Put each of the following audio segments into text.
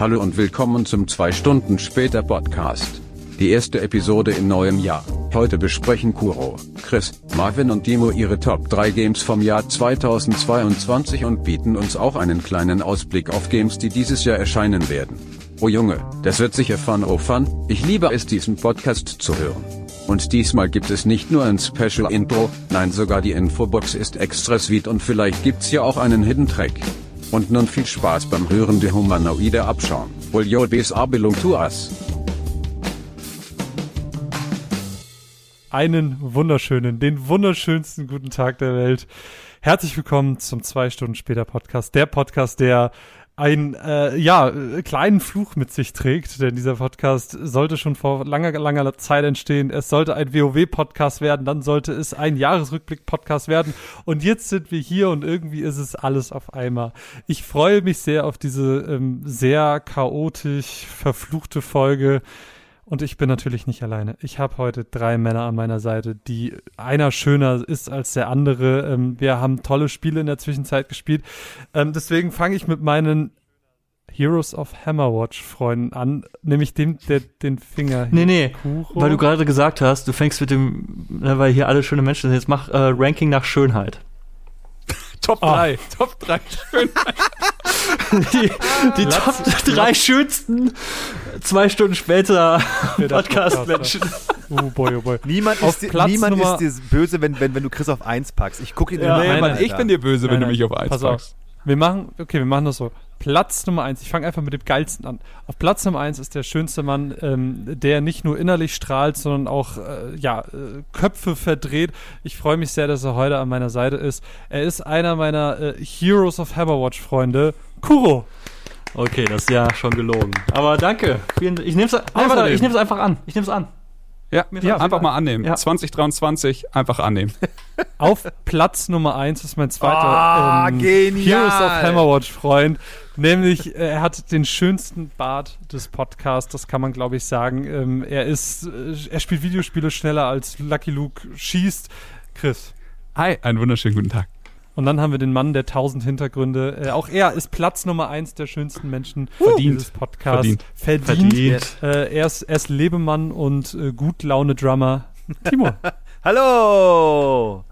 Hallo und willkommen zum 2 Stunden später Podcast. Die erste Episode im neuen Jahr. Heute besprechen Kuro, Chris, Marvin und Dimo ihre Top 3 Games vom Jahr 2022 und bieten uns auch einen kleinen Ausblick auf Games, die dieses Jahr erscheinen werden. Oh Junge, das wird sicher fun oh fun, ich liebe es diesen Podcast zu hören. Und diesmal gibt es nicht nur ein Special Intro, nein sogar die Infobox ist extra sweet und vielleicht gibt's ja auch einen Hidden Track. Und nun viel Spaß beim Hören der Humanoide abschauen. Will your base are belong to us. Einen wunderschönen, den wunderschönsten guten Tag der Welt. Herzlich willkommen zum zwei Stunden später Podcast. Der Podcast, der einen äh, ja kleinen Fluch mit sich trägt, denn dieser Podcast sollte schon vor langer langer Zeit entstehen. Es sollte ein WoW Podcast werden, dann sollte es ein Jahresrückblick Podcast werden und jetzt sind wir hier und irgendwie ist es alles auf einmal. Ich freue mich sehr auf diese ähm, sehr chaotisch verfluchte Folge. Und ich bin natürlich nicht alleine. Ich habe heute drei Männer an meiner Seite, die einer schöner ist als der andere. Ähm, wir haben tolle Spiele in der Zwischenzeit gespielt. Ähm, deswegen fange ich mit meinen Heroes of Hammerwatch Freunden an, nämlich dem, der den Finger. Nee, nee, Kuro. weil du gerade gesagt hast, du fängst mit dem, ne, weil hier alle schöne Menschen sind, jetzt mach äh, Ranking nach Schönheit. Top Ah. 3. Top 3. Schön. Die, die Top drei schönsten zwei Stunden später Podcast-Menschen. Oh boy, oh boy. Niemand, Auf ist, dir, Platz niemand Nummer- ist dir böse, wenn, wenn, wenn du Chris auf 1 packst. Ich gucke in den Ja, Nee, Mann, Alter. ich bin dir böse, wenn Nein, du mich auf 1 pass auf. packst. Wir machen, okay, wir machen das so. Platz Nummer eins. Ich fange einfach mit dem geilsten an. Auf Platz Nummer eins ist der schönste Mann, ähm, der nicht nur innerlich strahlt, sondern auch äh, ja äh, Köpfe verdreht. Ich freue mich sehr, dass er heute an meiner Seite ist. Er ist einer meiner äh, Heroes of Hammerwatch Freunde, Kuro. Okay, das ist ja schon gelogen. Aber danke. Vielen, ich nehme es ich einfach an. Ich nehme es an. Ja, ja einfach mal annehmen. Ja. 2023 einfach annehmen. Auf Platz Nummer eins ist mein zweiter Ah, ähm, genial. Heroes of Hammerwatch Freund. Nämlich, äh, er hat den schönsten Bart des Podcasts, das kann man glaube ich sagen. Ähm, er ist, äh, er spielt Videospiele schneller als Lucky Luke schießt. Chris. Hi, einen wunderschönen guten Tag. Und dann haben wir den Mann der tausend Hintergründe. Äh, auch er ist Platz Nummer eins der schönsten Menschen Verdient. dieses Podcasts. Verdient. Verdient. Verdient. Äh, er, ist, er ist Lebemann und äh, gut Laune Drummer. Timo. Hallo!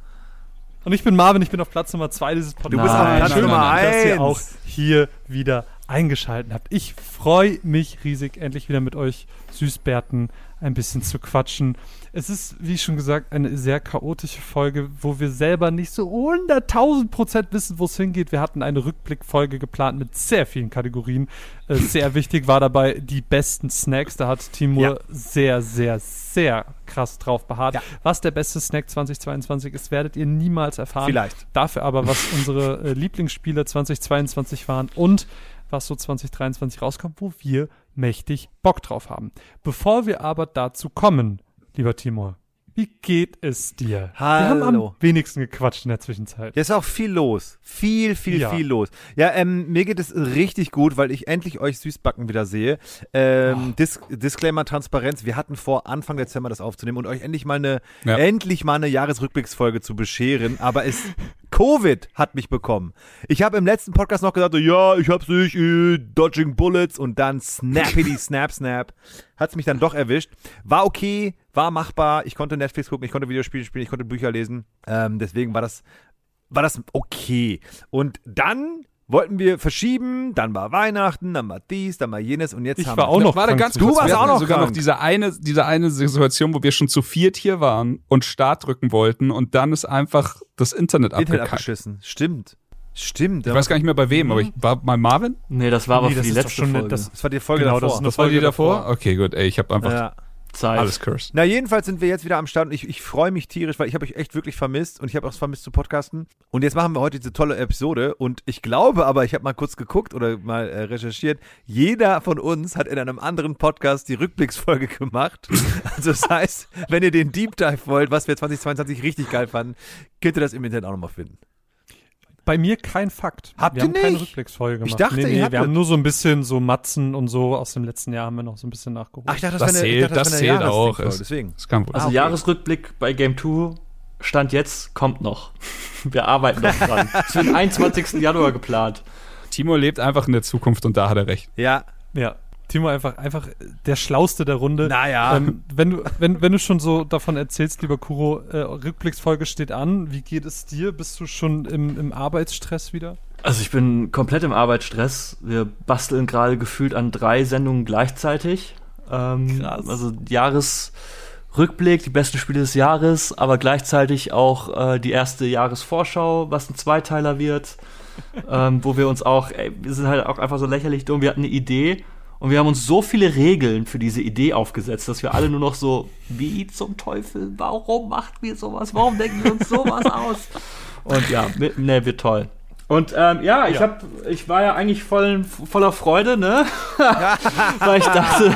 Und ich bin Marvin, ich bin auf Platz Nummer zwei dieses Podcasts. Du bist auf Platz Nummer nein, dass ihr 1. auch hier wieder eingeschaltet habt. Ich freue mich riesig, endlich wieder mit euch Süßbärten ein bisschen zu quatschen. Es ist, wie schon gesagt, eine sehr chaotische Folge, wo wir selber nicht so 100.000 Prozent wissen, wo es hingeht. Wir hatten eine Rückblickfolge geplant mit sehr vielen Kategorien. Äh, sehr wichtig war dabei die besten Snacks. Da hat Timur Ja. sehr, sehr, sehr krass drauf beharrt. Ja. Was der beste Snack 2022 ist, werdet ihr niemals erfahren. Vielleicht. Dafür aber, was unsere äh, Lieblingsspiele 2022 waren und was so 2023 rauskommt, wo wir mächtig Bock drauf haben. Bevor wir aber dazu kommen, lieber Timur, wie geht es dir? Wir haben am Hallo. wenigsten gequatscht in der Zwischenzeit. Hier ist auch viel los. Viel, viel, Ja. viel los. Ja, ähm, mir geht es richtig gut, weil ich endlich euch Süßbacken wieder sehe. Ähm, Dis Disclaimer, Transparenz. Wir hatten vor, Anfang Dezember das aufzunehmen und euch endlich mal eine, Ja. endlich mal eine Jahresrückblicksfolge zu bescheren. Aber es, Covid hat mich bekommen. Ich habe im letzten Podcast noch gesagt, ja, ich hab's nicht, äh, Dodging Bullets und dann snappity snap snap. Hat's mich dann doch erwischt. War okay, war machbar. Ich konnte Netflix gucken, ich konnte Videospiele spielen, ich konnte Bücher lesen. Ähm, deswegen war das war das okay. Und dann wollten wir verschieben, dann war Weihnachten, dann war dies, dann war jenes und jetzt Ich haben war auch noch krank ganz. Du warst auch noch sogar krank. noch diese eine, diese eine Situation, wo wir schon zu viert hier waren und Start drücken wollten und dann ist einfach das Internet Internet abgeschissen. Stimmt. Stimmt. Ich weiß gar nicht mehr bei wem, aber ich war mal Marvin? Nee, das war aber Nee, für das die letzte schon Folge. das- das war die Folge Genau, das davor. ist eine Das war die Folge davor? Okay, gut. Ey, ich habe einfach ja. Zeit. alles cursed. Na, jedenfalls sind wir jetzt wieder am Start und ich, ich freue mich tierisch, weil ich habe euch echt wirklich vermisst und ich habe auch vermisst zu podcasten. Und jetzt machen wir heute diese tolle Episode und ich glaube aber, ich habe mal kurz geguckt oder mal äh, recherchiert, jeder von uns hat in einem anderen Podcast die Rückblicksfolge gemacht. Also das heißt, wenn ihr den Deep Dive wollt, was wir 2022 richtig geil fanden, könnt ihr das im Internet auch nochmal finden. Bei mir kein Fakt. Habt wir ihr haben keine nicht? Rückblicksfolge gemacht. Ich dachte, nee, ihr nee, habt wir haben das. nur so ein bisschen so Matzen und so aus dem letzten Jahr haben wir noch so ein bisschen nachgeholt. Ach, ich dachte, Das wäre eine- ich zählt, dachte, das eine zählt auch. Es- Deswegen. Das kann wohl. Also okay. Jahresrückblick bei Game 2 Stand jetzt kommt noch. Wir arbeiten noch dran. Ist für den 21. Januar geplant. Timo lebt einfach in der Zukunft und da hat er recht. Ja, Ja, Timo einfach, einfach der Schlauste der Runde. Naja. Ähm, wenn, du, wenn, wenn du schon so davon erzählst, lieber Kuro, äh, Rückblicksfolge steht an. Wie geht es dir? Bist du schon im, im Arbeitsstress wieder? Also ich bin komplett im Arbeitsstress. Wir basteln gerade gefühlt an drei Sendungen gleichzeitig. Ähm, Krass. Also Jahresrückblick, die besten Spiele des Jahres, aber gleichzeitig auch äh, die erste Jahresvorschau, was ein Zweiteiler wird, ähm, wo wir uns auch, ey, wir sind halt auch einfach so lächerlich dumm. Wir hatten eine Idee und wir haben uns so viele Regeln für diese Idee aufgesetzt, dass wir alle nur noch so, wie zum Teufel, warum macht wir sowas? Warum denken wir uns sowas aus? Und ja, ne, wird toll. Und ähm, ja, ich Ja. hab, ich war ja eigentlich voll, voller Freude, ne? Weil ich dachte,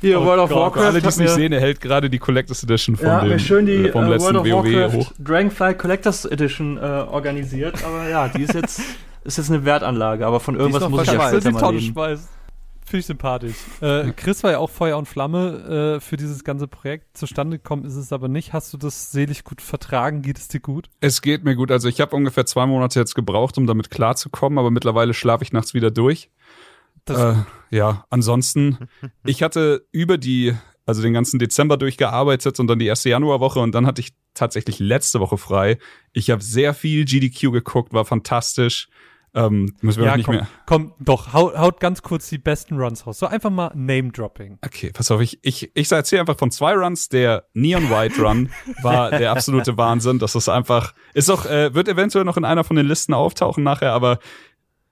hier Oh World of Gott, Warcraft Für alle, die es nicht sehen, er hält gerade die Collectors Edition von ja, dem, mir schön die äh, vom äh, letzten World of WoW Warcraft hoch. Dragonfly Collectors Edition äh, organisiert. Aber ja, die ist jetzt, ist jetzt eine Wertanlage, aber von irgendwas muss ich ja später mal leben. Finde ich sympathisch. Äh, Chris war ja auch Feuer und Flamme äh, für dieses ganze Projekt. Zustande gekommen ist es aber nicht. Hast du das selig gut vertragen? Geht es dir gut? Es geht mir gut. Also ich habe ungefähr zwei Monate jetzt gebraucht, um damit klarzukommen, aber mittlerweile schlafe ich nachts wieder durch. Äh, ja, ansonsten, ich hatte über die, also den ganzen Dezember durchgearbeitet und dann die erste Januarwoche und dann hatte ich tatsächlich letzte Woche frei. Ich habe sehr viel GDQ geguckt, war fantastisch. Ähm, müssen wir auch ja, nicht komm, mehr. komm, doch, haut, haut ganz kurz die besten Runs raus. So einfach mal Name-Dropping. Okay, pass auf, ich, ich, ich erzähle einfach von zwei Runs. Der Neon White Run war der absolute Wahnsinn. Das ist einfach, ist auch, äh, wird eventuell noch in einer von den Listen auftauchen nachher, aber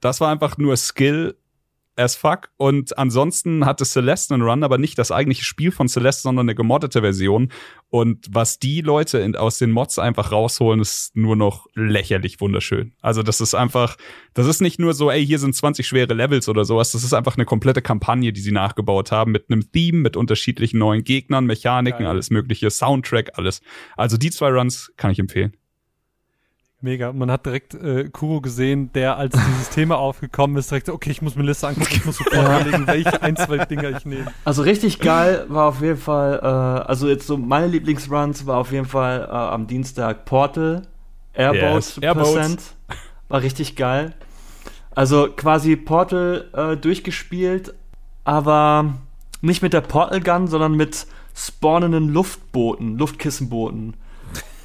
das war einfach nur Skill as fuck. Und ansonsten hatte Celeste einen Run, aber nicht das eigentliche Spiel von Celeste, sondern eine gemoddete Version. Und was die Leute in, aus den Mods einfach rausholen, ist nur noch lächerlich wunderschön. Also das ist einfach, das ist nicht nur so, ey, hier sind 20 schwere Levels oder sowas. Das ist einfach eine komplette Kampagne, die sie nachgebaut haben mit einem Theme, mit unterschiedlichen neuen Gegnern, Mechaniken, Geil. alles mögliche, Soundtrack, alles. Also die zwei Runs kann ich empfehlen. Mega. Man hat direkt äh, Kuro gesehen, der als dieses Thema aufgekommen ist, direkt, so, okay, ich muss mir eine Liste angucken, ich muss sofort überlegen, welche ein, zwei Dinger ich nehme. Also richtig geil war auf jeden Fall, äh, also jetzt so meine Lieblingsruns war auf jeden Fall äh, am Dienstag Portal, Airboat Yes, Airboats. Percent. War richtig geil. Also quasi Portal äh, durchgespielt, aber nicht mit der Portal Gun, sondern mit spawnenden Luftbooten, Luftkissenbooten.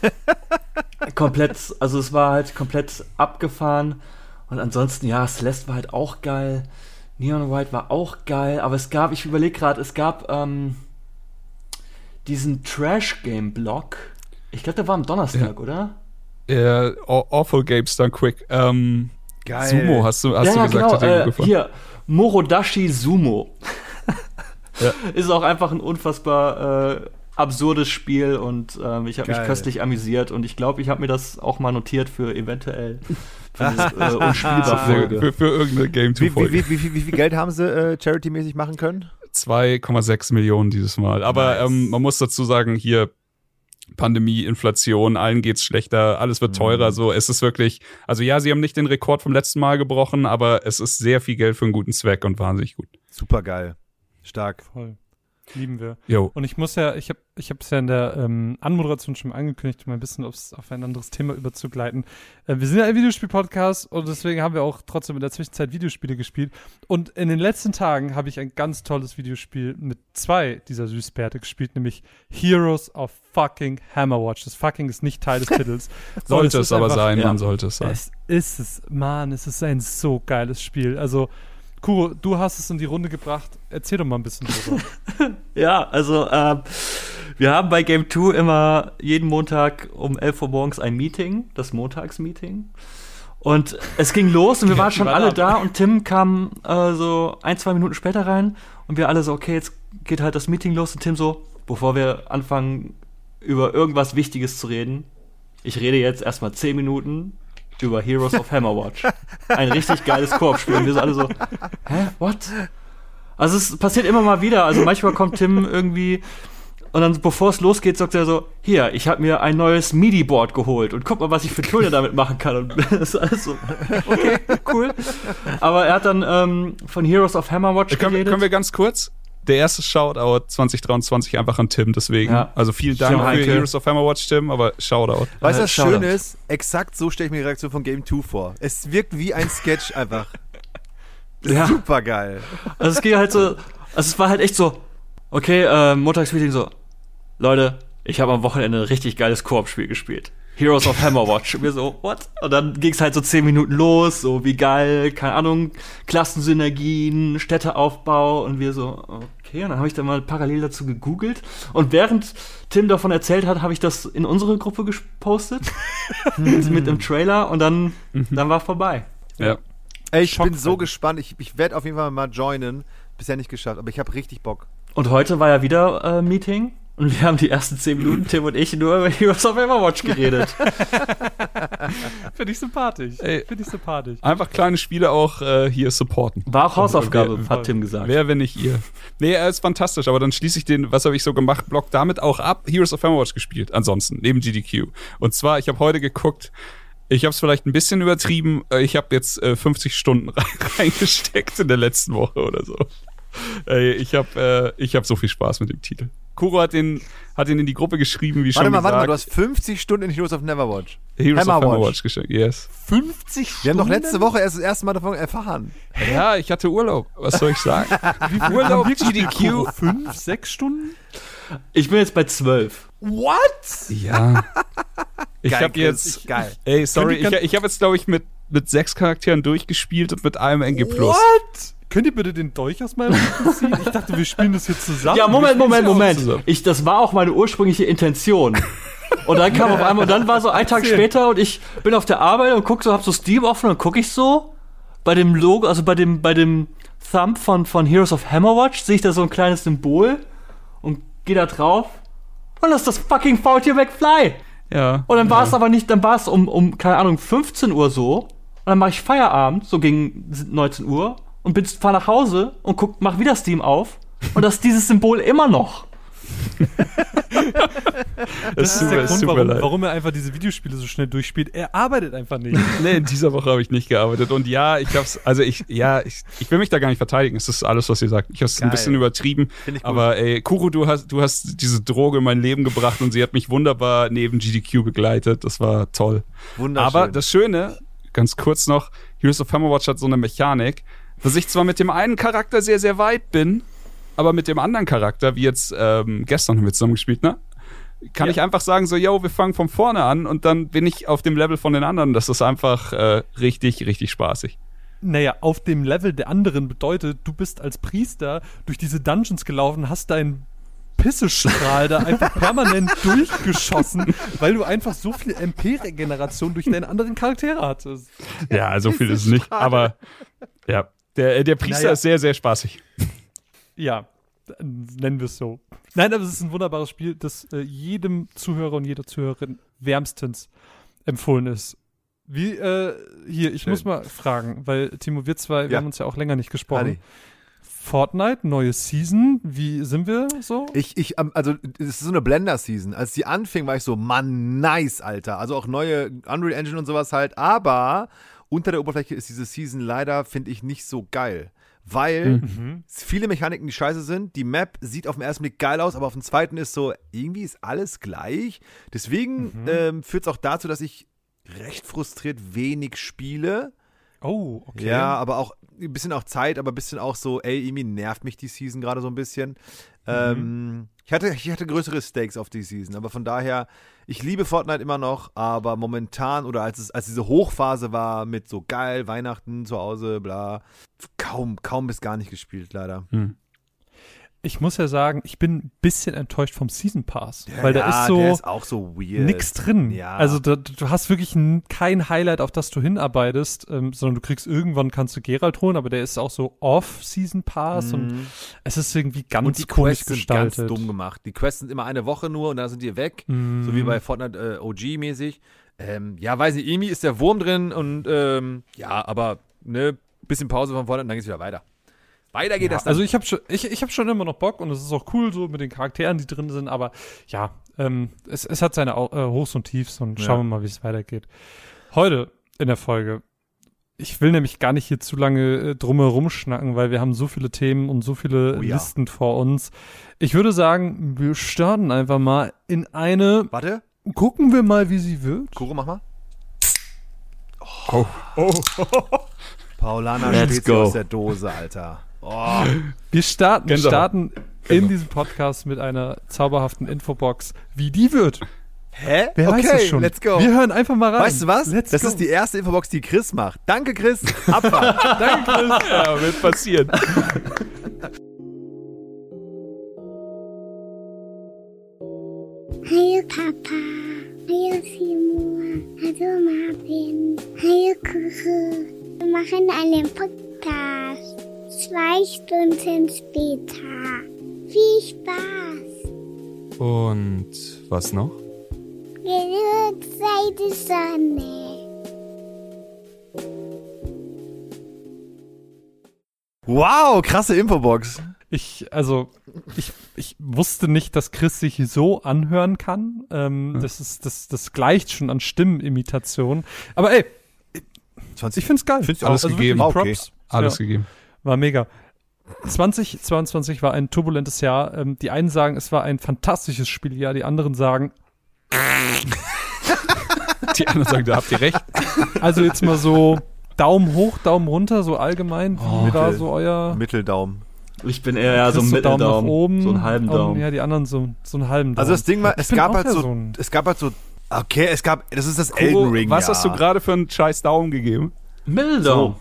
komplett, also es war halt komplett abgefahren. Und ansonsten, ja, Celeste war halt auch geil. Neon White war auch geil, aber es gab, ich überlege gerade, es gab ähm, diesen Trash-Game-Block. Ich glaube, der war am Donnerstag, oder? Äh, Aw- Awful Games Done Quick. Ähm, Geil. Sumo, hast du, hast ja, du ja, gesagt, genau. hat Äh, gefallen? hier, Morodashi Sumo. Ja. Ist auch einfach ein unfassbar äh, absurdes Spiel und ähm, ich habe mich köstlich amüsiert und ich glaube, ich habe mir das auch mal notiert für eventuell für äh, unspielbar für, Folge. für, für irgendeine Game Wie, 2 Folge. wie, wie, wie, wie viel Geld haben sie äh, charity-mäßig machen können? 2,6 Millionen dieses Mal. Aber Nice. ähm, man muss dazu sagen, hier Pandemie, Inflation, allen geht's schlechter, alles wird teurer. So, es ist wirklich, also ja, sie haben nicht den Rekord vom letzten Mal gebrochen, aber es ist sehr viel Geld für einen guten Zweck und wahnsinnig gut. Super geil. Stark. Voll. Lieben wir. Jo. Und ich muss ja, ich habe ich es ja in der ähm, Anmoderation schon mal angekündigt, um ein bisschen aufs, auf ein anderes Thema überzugleiten. Äh, wir sind ja ein Videospiel-Podcast und deswegen haben wir auch trotzdem in der Zwischenzeit Videospiele gespielt. Und in den letzten Tagen habe ich ein ganz tolles Videospiel mit zwei dieser Süßbärte gespielt, nämlich Heroes of fucking Hammerwatch. Das fucking ist nicht Teil des Titels. Sollte es aber einfach- sein, ja. man sollte es sein. Es ist es, Mann, es ist ein so geiles Spiel. Also, Kuro, du hast es in die Runde gebracht. Erzähl doch mal ein bisschen drüber. Ja, also äh, wir haben bei Game 2 immer jeden Montag um 11 Uhr morgens ein Meeting, das Montagsmeeting. Und es ging los und wir waren schon alle ab? da und Tim kam äh, so ein, zwei Minuten später rein und wir alle so, okay, jetzt geht halt das Meeting los und Tim so, bevor wir anfangen, über irgendwas Wichtiges zu reden, ich rede jetzt erstmal 10 Minuten über Heroes of Hammerwatch. Ein richtig geiles Koop-Spiel. Und wir so alle so, hä, what? Also es passiert immer mal wieder. Also manchmal kommt Tim irgendwie und dann, bevor es losgeht, sagt er so, hier, ich habe mir ein neues MIDI-Board geholt und guck mal, was ich für Töne damit machen kann. Und das ist alles so, okay, cool. Aber er hat dann ähm, von Heroes of Hammerwatch Können, wir- geredet. können wir ganz kurz? Der erste Shoutout 2023 einfach an Tim, deswegen. Ja. Also vielen Dank Tim für Heinke. Heroes of Hammerwatch, Tim, aber Shoutout. Weißt du, was Shoutout. schön ist? Exakt so stelle ich mir die Reaktion von Game 2 vor. Es wirkt wie ein Sketch einfach. Ja. Super geil. Also es ging halt so, also es war halt echt so, okay, äh, Montagsmeeting so, Leute, ich habe am Wochenende ein richtig geiles Koop-Spiel gespielt. Heroes of Hammerwatch. Und wir so, what? Und dann ging es halt so zehn Minuten los, so wie geil, keine Ahnung, Klassensynergien, Städteaufbau und wir so, okay. Und dann habe ich dann mal parallel dazu gegoogelt. Und während Tim davon erzählt hat, habe ich das in unsere Gruppe gepostet. mit, dem Trailer und dann, dann war vorbei. Ja. Ey, ich bin so gespannt. Ich, ich werde auf jeden Fall mal joinen. Bisher nicht geschafft, aber ich habe richtig Bock. Und heute war ja wieder äh, Meeting und wir haben die ersten zehn Minuten, Tim und ich, nur über Heroes of Hammerwatch geredet. Finde ich sympathisch. Ey. Finde ich sympathisch. Einfach kleine Spiele auch äh, hier supporten. War auch Hausaufgabe, Wer- hat Tim gesagt. Wer, wenn nicht ihr? Nee, er ist fantastisch, aber dann schließe ich den, was habe ich so gemacht, Block damit auch ab. Heroes of Hammerwatch gespielt, ansonsten, neben GDQ. Und zwar, ich habe heute geguckt, ich habe es vielleicht ein bisschen übertrieben, äh, ich habe jetzt äh, 50 Stunden rein, reingesteckt in der letzten Woche oder so. Ey, ich habe äh, ich hab so viel Spaß mit dem Titel. Kuro hat den, hat ihn in die Gruppe geschrieben, wie Warte schon mal, gesagt. warte mal, du hast 50 Stunden in Heroes of Neverwatch. Heroes of Hammerwatch. Hammerwatch geschickt, yes. 50 Stunden? Wir haben doch letzte Woche erst das erste Mal davon erfahren. Ja, ich hatte Urlaub, was soll ich sagen? Wie viel Urlaub, GDQ. gespielt? Fünf, sechs Stunden? Ich bin jetzt bei zwölf. What? Ja. Ich Geil, habe Chris, jetzt. geil. Ey, sorry, ich, ich habe jetzt, glaube ich, mit, mit sechs Charakteren durchgespielt und mit einem NG. What? Könnt ihr bitte den Dolch aus meinem Rücken ziehen? Ich dachte, wir spielen das jetzt zusammen. Ja, Moment, Moment, ja Moment. Ich, das war auch meine ursprüngliche Intention. Und dann kam auf einmal, und dann war so ein Tag später und ich bin auf der Arbeit und guck so, hab so Steam offen und guck ich so bei dem Logo, also bei dem, bei dem Thumb von, von Heroes of Hammerwatch, sehe ich da so ein kleines Symbol und gehe da drauf und das ist das fucking Faultier McFly. Ja. Und dann war es aber nicht, dann war es um, um, keine Ahnung, 15 Uhr so. Und dann mache ich Feierabend, so gegen 19 Uhr, und bin fahr nach Hause und guck, mach wieder Steam auf. Und das ist dieses Symbol immer noch. Das ist tut der Grund, warum, leid. warum er einfach diese Videospiele so schnell durchspielt. Er arbeitet einfach nicht. Nee, in dieser Woche habe ich nicht gearbeitet. Und ja, ich hab's, also ich, ja, ich, ich will mich da gar nicht verteidigen. Es ist alles, was ihr sagt. Ich habe es ein bisschen übertrieben. Aber ey, Kuro, du hast, du hast diese Droge in mein Leben gebracht und sie hat mich wunderbar neben GDQ begleitet. Das war toll. Wunderschön. Aber das Schöne, ganz kurz noch, Heroes of Hammerwatch hat so eine Mechanik, dass ich zwar mit dem einen Charakter sehr, sehr weit bin, aber mit dem anderen Charakter, wie jetzt ähm, gestern haben wir zusammen gespielt, ne? Kann Ja. ich einfach sagen, so, yo, wir fangen von vorne an und dann bin ich auf dem Level von den anderen. Das ist einfach äh, richtig, richtig spaßig. Naja, auf dem Level der anderen bedeutet, du bist als Priester durch diese Dungeons gelaufen, hast deinen Pissestrahl da einfach permanent durchgeschossen, weil du einfach so viel MP-Regeneration durch deine anderen Charaktere hattest. Ja, so viel ist es nicht, aber ja. Der, der Priester Naja. ist sehr, sehr spaßig. Ja, nennen wir es so. Nein, aber es ist ein wunderbares Spiel, das äh, jedem Zuhörer und jeder Zuhörerin wärmstens empfohlen ist. Wie, äh, hier, ich Schön. muss mal fragen, weil Timo, wir zwei, wir Ja. haben uns ja auch länger nicht gesprochen. Adi. Fortnite, neue Season, wie sind wir so? Ich, ich, ähm, also, es ist so eine Blender-Season. Als die anfing, war ich so, Mann, nice, Alter. Also auch neue Unreal Engine und sowas halt. Aber unter der Oberfläche ist diese Season leider, finde ich, nicht so geil. Weil Mhm. es viele Mechaniken, die scheiße sind. Die Map sieht auf den ersten Blick geil aus, aber auf den zweiten ist so, irgendwie ist alles gleich. Deswegen ähm, führt es auch dazu, dass ich recht frustriert wenig spiele. Oh, okay. Ja, aber auch ein bisschen auch Zeit, aber ein bisschen auch so, ey, irgendwie nervt mich die Season gerade so ein bisschen. Ähm, ich, hatte, ich hatte größere Stakes auf die Season, aber von daher, ich liebe Fortnite immer noch, aber momentan oder als es als diese Hochphase war mit so geil, Weihnachten zu Hause, bla, kaum, kaum bis gar nicht gespielt, leider. Ich muss ja sagen, ich bin ein bisschen enttäuscht vom Season Pass, weil da ja, ist so der ist auch so weird. nix drin. Ja. Also da, du hast wirklich kein Highlight, auf das du hinarbeitest, ähm, sondern du kriegst irgendwann kannst du Geralt holen, aber der ist auch so Off-Season Pass und Mhm. es ist irgendwie ganz Und die komisch Quests sind gestaltet. ganz dumm gemacht. Die Quests sind immer eine Woche nur und dann sind die weg. Mhm. So wie bei Fortnite äh, OG-mäßig. Ähm, ja, weiß nicht, irgendwie ist der Wurm drin und ähm, ja, aber ne, bisschen Pause von Fortnite und dann geht's wieder weiter. Weiter geht Ja, das dann. also ich habe schon, ich, ich hab schon immer noch Bock und es ist auch cool so mit den Charakteren, die drin sind, aber ja, ähm, es, es hat seine äh, Hochs und Tiefs und Ja. schauen wir mal, wie es weitergeht. Heute in der Folge, ich will nämlich gar nicht hier zu lange äh, drumherum schnacken, weil wir haben so viele Themen und so viele Oh ja. Listen vor uns. Ich würde sagen, wir starten einfach mal in eine, Warte, gucken wir mal, wie sie wird. Kuro, mach mal. Oh, oh. Paulana Let's Spezi go. aus der Dose, Alter. Oh. Wir starten, wir Gänsehaut. starten in diesem Podcast mit einer zauberhaften Infobox. Wie die wird, Hä? wer okay, weiß es schon. let's go. Wir hören einfach mal rein. Weißt du was? Let's das go. ist die erste Infobox, die Chris macht. Danke, Chris. Abfahrt. Danke, Chris. Ja, wird passieren. Hallo Papa, hallo Simon, hallo Marvin, hallo Kuchen. Wir machen einen Podcast. Zwei Stunden später. Viel Spaß. Und was noch? Genug sei die Sonne. wow, krasse Infobox. Ich, also, ich, ich wusste nicht, dass Chris sich so anhören kann. Ähm, Das ist, das, das gleicht schon an Stimmenimitation. Aber ey, 20. ich find's geil. Find's Alles also gegeben. wirklich Okay. Props. Alles Ja. gegeben. War mega. 2022 war ein turbulentes Jahr. Ähm, die einen sagen, es war ein fantastisches Spieljahr, die anderen sagen, Die anderen sagen, da habt ihr recht. also jetzt mal so Daumen hoch, Daumen runter, so allgemein. Wie Oh, war Mittel. so euer Mitteldaumen. Ich bin eher ja, so ein Chris Daumen nach Mitteldaumen. oben? So einen halben Daumen. Ja, die anderen so, so einen halben Daumen. Also das Ding war, Ich es gab halt so, so ein- es gab halt so, okay, es gab, das ist das Kuro, Elden Ring. was ja. hast du gerade für einen scheiß Daumen gegeben? Mitteldaumen.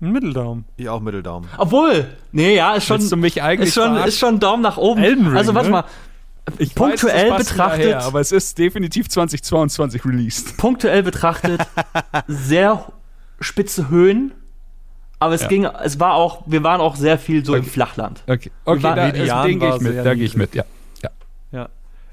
Ein Mitteldaumen. Ich auch Mitteldaumen. Obwohl, nee, ja, ist schon, Willst du mich eigentlich ist schon, verarschen? ist schon ein Daumen nach oben. Elden Ring, also warte ne? mal, Ich punktuell weiß, betrachtet- wieder Her, aber es ist definitiv 2022 released. punktuell betrachtet sehr spitze Höhen, aber es Ja. ging, es war auch, wir waren auch sehr viel so im Okay. Flachland. Okay, okay war- da, also den gehe ich mit. Da gehe ich mit, ja. Ja.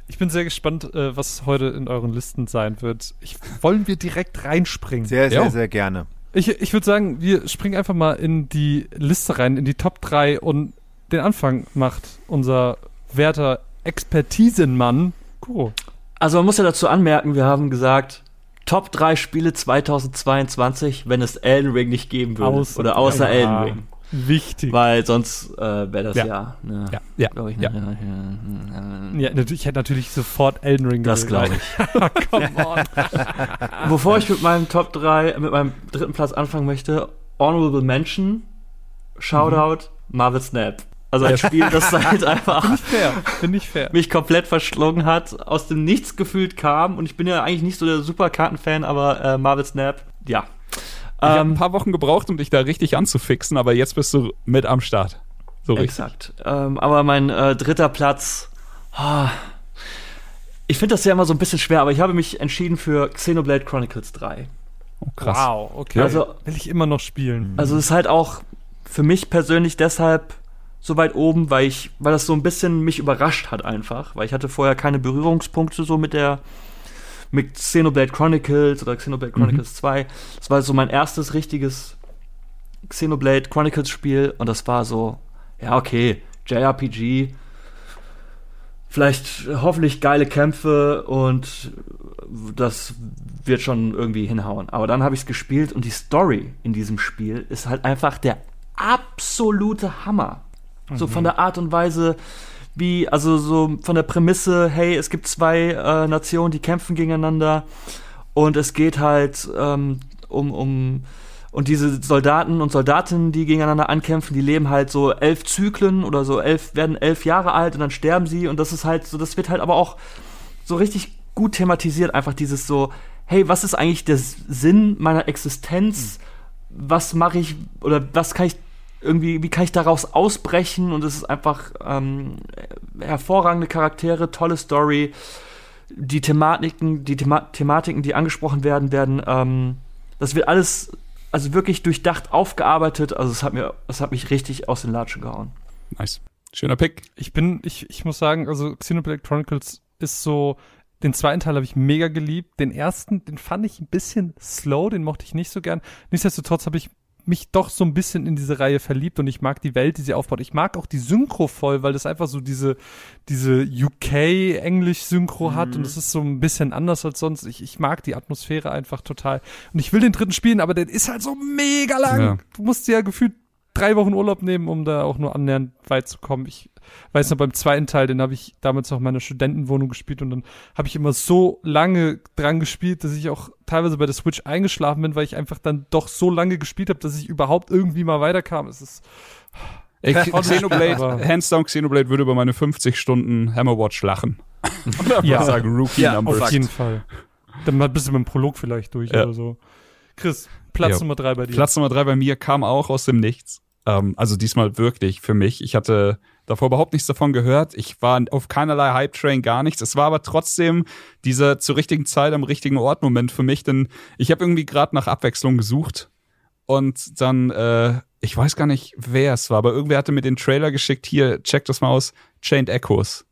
Ich bin sehr gespannt, äh, was heute in euren Listen sein wird. Ich, wollen wir direkt reinspringen? Sehr, sehr, Ja. sehr gerne. Ich, ich würde sagen, wir springen einfach mal in die Liste rein, in die Top 3 und den Anfang macht unser werter Expertisenmann Kuro. Also man muss ja dazu anmerken, wir haben gesagt, Top 3 Spiele 2022, wenn es Elden Ring nicht geben würde. Außer- oder außer Ja. Elden Ring. Wichtig. Weil sonst äh, wäre das Ja. ja, ne, Ja, ja, glaube ich, ja. ne, ja, ja, Ja, ich hätte natürlich sofort Elden Ring das glaube ich. Come on. Bevor ich mit meinem Top 3, mit meinem dritten Platz anfangen möchte, Honorable Mention, Shoutout, Marvel Snap. Also ein Spiel, das halt einfach fair. Finde ich fair. mich komplett verschlungen hat, aus dem Nichts gefühlt kam und ich bin ja eigentlich nicht so der Superkartenfan, aber äh, Marvel Snap, ja. Ich habe ein Ähm, paar Wochen gebraucht, um dich da richtig anzufixen, aber jetzt bist du mit am Start. So richtig. Exakt. Ähm, aber mein äh, dritter Platz. ah, ich finde das ja immer so ein bisschen schwer, aber ich habe mich entschieden für Xenoblade Chronicles 3. Oh, krass. Wow, okay. Also- Will ich immer noch spielen. Also es ist halt auch für mich persönlich deshalb so weit oben, weil ich, weil das so ein bisschen mich überrascht hat einfach, weil ich hatte vorher keine Berührungspunkte so mit der mit Xenoblade Chronicles oder Xenoblade Chronicles 2. Das war so mein erstes richtiges Xenoblade Chronicles Spiel und das war so, ja okay, JRPG, vielleicht äh, hoffentlich geile Kämpfe und das wird schon irgendwie hinhauen. Aber dann habe ich es gespielt und die Story in diesem Spiel ist halt einfach der absolute Hammer. So von der Art und Weise, wie, also so von der Prämisse, hey, es gibt zwei äh, Nationen, die kämpfen gegeneinander und es geht halt ähm, um, um und diese Soldaten und Soldatinnen, die gegeneinander ankämpfen, die leben halt so elf Zyklen oder so elf, werden elf Jahre alt und dann sterben sie und das ist halt so, das wird halt aber auch so richtig gut thematisiert, einfach dieses so, hey, was ist eigentlich der Sinn meiner Existenz? Was mache ich oder was kann ich irgendwie, wie kann ich daraus ausbrechen? Und es ist einfach ähm, hervorragende Charaktere, tolle Story. Die Thematiken, die Thema Thematiken, die angesprochen werden, werden, ähm, das wird alles, also wirklich durchdacht aufgearbeitet. Also es hat mir, es hat mich richtig aus den Latschen gehauen. Nice. Schöner Pick. Ich bin, ich, ich muss sagen, also Xenoblade Chronicles ist so, den zweiten Teil habe ich mega geliebt. Den ersten, den fand ich ein bisschen slow, den mochte ich nicht so gern. Nichtsdestotrotz habe ich mich doch so ein bisschen in diese Reihe verliebt und ich mag die Welt, die sie aufbaut. Ich mag auch die Synchro voll, weil das einfach so diese, diese UK-Englisch-Synchro hat und es ist so ein bisschen anders als sonst. Ich, ich mag die Atmosphäre einfach total. Und ich will den dritten spielen, aber der ist halt so mega lang. Ja. Du musst dir ja gefühlt drei Wochen Urlaub nehmen, um da auch nur annähernd weit zu kommen. Ich weiß noch, beim zweiten Teil, den habe ich damals noch in meiner Studentenwohnung gespielt und dann habe ich immer so lange dran gespielt, dass ich auch teilweise bei der Switch eingeschlafen bin, weil ich einfach dann doch so lange gespielt habe, dass ich überhaupt irgendwie mal weiterkam. Es ist Aber- Xenoblade, hands down, Xenoblade würde über meine 50 Stunden Hammerwatch lachen. Ja. sagen, Rookie Ja, Numbers. auf jeden Fall. Dann mal bist du mit dem Prolog vielleicht durch Ja. oder so. Chris, Platz Jo. Nummer drei bei dir. Platz Nummer drei bei mir kam auch aus dem Nichts. Ähm, also diesmal wirklich für mich. Ich hatte davor überhaupt nichts davon gehört. Ich war auf keinerlei Hype-Train, gar nichts. Es war aber trotzdem dieser zur richtigen Zeit am richtigen Ort Moment für mich, denn ich habe irgendwie gerade nach Abwechslung gesucht und dann, äh, ich weiß gar nicht, wer es war, aber irgendwer hatte mir den Trailer geschickt, hier, check das mal aus, Chained Echoes.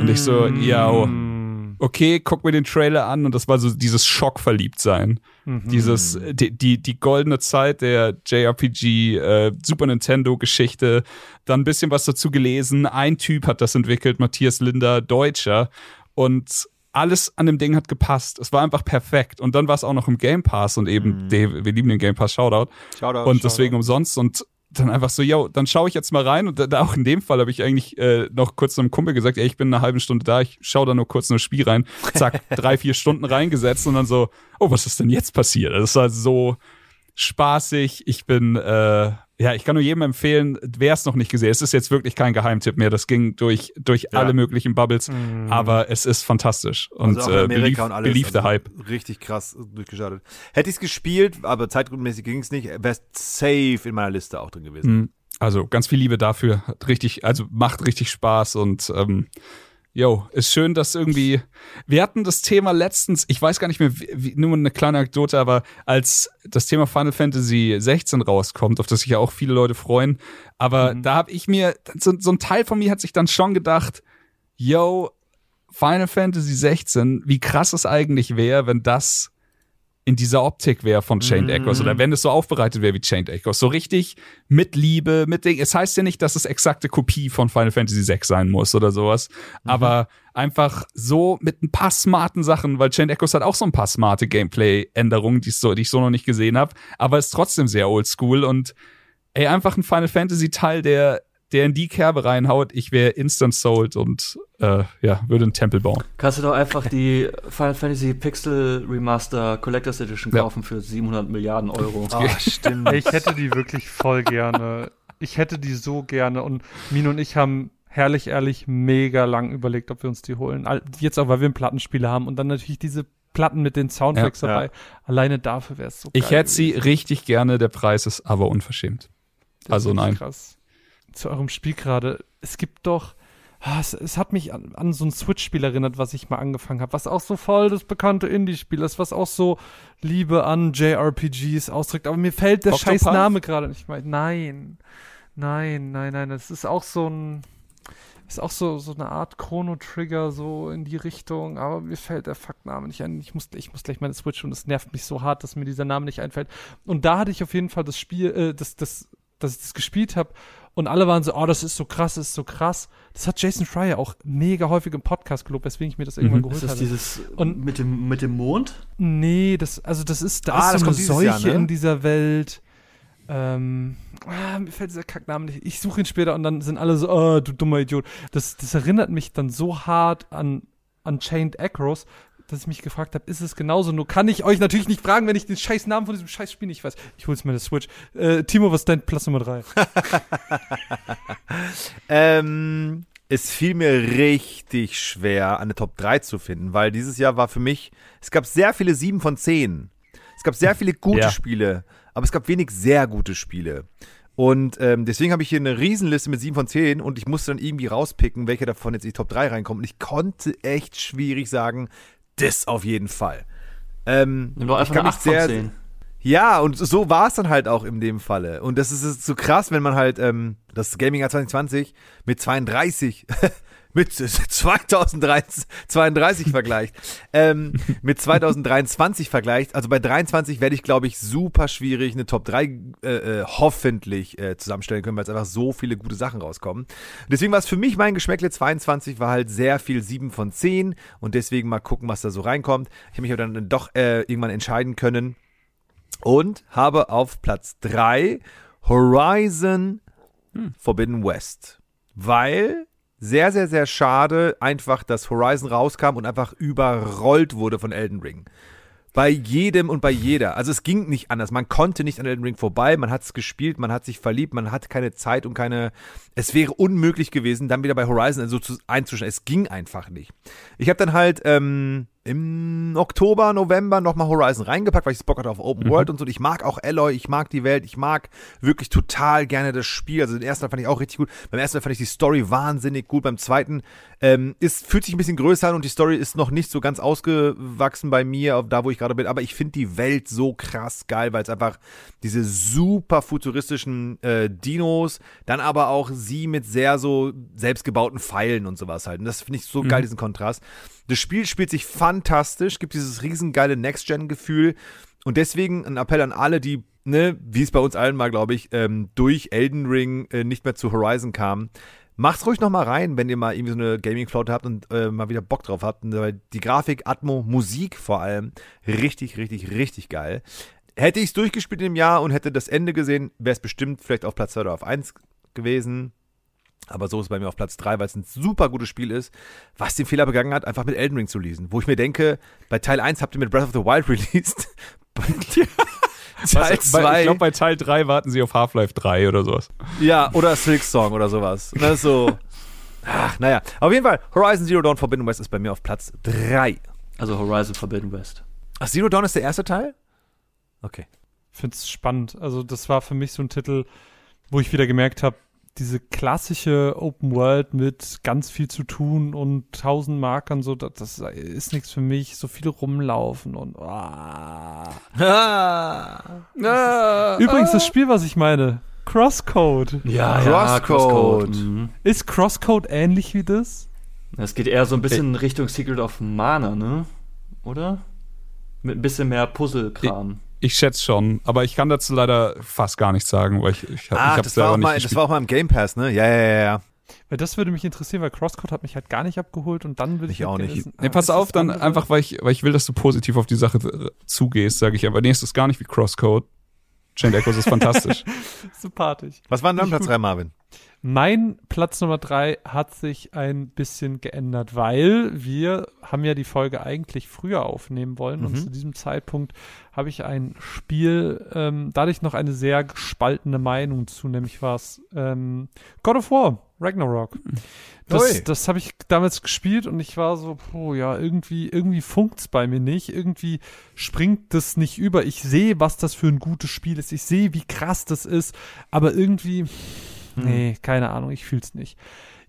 Und ich so, ja, Mm. okay, guck mir den Trailer an und das war so dieses Schockverliebtsein. Mhm. Dieses, die, die, die goldene Zeit der JRPG, äh, Super Nintendo-Geschichte, dann ein bisschen was dazu gelesen. Ein Typ hat das entwickelt, Matthias Linder, Deutscher. Und alles an dem Ding hat gepasst. Es war einfach perfekt. Und dann war es auch noch im Game Pass und eben, Dave, wir lieben den Game Pass, Shoutout. Shoutout, und deswegen umsonst und dann einfach so, yo, dann schaue ich jetzt mal rein. Und da, da auch in dem Fall habe ich eigentlich äh, noch kurz einem Kumpel gesagt, ey, ich bin eine halbe Stunde da, ich schaue da nur kurz in das Spiel rein, zack, drei, vier Stunden reingesetzt und dann so, oh, was ist denn jetzt passiert? Das war so spaßig, ich bin, äh, ja, ich kann nur jedem empfehlen, wer es noch nicht gesehen, es ist jetzt wirklich kein Geheimtipp mehr, das ging durch, durch Ja. alle möglichen Bubbles, Mhm. aber es ist fantastisch und Also äh, belief, und alles. beliefter also Hype. Richtig krass durchgestartet. Hätte ich es gespielt, aber zeitgrundmäßig ging es nicht, wäre es safe in meiner Liste auch drin gewesen. Mhm. Also ganz viel Liebe dafür. Hat richtig, also macht richtig Spaß und ähm, yo, ist schön, dass irgendwie. Wir hatten das Thema letztens, ich weiß gar nicht mehr, wie, nur eine kleine Anekdote, aber als das Thema Final Fantasy 16 rauskommt, auf das sich ja auch viele Leute freuen, aber da habe ich mir, so, so ein Teil von mir hat sich dann schon gedacht, yo, Final Fantasy 16, wie krass es eigentlich wäre, wenn das in dieser Optik wäre von Chained Echoes oder wenn es so aufbereitet wäre wie Chained Echoes. So richtig mit Liebe, mit Ding. Es heißt ja nicht, dass es exakte Kopie von Final Fantasy 6 sein muss oder sowas, aber einfach so mit ein paar smarten Sachen, weil Chained Echoes hat auch so ein paar smarte Gameplay-Änderungen, die, ich so, die ich so noch nicht gesehen habe, aber ist trotzdem sehr oldschool und ey, einfach ein Final Fantasy Teil, der der in die Kerbe reinhaut, ich wäre instant sold und äh, ja, würde einen Tempel bauen. Kannst du doch einfach die Final Fantasy Pixel Remaster Collectors Edition Ja. kaufen für 700 Milliarden Euro. Oh, stimmt. Ich hätte die wirklich voll gerne. Ich hätte die so gerne. Und Mino und ich haben herrlich, ehrlich, mega lang überlegt, ob wir uns die holen. Jetzt auch, weil wir einen Plattenspieler haben und dann natürlich diese Platten mit den Soundtracks Ja, dabei. ja. Alleine dafür wäre es so Ich geil hätte sie richtig gerne, der Preis ist aber unverschämt. Das also nein. Krass. Zu eurem Spiel gerade. Es gibt doch. ah, Es, es hat mich an, an so ein Switch-Spiel erinnert, was ich mal angefangen habe, was auch so voll das bekannte Indie-Spiel ist, was auch so Liebe an JRPGs ausdrückt. Aber mir fällt der Octopath? scheiß Name gerade nicht mehr. Nein. Nein, nein, nein. Es ist auch so ein. Ist auch so, so eine Art Chrono-Trigger, so in die Richtung, aber mir fällt der Fuck-Name nicht ein. Ich muss, ich muss gleich meine Switch und es nervt mich so hart, dass mir dieser Name nicht einfällt. Und da hatte ich auf jeden Fall das Spiel, äh, das, das, dass ich das gespielt habe und alle waren so, oh, das ist so krass, das ist so krass. Das hat Jason Schreier auch mega häufig im Podcast gelobt, weswegen ich mir das irgendwann Mhm. Ist geholt das habe. dieses Und- mit dem mit dem Mond? Nee, das, also das ist, da Ah, ist so eine Seuche Jahr, ne? in dieser Welt. Ähm, ah, mir fällt dieser Kackname nicht. Ich suche ihn später und dann sind alle so, oh, du dummer Idiot. Das, das erinnert mich dann so hart an, an Chained Echoes, dass ich mich gefragt habe, ist es genauso? Nur kann ich euch natürlich nicht fragen, wenn ich den scheiß Namen von diesem scheiß Spiel nicht weiß. Ich hol's mir eine Switch. Äh, Timo, was ist dein Platz Nummer drei? Ähm, es fiel mir richtig schwer, eine Top 3 zu finden, weil dieses Jahr war für mich, es gab sehr viele 7 von 10. Es gab sehr viele gute Ja. Spiele, aber es gab wenig sehr gute Spiele. Und ähm, deswegen habe ich hier eine Riesenliste mit 7 von 10 und ich musste dann irgendwie rauspicken, welcher davon jetzt in die Top 3 reinkommt. Und ich konnte echt schwierig sagen, das auf jeden Fall. Ähm, Nimm doch ich einfach kann eine mich 8 von sehr- 10. ja, und so war es dann halt auch in dem Falle. Und das ist, so krass, wenn man halt ähm, das Gaming-Jahr 2020 mit 32, mit 2032 vergleicht, ähm, mit 2023 vergleicht. Also bei 23 werde ich, glaube ich, super schwierig eine Top 3 äh, äh, hoffentlich äh, zusammenstellen können, weil es einfach so viele gute Sachen rauskommen. Deswegen war es für mich mein Geschmäckle 22 war halt sehr viel 7 von 10 und deswegen mal gucken, was da so reinkommt. Ich habe mich aber dann doch äh, irgendwann entscheiden können und habe auf Platz 3 Horizon Forbidden West. Weil sehr, sehr, sehr schade einfach, dass Horizon rauskam und einfach überrollt wurde von Elden Ring. Bei jedem und bei jeder. Also es ging nicht anders. Man konnte nicht an Elden Ring vorbei. Man hat es gespielt, man hat sich verliebt, man hat keine Zeit und keine. Es wäre unmöglich gewesen, dann wieder bei Horizon so zu, einzuschneiden. Es ging einfach nicht. Ich habe dann halt ähm, im Oktober, November nochmal Horizon reingepackt, weil ich Bock hatte auf Open World und so. Und ich mag auch Alloy, ich mag die Welt, ich mag wirklich total gerne das Spiel. Also den ersten Teil fand ich auch richtig gut. Beim ersten Teil fand ich die Story wahnsinnig gut. Beim zweiten ähm, ist, fühlt sich ein bisschen größer an und die Story ist noch nicht so ganz ausgewachsen bei mir, auf da wo ich gerade bin. Aber ich finde die Welt so krass geil, weil es einfach diese super futuristischen äh, Dinos, dann aber auch sie mit sehr so selbstgebauten Pfeilen und sowas halt. Und das finde ich so geil, diesen Kontrast. Das Spiel spielt sich fantastisch, gibt dieses riesengeile Next-Gen-Gefühl. Und deswegen ein Appell an alle, die, ne, wie es bei uns allen mal, glaube ich, ähm, durch Elden Ring äh, nicht mehr zu Horizon kamen. Macht's ruhig noch mal rein, wenn ihr mal irgendwie so eine Gaming-Flotte habt und äh, mal wieder Bock drauf habt. Und, äh, die Grafik, Atmo, Musik vor allem, richtig, richtig, richtig geil. Hätte ich es durchgespielt im Jahr und hätte das Ende gesehen, wäre es bestimmt vielleicht auf Platz 2 oder auf 1 gewesen. Aber so ist es bei mir auf Platz 3, weil es ein super gutes Spiel ist, was den Fehler begangen hat, einfach mit Elden Ring zu lesen. Wo ich mir denke, bei Teil 1 habt ihr mit Breath of the Wild released. Teil Was, bei, 2, ich glaube, bei Teil 3 warten sie auf Half-Life 3 oder sowas. ja, oder Silk Song oder sowas. Das ist so. Ach, naja. Auf jeden Fall, Horizon Zero Dawn Forbidden West ist bei mir auf Platz 3. Also Horizon Forbidden West. Ach, Zero Dawn ist der erste Teil? Okay. Ich finde es spannend. Also das war für mich so ein Titel, wo ich wieder gemerkt habe, diese klassische Open World mit ganz viel zu tun und tausend Markern, so das, das ist nichts für mich. So viel rumlaufen und ah. Übrigens das Spiel, was ich meine, Crosscode. Ja, Crosscode. Mhm. Ist Crosscode ähnlich wie das? Es geht eher so ein bisschen in Richtung Secret of Mana, ne? Oder? Mit ein bisschen mehr Puzzle-Kram. Ich schätze schon, aber ich kann dazu leider fast gar nichts sagen, weil ich, ich, hab- ich habe das, war selber auch nicht mal, das war auch mal im Game Pass, ne? Ja, ja, ja, ja. Weil das würde mich interessieren, weil Crosscode hat mich halt gar nicht abgeholt und dann würde ich Ich auch nicht. wissen, Nee, pass auf, dann andere? einfach, weil ich, weil ich will, dass du positiv auf die Sache äh, zugehst, sage ich aber, nee, es ist gar nicht wie Crosscode. Chained Echoes ist fantastisch. sympathisch. Was war denn dein Platz gut. 3, Marvin? Mein Platz Nummer drei hat sich ein bisschen geändert, weil wir haben ja die Folge eigentlich früher aufnehmen wollen und Mhm. zu diesem Zeitpunkt habe ich ein Spiel, ähm, dadurch noch eine sehr gespaltene Meinung zu, nämlich war es ähm, God of War, Ragnarok. Das, das habe ich damals gespielt und ich war so, oh ja, irgendwie, irgendwie funkt's bei mir nicht. Irgendwie springt das nicht über. Ich sehe, was das für ein gutes Spiel ist. Ich sehe, wie krass das ist. Aber irgendwie, nee, keine Ahnung, ich fühl's nicht.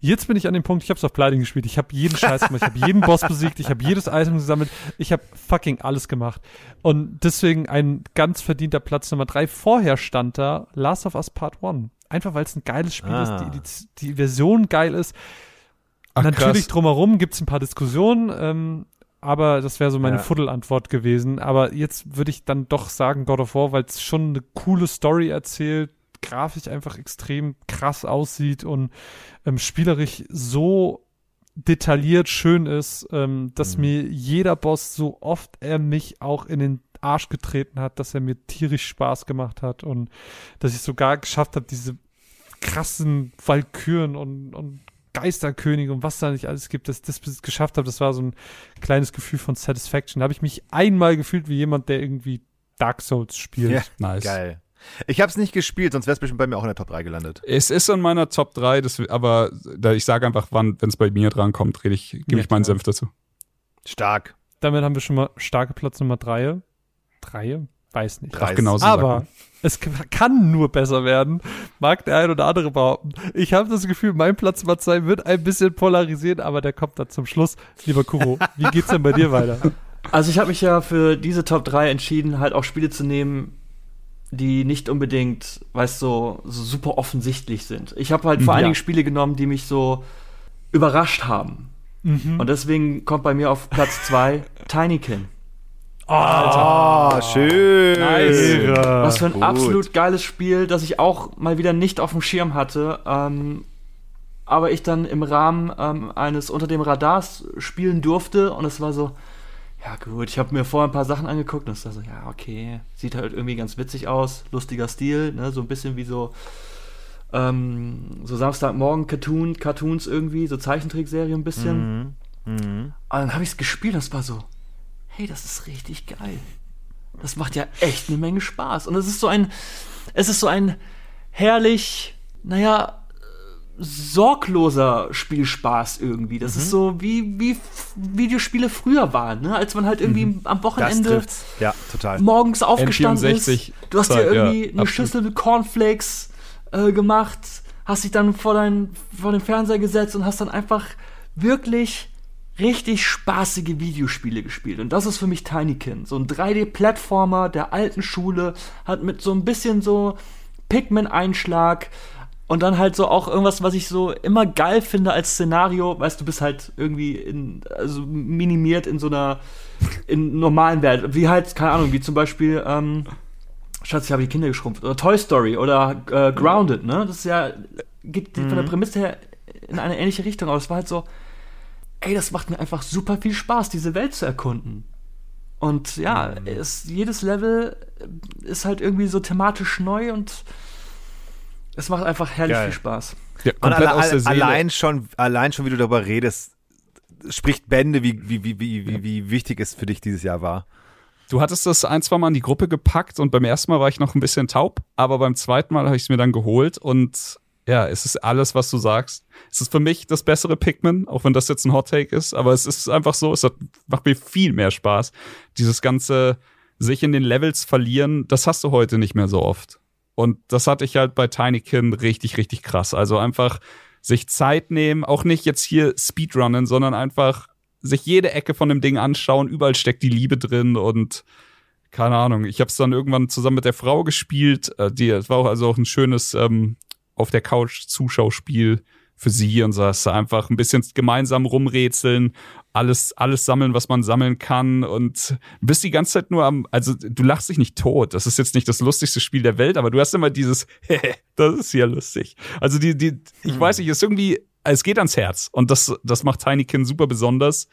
Jetzt bin ich an dem Punkt, ich habe es auf Pleite gespielt. Ich habe jeden Scheiß gemacht. Ich habe jeden Boss besiegt. Ich habe jedes Item gesammelt. Ich habe fucking alles gemacht. Und deswegen ein ganz verdienter Platz Nummer drei. Vorher stand da Last of Us Part 1. Einfach weil es ein geiles Spiel Ah. ist, die, die, die Version geil ist. Ach, Natürlich krass. drumherum gibt es ein paar Diskussionen, ähm, aber das wäre so meine Ja. Fuddelantwort gewesen. Aber jetzt würde ich dann doch sagen God of War, weil es schon eine coole Story erzählt, grafisch einfach extrem krass aussieht und ähm, spielerisch so detailliert schön ist, ähm, dass Mhm. mir jeder Boss, so oft er mich auch in den Arsch getreten hat, dass er mir tierisch Spaß gemacht hat und dass ich sogar geschafft habe, diese krassen Valkyren und, und Geisterkönige und was da nicht alles gibt, dass ich das geschafft habe, das war so ein kleines Gefühl von Satisfaction. Da habe ich mich einmal gefühlt wie jemand, der irgendwie Dark Souls spielt. Ja. Nice. Geil. Ich habe es nicht gespielt, sonst wäre es bestimmt bei mir auch in der Top 3 gelandet. Es ist in meiner Top 3, das, aber da ich sage einfach, wann, wenn es bei mir drankommt, rede ich, gebe Ja, ich meinen. Senf dazu. Stark. Damit haben wir schon mal starke Platz Nummer drei. Drei? Weiß nicht. Ach, genau so Aber es kann nur besser werden, mag der ein oder andere behaupten. Ich habe das Gefühl, mein Platz Nummer zwei wird ein bisschen polarisieren, aber der kommt dann zum Schluss. Lieber Kuro, wie geht's denn bei dir weiter? Also ich habe mich ja für diese Top 3 entschieden, halt auch Spiele zu nehmen, die nicht unbedingt, weißt du, so, so super offensichtlich sind. Ich habe halt vor Mhm. allen Ja. Dingen Spiele genommen, die mich so überrascht haben. Mhm. Und deswegen kommt bei mir auf Platz 2 Tinykin. Oh, schön. Nice. Was für ein gut. absolut geiles Spiel, das ich auch mal wieder nicht auf dem Schirm hatte. Ähm, aber ich dann im Rahmen ähm, eines unter dem Radars spielen durfte und es war so, ja gut, ich habe mir vorher ein paar Sachen angeguckt und es war so, ja, okay, sieht halt irgendwie ganz witzig aus, lustiger Stil, ne, so ein bisschen wie so ähm, so Samstagmorgen Cartoon, Cartoons irgendwie, so Zeichentrickserie ein bisschen. Mhm. Mhm. Und dann habe ich es gespielt und es war so, hey, das ist richtig geil. Das macht ja echt eine Menge Spaß. Und es ist so ein, es ist so ein herrlich, naja, sorgloser Spielspaß irgendwie. Das ist so wie, wie Videospiele früher waren, ne? als man halt irgendwie am Das Wochenende. Ja, morgens aufgestanden N64 ist. Du hast dir Zeit, ja, irgendwie eine absolut. Schüssel mit Cornflakes äh, gemacht, hast dich dann vor, dein, vor den Fernseher gesetzt und hast dann einfach wirklich richtig spaßige Videospiele gespielt. Und das ist für mich Tinykin. So ein 3D-Plattformer der alten Schule, hat mit so ein bisschen so Pikmin-Einschlag und dann halt so auch irgendwas, was ich so immer geil finde als Szenario. Weißt du, bist halt irgendwie in, also minimiert in so einer in normalen Welt. Wie halt, keine Ahnung, wie zum Beispiel, ähm, Schatz, ich habe die Kinder geschrumpft. Oder Toy Story oder äh, Grounded, ne? Das ist ja, geht von der Prämisse her in eine ähnliche Richtung. Aber es war halt so, ey, das macht mir einfach super viel Spaß, diese Welt zu erkunden. Und ja, es, jedes Level ist halt irgendwie so thematisch neu und es macht einfach herrlich Geil. viel Spaß. Ja, komplett alle, aus der Seele. allein schon, allein schon, wie du darüber redest, spricht Bände, wie, wie, wie, wie, wie, wie wichtig es für dich dieses Jahr war. Du hattest das ein, zwei Mal in die Gruppe gepackt und beim ersten Mal war ich noch ein bisschen taub, aber beim zweiten Mal habe ich es mir dann geholt und ja, es ist alles, was du sagst. Es ist für mich das bessere Pikmin, auch wenn das jetzt ein Hot Take ist, aber es ist einfach so, es hat, macht mir viel mehr Spaß. Dieses ganze sich in den Levels verlieren, das hast du heute nicht mehr so oft. Und das hatte ich halt bei Tinykin richtig, richtig krass. Also einfach sich Zeit nehmen, auch nicht jetzt hier Speedrunnen, sondern einfach sich jede Ecke von dem Ding anschauen. Überall steckt die Liebe drin und keine Ahnung. Ich habe es dann irgendwann zusammen mit der Frau gespielt. Äh, die, es war auch also auch ein schönes ähm, auf der Couch Zuschauspiel für sie und so einfach ein bisschen gemeinsam rumrätseln, alles alles sammeln, was man sammeln kann und bist die ganze Zeit nur am also du lachst dich nicht tot. Das ist jetzt nicht das lustigste Spiel der Welt, aber du hast immer dieses das ist ja lustig. Also die die ich weiß nicht, ist irgendwie es geht ans Herz und das das macht Tinykin super besonders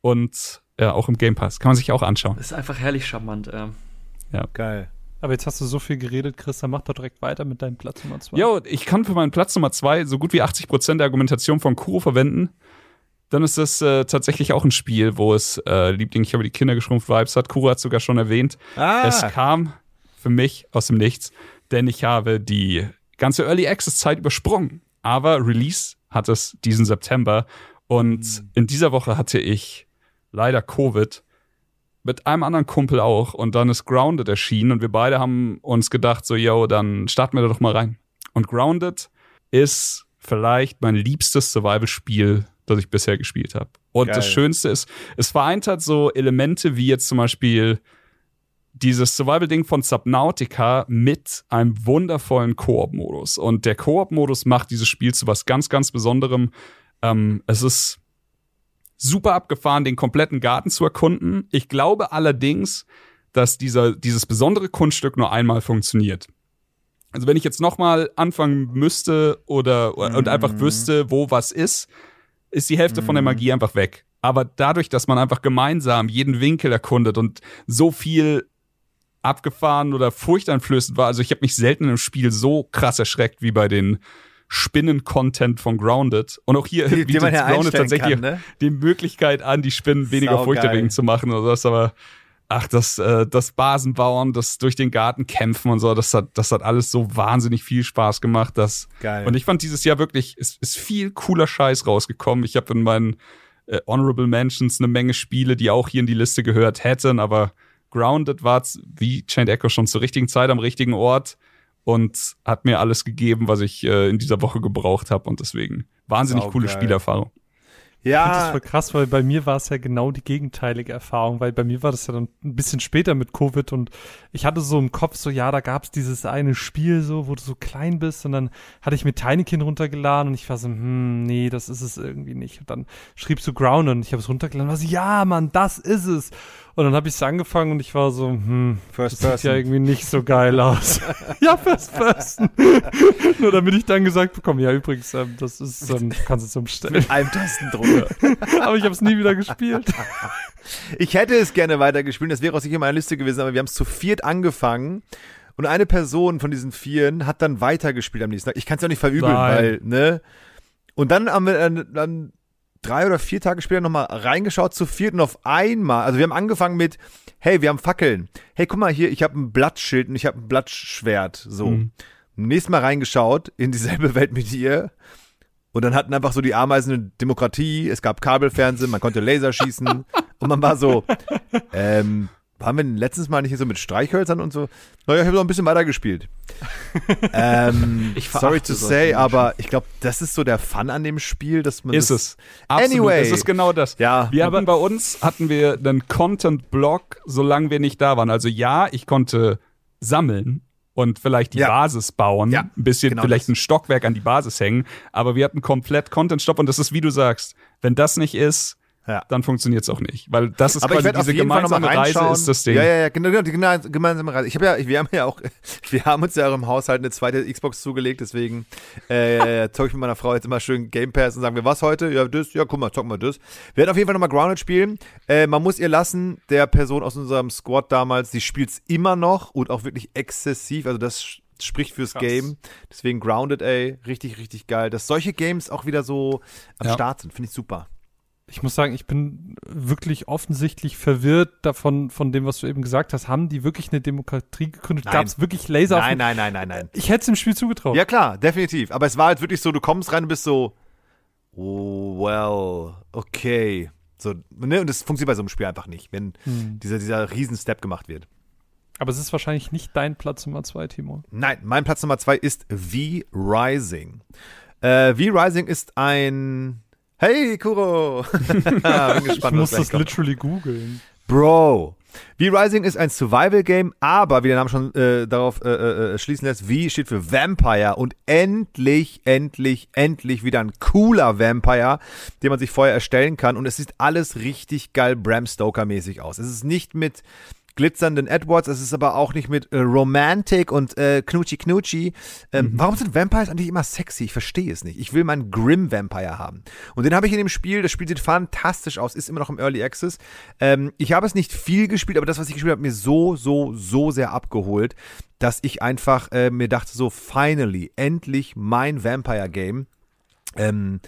und ja, auch im Game Pass kann man sich auch anschauen. Das ist einfach herrlich charmant. Äh. Geil. Aber jetzt hast du so viel geredet, Chris, dann mach doch direkt weiter mit deinem Platz Nummer zwei. Jo, ich kann für meinen Platz Nummer zwei so gut wie 80 Prozent der Argumentation von Kuro verwenden. Dann ist das äh, tatsächlich auch ein Spiel, wo es äh, Liebling, ich habe die Kinder geschrumpft Vibes hat. Kuro hat sogar schon erwähnt. Ah, Es kam für mich aus dem Nichts, denn ich habe die ganze Early Access Zeit übersprungen. Aber Release hat es diesen September und in dieser Woche hatte ich leider Covid mit einem anderen Kumpel auch und dann ist Grounded erschienen und wir beide haben uns gedacht so, yo, dann starten wir da doch mal rein. Und Grounded ist vielleicht mein liebstes Survival-Spiel, das ich bisher gespielt habe. Und Geil. das Schönste ist, es vereint halt so Elemente wie jetzt zum Beispiel dieses Survival-Ding von Subnautica mit einem wundervollen Koop-Modus. Und der Koop-Modus macht dieses Spiel zu was ganz, ganz Besonderem. Ähm, es ist super abgefahren, den kompletten Garten zu erkunden. Ich glaube allerdings, dass dieser, dieses besondere Kunststück nur einmal funktioniert. Also wenn ich jetzt nochmal anfangen müsste oder und einfach wüsste, wo was ist, ist die Hälfte von der Magie einfach weg. Aber dadurch, dass man einfach gemeinsam jeden Winkel erkundet und so viel abgefahren oder furchteinflößend war, also ich habe mich selten im Spiel so krass erschreckt wie bei den Spinnen-Content von Grounded. Und auch hier Die- bietet Grounded tatsächlich kann, ne? die Möglichkeit an, die Spinnen weniger furchterregend zu machen oder das, aber ach, das, äh, das Basen bauen, das durch den Garten kämpfen und so, das hat, das hat alles so wahnsinnig viel Spaß gemacht. Das, Geil. und ich fand dieses Jahr wirklich, es ist viel cooler Scheiß rausgekommen. Ich habe in meinen äh, Honorable Mentions eine Menge Spiele, die auch hier in die Liste gehört hätten, aber Grounded war wie Chained Echo schon zur richtigen Zeit am richtigen Ort und hat mir alles gegeben, was ich äh, in dieser Woche gebraucht habe und deswegen wahnsinnig coole Saugeil. Spielerfahrung. Ich finde das ja, voll krass, weil bei mir war es ja genau die gegenteilige Erfahrung, weil bei mir war das ja dann ein bisschen später mit Covid und ich hatte so im Kopf so, ja, da gab es dieses eine Spiel so, wo du so klein bist und dann hatte ich mir Tinykin runtergeladen und ich war so, hm, nee, das ist es irgendwie nicht. Und dann schriebst du Ground und ich habe es runtergeladen und war so, ja, Mann, das ist es. Und dann habe ich es angefangen und ich war so, hm, First das sieht Person. ja irgendwie nicht so geil aus. ja, First Person. Nur damit ich dann gesagt bekomme, ja, übrigens, ähm, das ist, ähm, du kannst es umstellen. mit einem Tastendruck. Aber ich habe es nie wieder gespielt. Ich hätte es gerne weitergespielt, das wäre auch sicher meine Liste gewesen, aber wir haben es zu viert angefangen. Und eine Person von diesen Vieren hat dann weitergespielt am nächsten Tag. Ich kann es ja nicht verübeln, Nein. weil, ne? Und dann haben wir dann, dann drei oder vier Tage später nochmal reingeschaut zu viert und auf einmal, also wir haben angefangen mit, hey, wir haben Fackeln. Hey, guck mal hier, ich habe ein Blattschild und ich habe ein Blattschwert. So. Mhm. Nächstes Mal reingeschaut in dieselbe Welt mit ihr. Und dann hatten einfach so die Ameisen eine Demokratie, es gab Kabelfernsehen, man konnte Laser schießen und man war so, ähm, waren wir letztes Mal nicht so mit Streichhölzern und so? Naja, ich habe noch ein bisschen weiter gespielt. ähm, sorry to say, aber ich glaube, das ist so der Fun an dem Spiel, dass man Ist es. Absolut. Anyway. Es ist genau das. Ja, Wir hatten bei uns hatten wir einen Content-Block, solange wir nicht da waren. Also ja, ich konnte sammeln und vielleicht die Ja. Basis bauen, Ja, ein bisschen genau vielleicht das. ein Stockwerk an die Basis hängen, aber wir hatten komplett Content-Stopp und das ist, wie du sagst, wenn das nicht ist, Ja. dann funktioniert es auch nicht, weil das ist aber quasi diese gemeinsame Reise ist das Ding. Ja, ja, ja, genau, genau, die gena- gemeinsame Reise. Ich habe ja, wir haben ja auch, wir haben uns ja auch im Haushalt eine zweite Xbox zugelegt, deswegen äh, zocke ich mit meiner Frau jetzt immer schön Game Pass und sagen wir, was heute? Ja, das, ja, guck mal, zocken wir das. Wir werden auf jeden Fall nochmal Grounded spielen. Äh, man muss ihr lassen, der Person aus unserem Squad damals, die spielt es immer noch und auch wirklich exzessiv, also das spricht fürs Krass. Game. Deswegen Grounded, ey, richtig, richtig geil. Dass solche Games auch wieder so am Ja. Start sind, finde ich super. Ich muss sagen, ich bin wirklich offensichtlich verwirrt davon, von dem, was du eben gesagt hast. Haben die wirklich eine Demokratie gegründet? Gab es wirklich Laser? Nein, dem- nein, nein, nein, nein. Ich hätte es im Spiel zugetraut. Ja, klar, definitiv. Aber es war halt wirklich so, du kommst rein und bist so, oh, well, okay. So, ne? Und das funktioniert bei so einem Spiel einfach nicht, wenn Hm. dieser, dieser Riesen-Step gemacht wird. Aber es ist wahrscheinlich nicht dein Platz Nummer zwei, Timo. Nein, mein Platz Nummer zwei ist V-Rising. Äh, V-Rising ist ein. Hey, Kuro! Bin gespannt, Ich muss das kommt. literally googeln. Bro. V-Rising ist ein Survival-Game, aber wie der Name schon äh, darauf äh, äh, schließen lässt, V steht für Vampire und endlich, endlich, endlich wieder ein cooler Vampire, den man sich vorher erstellen kann und es sieht alles richtig geil Bram Stoker-mäßig aus. Es ist nicht mit glitzernden Edwards, es ist aber auch nicht mit äh, Romantic und äh, Knutschi Knutschi. Ähm, Warum sind Vampires eigentlich immer sexy? Ich verstehe es nicht. Ich will meinen Grim Vampire haben. Und den habe ich in dem Spiel. Das Spiel sieht fantastisch aus, ist immer noch im Early Access. Ähm, ich habe es nicht viel gespielt, aber das, was ich gespielt habe, hat mir so, so, so sehr abgeholt, dass ich einfach äh, mir dachte, so, finally, endlich mein Vampire-Game. Ähm,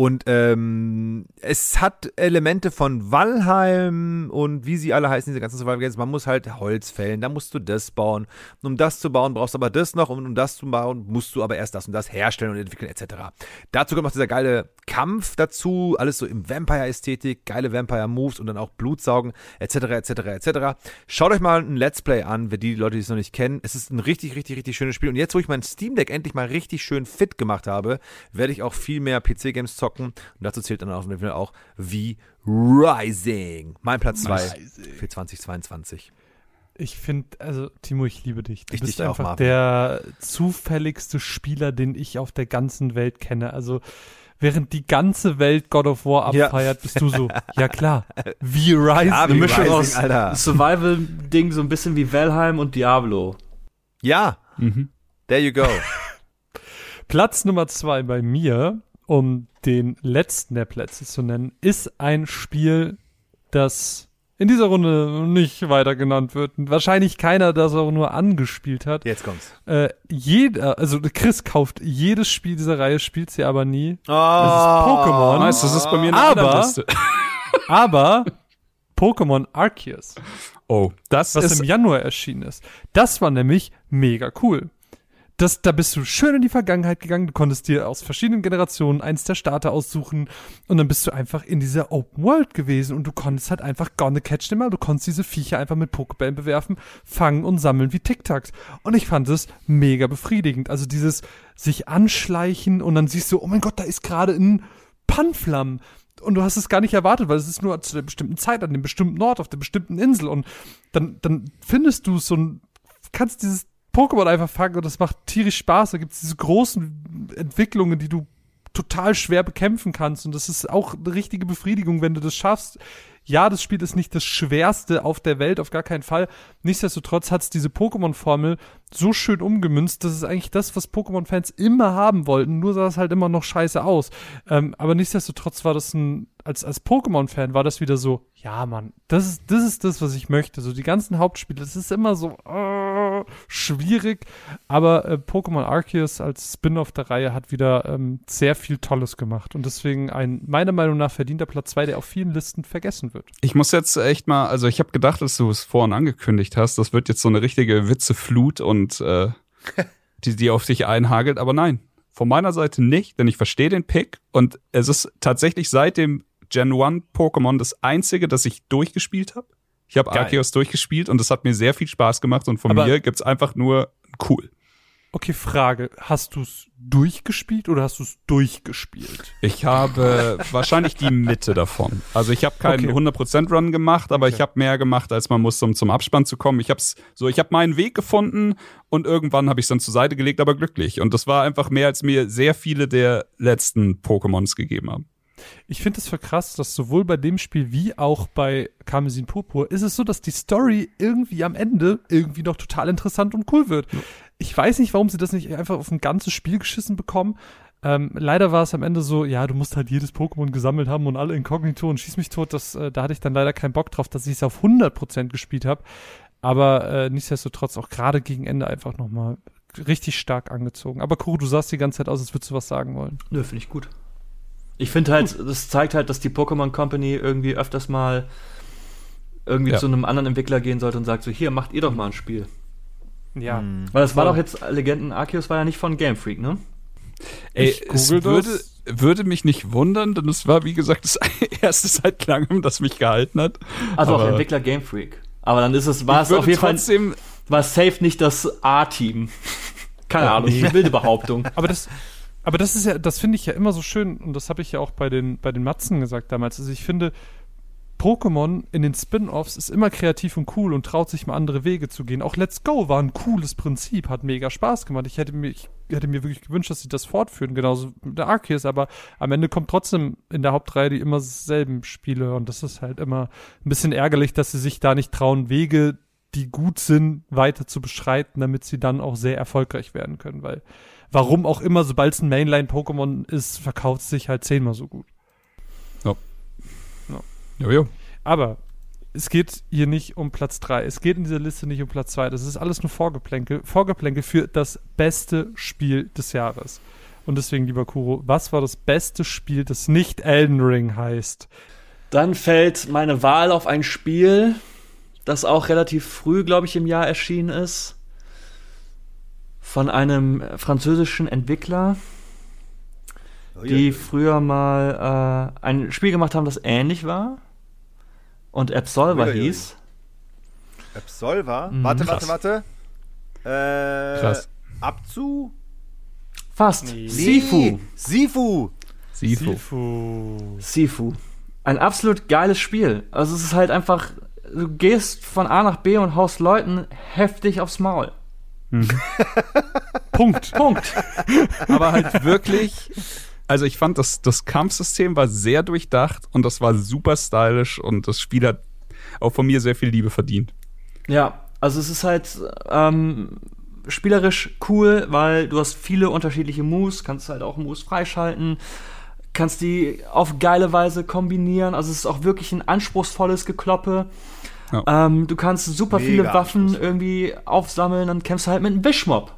und ähm, es hat Elemente von Valheim und wie sie alle heißen, diese ganzen Survival Games. Man muss halt Holz fällen, dann musst du das bauen. Und um das zu bauen, brauchst du aber das noch. Und um das zu bauen, musst du aber erst das und das herstellen und entwickeln, etc. Dazu kommt noch dieser geile Kampf dazu, alles so im Vampire-Ästhetik, geile Vampire-Moves und dann auch Blutsaugen, etc., etc., etc. Schaut euch mal ein Let's Play an, wer die Leute, die es noch nicht kennen. Es ist ein richtig, richtig, richtig schönes Spiel. Und jetzt, wo ich mein Steam Deck endlich mal richtig schön fit gemacht habe, werde ich auch viel mehr PC-Games zocken. Und dazu zählt dann auf jeden Fall auch V-Rising. Mein Platz 2 für 2022. Ich finde, also Timo, ich liebe dich. Du Ich bist dich einfach Marvin. der zufälligste Spieler, den ich auf der ganzen Welt kenne. Also während die ganze Welt God of War Ja. abfeiert, bist du so, ja klar, wie Rising. Ja, Eine wie Mischung Rising, aus Alter. Survival-Ding, so ein bisschen wie Valheim und Diablo. Ja, Mhm. there you go. Platz Nummer zwei bei mir, um den letzten der Plätze zu nennen, ist ein Spiel, das in dieser Runde nicht weiter genannt wird. Wahrscheinlich keiner das auch nur angespielt hat. Jetzt kommt's. Äh, jeder, also Chris kauft jedes Spiel dieser Reihe, spielt sie aber nie. Oh, Pokémon. Nice, das ist bei mir eine Aber- Liste. Aber Pokémon Arceus, Oh, das was ist im Januar erschienen ist, das war nämlich mega cool. Das, da bist du schön in die Vergangenheit gegangen, du konntest dir aus verschiedenen Generationen eins der Starter aussuchen und dann bist du einfach in dieser Open World gewesen und du konntest halt einfach Gonna Catch them all, du konntest diese Viecher einfach mit Pokebällen bewerfen, fangen und sammeln wie Tic-Tacs. Und ich fand es mega befriedigend. Also dieses sich anschleichen und dann siehst du, oh mein Gott, da ist gerade ein Panflam. Und du hast es gar nicht erwartet, weil es ist nur zu der bestimmten Zeit, an dem bestimmten Ort, auf der bestimmten Insel. Und dann, dann findest du so ein, kannst dieses Pokémon einfach fangen und das macht tierisch Spaß. Da gibt es diese großen Entwicklungen, die du total schwer bekämpfen kannst. Und das ist auch eine richtige Befriedigung, wenn du das schaffst, Ja, das Spiel ist nicht das schwerste auf der Welt, auf gar keinen Fall. Nichtsdestotrotz hat es diese Pokémon-Formel so schön umgemünzt, das ist eigentlich das, was Pokémon-Fans immer haben wollten, nur sah es halt immer noch scheiße aus. Ähm, aber nichtsdestotrotz war das ein, als, als Pokémon-Fan war das wieder so, ja, Mann, das ist, das ist das, was ich möchte. So die ganzen Hauptspiele, das ist immer so äh, schwierig, aber äh, Pokémon Arceus als Spin-off der Reihe hat wieder ähm, sehr viel Tolles gemacht. Und deswegen ein meiner Meinung nach verdienter Platz 2, der auf vielen Listen vergessen wird. Ich muss jetzt echt mal, also ich habe gedacht, dass du es vorhin angekündigt hast, das wird jetzt so eine richtige Witzeflut und äh, die, die auf dich einhagelt, aber nein, von meiner Seite nicht, denn ich verstehe den Pick. Und es ist tatsächlich seit dem Gen 1 Pokémon das einzige, das ich durchgespielt habe. Ich habe. Arceus durchgespielt und es hat mir sehr viel Spaß gemacht und von Aber- mir gibt's einfach nur cool. Okay, Frage, hast du es durchgespielt oder hast du es durchgespielt? Ich habe wahrscheinlich die Mitte davon. Also ich habe keinen Okay. 100% Run gemacht, aber Okay. ich habe mehr gemacht, als man muss, um zum Abspann zu kommen. Ich habe so, ich habe meinen Weg gefunden und irgendwann habe ich es dann zur Seite gelegt, aber glücklich. Und das war einfach mehr, als mir sehr viele der letzten Pokémons gegeben haben. Ich finde es voll krass, dass sowohl bei dem Spiel wie auch bei Karmesin Purpur ist es so, dass die Story irgendwie am Ende irgendwie noch total interessant und cool wird. Ich weiß nicht, warum sie das nicht einfach auf ein ganzes Spiel geschissen bekommen. Ähm, leider war es am Ende so, ja, du musst halt jedes Pokémon gesammelt haben und alle inkognito und schieß mich tot. Das, äh, da hatte ich dann leider keinen Bock drauf, dass ich es auf 100% gespielt habe. Aber äh, nichtsdestotrotz auch gerade gegen Ende einfach nochmal richtig stark angezogen. Aber Kuro, du sahst die ganze Zeit aus, als würdest du was sagen wollen. Nö, finde ich gut. Ich finde halt, das zeigt halt, dass die Pokémon Company irgendwie öfters mal irgendwie Ja. zu einem anderen Entwickler gehen sollte und sagt so, hier, macht ihr doch mal ein Spiel. Ja. Weil das war Voll. doch jetzt, Legenden Arceus war ja nicht von Game Freak, ne? Ey, Ich es google würde, das. würde mich nicht wundern, denn es war, wie gesagt, das erste seit langem, das mich gehalten hat. Also auch Aber- Entwickler Game Freak. Aber dann ist es, war Ich es auf jeden Fall, trotzdem, war safe nicht das A-Team. Keine Ahnung, wilde Behauptung. Aber das, aber das ist ja, das finde ich ja immer so schön und das habe ich ja auch bei den, bei den Matzen gesagt damals. Also ich finde, Pokémon in den Spin-Offs ist immer kreativ und cool und traut sich mal andere Wege zu gehen. Auch Let's Go war ein cooles Prinzip, hat mega Spaß gemacht. Ich hätte mir, ich hätte mir wirklich gewünscht, dass sie das fortführen, genauso mit der Arceus, aber am Ende kommt trotzdem in der Hauptreihe die immer selben Spiele und das ist halt immer ein bisschen ärgerlich, dass sie sich da nicht trauen, Wege, die gut sind, weiter zu beschreiten, damit sie dann auch sehr erfolgreich werden können, weil warum auch immer, sobald es ein Mainline-Pokémon ist, verkauft es sich halt zehnmal so gut. jojo. Aber es geht hier nicht um Platz 3. Es geht in dieser Liste nicht um Platz 2. Das ist alles nur Vorgeplänkel. Vorgeplänkel für das beste Spiel des Jahres. Und deswegen, lieber Kuro, was war das beste Spiel, das nicht Elden Ring heißt? Dann fällt meine Wahl auf ein Spiel, das auch relativ früh, glaube ich, im Jahr erschienen ist. Von einem französischen Entwickler, die früher mal äh, ein Spiel gemacht haben, das ähnlich war. Und Absolver Uiuiui. hieß. Absolver. Mhm. Warte, warte, warte. Äh, Krass. Abzu? Fast. Nee. Sifu. Sifu. Sifu. Sifu. Sifu. Ein absolut geiles Spiel. Also es ist halt einfach, du gehst von A nach B und haust Leuten heftig aufs Maul. Punkt. Punkt. aber halt wirklich. Also ich fand, das, das Kampfsystem war sehr durchdacht und das war super stylisch und das Spiel hat auch von mir sehr viel Liebe verdient. Ja, also es ist halt ähm, spielerisch cool, weil du hast viele unterschiedliche Moves, kannst halt auch Moves freischalten, kannst die auf geile Weise kombinieren. Also es ist auch wirklich ein anspruchsvolles Gekloppe. Ja. Ähm, du kannst super Mega viele Waffen anspruchsvoll. irgendwie aufsammeln, dann kämpfst du halt mit einem Wischmob.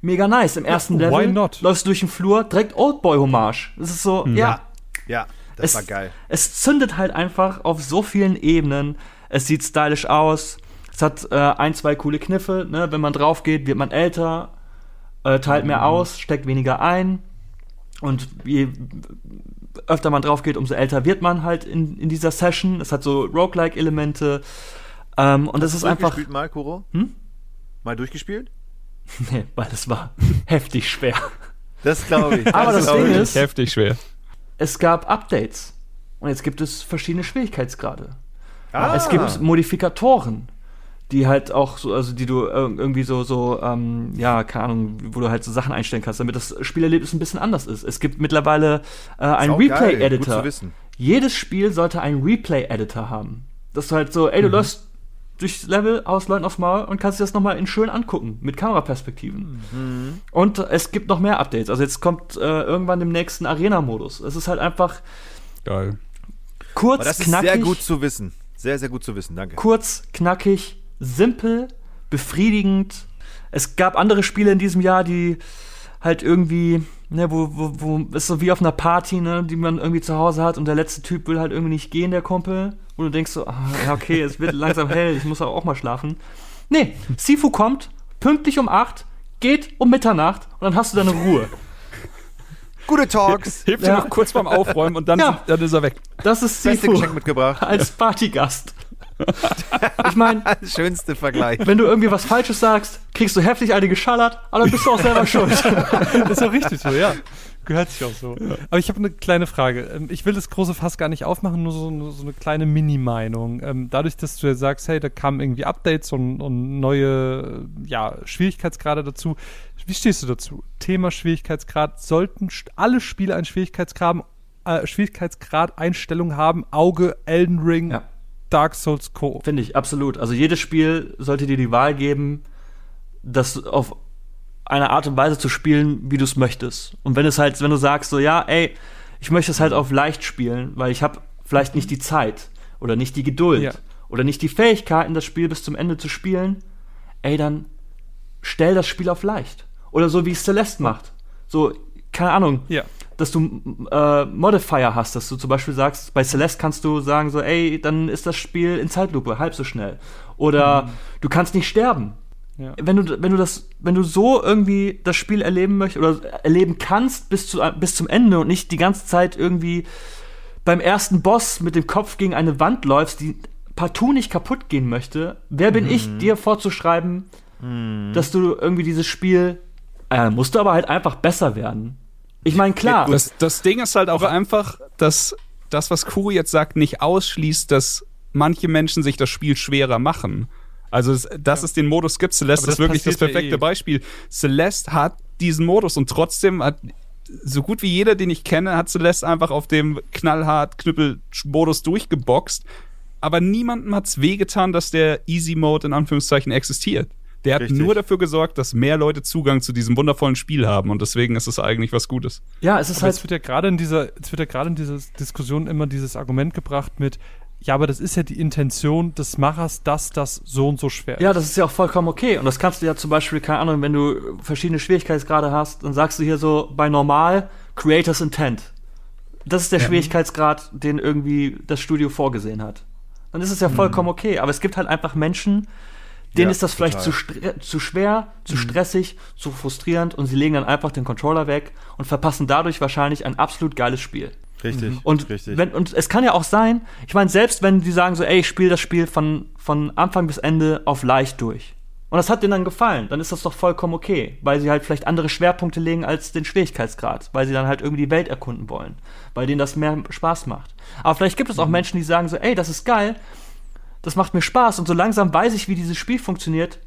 Mega nice. Im ersten why Level not? läufst du durch den Flur, direkt Oldboy-Hommage. Das ist so, ja, Ja, das Es- war geil. es zündet halt einfach auf so vielen Ebenen. Es sieht stylisch aus. Es hat äh, ein, zwei coole Kniffe. Ne? Wenn man drauf geht, wird man älter, äh, teilt mehr aus, steckt weniger ein. Und je öfter man drauf geht, umso älter wird man halt in, in dieser Session. Es hat so Roguelike-Elemente. Ähm, und das ist einfach. Durchgespielt mal, Kuro? Hm? Mal durchgespielt? Nee, weil es war heftig schwer. Das glaube ich. Aber das Ding ich. ist- Heftig schwer. Es gab Updates. Und jetzt gibt es verschiedene Schwierigkeitsgrade. Ah. Es gibt Modifikatoren, die halt auch so, also die du ir- irgendwie so, so, ähm, ja, keine Ahnung, wo du halt so Sachen einstellen kannst, damit das Spielerlebnis ein bisschen anders ist. Es gibt mittlerweile äh, einen Replay-Editor. wissen. jedes Spiel sollte einen Replay-Editor haben. Das ist halt so, ey, du läufst durchs Level aus Leuten aufs Maul und kannst dir das nochmal in schön angucken, mit Kameraperspektiven. Und es gibt noch mehr Updates. Also jetzt kommt äh, irgendwann im nächsten Arena-Modus. Es ist halt einfach Geil. kurz, Aber das ist knackig, sehr gut zu wissen. Sehr, sehr gut zu wissen, danke. kurz, knackig, simpel, befriedigend. Es gab andere Spiele in diesem Jahr, die halt irgendwie, ne, wo, wo, wo ist so wie auf einer Party, ne, die man irgendwie zu Hause hat und der letzte Typ will halt irgendwie nicht gehen, der Kumpel. Und du denkst so, ah, ja, okay, es wird langsam hell, ich muss aber auch mal schlafen. Nee, Sifu kommt pünktlich um 8, geht um Mitternacht und dann hast du deine Ruhe. Gute Talks. Hilft dir Ja. noch kurz beim Aufräumen und dann, Ja. dann ist er weg. Das ist Beste Sifu Geschenk mitgebracht. als Partygast. Ich meine, Schönste Vergleich. wenn du irgendwie was Falsches sagst, kriegst du heftig eine geschallert, aber dann bist du auch selber schuld. Das ist auch richtig so, ja. Gehört sich auch so. Aber ich habe eine kleine Frage. Ähm, Ich will das große Fass gar nicht aufmachen, nur so, nur so eine kleine Mini-Meinung. Ähm, Dadurch, dass du jetzt sagst, hey, da kamen irgendwie Updates und, und neue ja, Schwierigkeitsgrade dazu. Wie stehst du dazu? Thema Schwierigkeitsgrad. Sollten alle Spiele einen Schwierigkeitsgrad, äh, Schwierigkeitsgrad-Einstellung haben? Auge, Elden Ring, Ja. Dark Souls Co. Finde ich, absolut. Also jedes Spiel sollte dir die Wahl geben, das auf eine Art und Weise zu spielen, wie du es möchtest. Und wenn es halt, wenn du sagst so, ja, ey, ich möchte es halt auf leicht spielen, weil ich habe vielleicht nicht die Zeit oder nicht die Geduld Ja. oder nicht die Fähigkeiten, das Spiel bis zum Ende zu spielen, ey, dann stell das Spiel auf leicht. Oder so wie es Celeste macht. So, keine Ahnung, Ja. Dass du äh, Modifier hast, dass du zum Beispiel sagst, bei Celeste kannst du sagen so, ey, dann ist das Spiel in Zeitlupe, halb so schnell. Oder du kannst nicht sterben. Ja. Wenn du, wenn du das, wenn du so irgendwie das Spiel erleben möchtest oder erleben kannst bis, zu, bis zum Ende und nicht die ganze Zeit irgendwie beim ersten Boss mit dem Kopf gegen eine Wand läufst, die partout nicht kaputt gehen möchte, wer bin ich, dir vorzuschreiben, dass du irgendwie dieses Spiel, äh, musst du aber halt einfach besser werden. Ich meine, klar. Das, das Ding ist halt auch einfach, dass das, was Kuri jetzt sagt, nicht ausschließt, dass manche Menschen sich das Spiel schwerer machen. Also, es, dass es den Modus gibt, Celeste ist das wirklich das passiert ja perfekte eh. Beispiel. Celeste hat diesen Modus und trotzdem hat so gut wie jeder, den ich kenne, hat Celeste einfach auf dem knallhart Knüppel-Modus durchgeboxt. Aber niemandem hat's wehgetan, dass der Easy Mode in Anführungszeichen existiert. Der hat Richtig. nur dafür gesorgt, dass mehr Leute Zugang zu diesem wundervollen Spiel haben und deswegen ist es eigentlich was Gutes. Ja, es ist Aber halt. es wird ja gerade in dieser, es wird ja gerade in dieser Diskussion immer dieses Argument gebracht mit, ja, aber das ist ja die Intention des Machers, dass das so und so schwer Ja, ist. das ist ja auch vollkommen okay. Und das kannst du ja zum Beispiel, keine Ahnung, wenn du verschiedene Schwierigkeitsgrade hast, dann sagst du hier so bei normal Creators Intent. Das ist der Schwierigkeitsgrad, den irgendwie das Studio vorgesehen hat. Dann ist es ja vollkommen okay. Aber es gibt halt einfach Menschen, denen Ja, ist das vielleicht zu, zu schwer, zu stressig, zu frustrierend und sie legen dann einfach den Controller weg und verpassen dadurch wahrscheinlich ein absolut geiles Spiel. Richtig. Und, richtig. wenn, und es kann ja auch sein, ich meine, selbst wenn die sagen so, ey, ich spiele das Spiel von, von Anfang bis Ende auf leicht durch. Und das hat denen dann gefallen, dann ist das doch vollkommen okay, weil sie halt vielleicht andere Schwerpunkte legen als den Schwierigkeitsgrad, weil sie dann halt irgendwie die Welt erkunden wollen, weil denen das mehr Spaß macht. Aber vielleicht gibt es auch Menschen, die sagen so, ey, das ist geil, das macht mir Spaß und so langsam weiß ich, wie dieses Spiel funktioniert,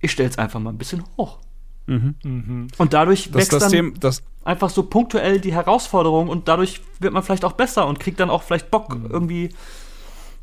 ich stelle es einfach mal ein bisschen hoch. Und dadurch Das, wächst das, dann Thema, das, einfach so punktuell die Herausforderung und dadurch wird man vielleicht auch besser und kriegt dann auch vielleicht Bock, Mhm. irgendwie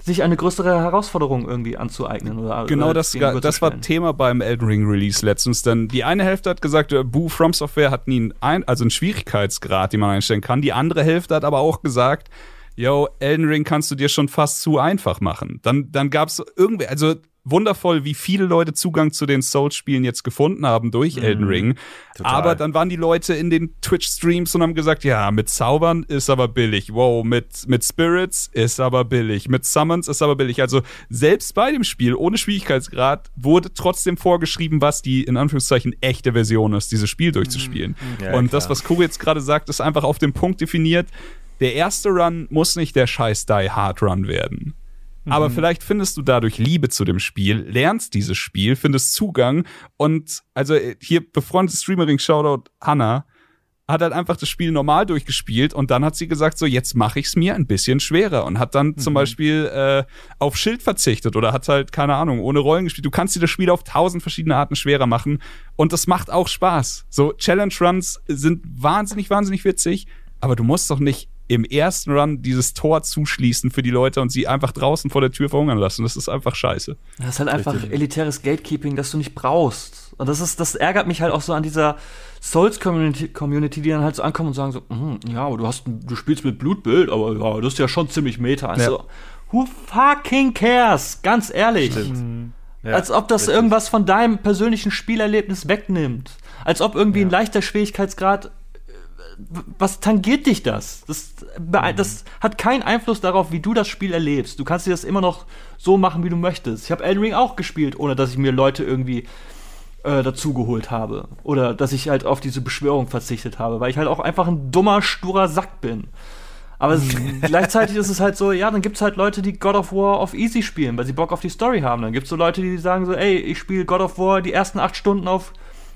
sich eine größere Herausforderung irgendwie anzueignen. Oder, Genau oder das, das war. Thema beim Elden Ring Release letztens. Denn die eine Hälfte hat gesagt, äh, Boo From Software hat nie ein, also einen Schwierigkeitsgrad, den man einstellen kann. Die andere Hälfte hat aber auch gesagt, yo, Elden Ring kannst du dir schon fast zu einfach machen. Dann, dann gab es irgendwie, also wundervoll, wie viele Leute Zugang zu den Souls-Spielen jetzt gefunden haben durch Elden Ring. Total. Aber dann waren die Leute in den Twitch-Streams und haben gesagt, ja, mit Zaubern ist aber billig. Wow, mit, mit Spirits ist aber billig. Mit Summons ist aber billig. Also selbst bei dem Spiel ohne Schwierigkeitsgrad wurde trotzdem vorgeschrieben, was die in Anführungszeichen echte Version ist, dieses Spiel durchzuspielen. Ja, und klar. das, was Kuri jetzt gerade sagt, ist einfach auf den Punkt definiert. Der erste Run muss nicht der scheiß Die Hard Run werden. Aber vielleicht findest du dadurch Liebe zu dem Spiel, lernst dieses Spiel, findest Zugang und also äh, hier befreundete Streamerin Shoutout Hannah hat halt einfach das Spiel normal durchgespielt und dann hat sie gesagt, so jetzt mache ich es mir ein bisschen schwerer und hat dann zum Beispiel äh, auf Schild verzichtet oder hat halt, keine Ahnung, ohne Rollen gespielt. Du kannst dir das Spiel auf tausend verschiedene Arten schwerer machen und das macht auch Spaß. So Challenge Runs sind wahnsinnig, wahnsinnig witzig, aber du musst doch nicht im ersten Run dieses Tor zuschließen für die Leute und sie einfach draußen vor der Tür verhungern lassen. Das ist einfach scheiße. Das ist halt einfach elitäres Gatekeeping, das du nicht brauchst. Und das ist, das ärgert mich halt auch so an dieser Souls-Community, Community, die dann halt so ankommen und sagen so, "Mhm, ja, aber du hast, du spielst mit Blutbild, aber ja, das ist ja schon ziemlich Meta. Also, who fucking cares? Ganz ehrlich. Ja, Als ob das richtig. irgendwas von deinem persönlichen Spielerlebnis wegnimmt. Als ob irgendwie ein leichter Schwierigkeitsgrad. Was tangiert dich das? Das, Mhm. das hat keinen Einfluss darauf, wie du das Spiel erlebst. Du kannst dir das immer noch so machen, wie du möchtest. Ich habe Elden Ring auch gespielt, ohne dass ich mir Leute irgendwie äh, dazugeholt habe. Oder dass ich halt auf diese Beschwörung verzichtet habe, weil ich halt auch einfach ein dummer, sturer Sack bin. Aber es, gleichzeitig ist es halt so, ja, dann gibt es halt Leute, die God of War auf Easy spielen, weil sie Bock auf die Story haben. Dann gibt es so Leute, die sagen so, ey, ich spiele God of War die ersten acht Stunden auf,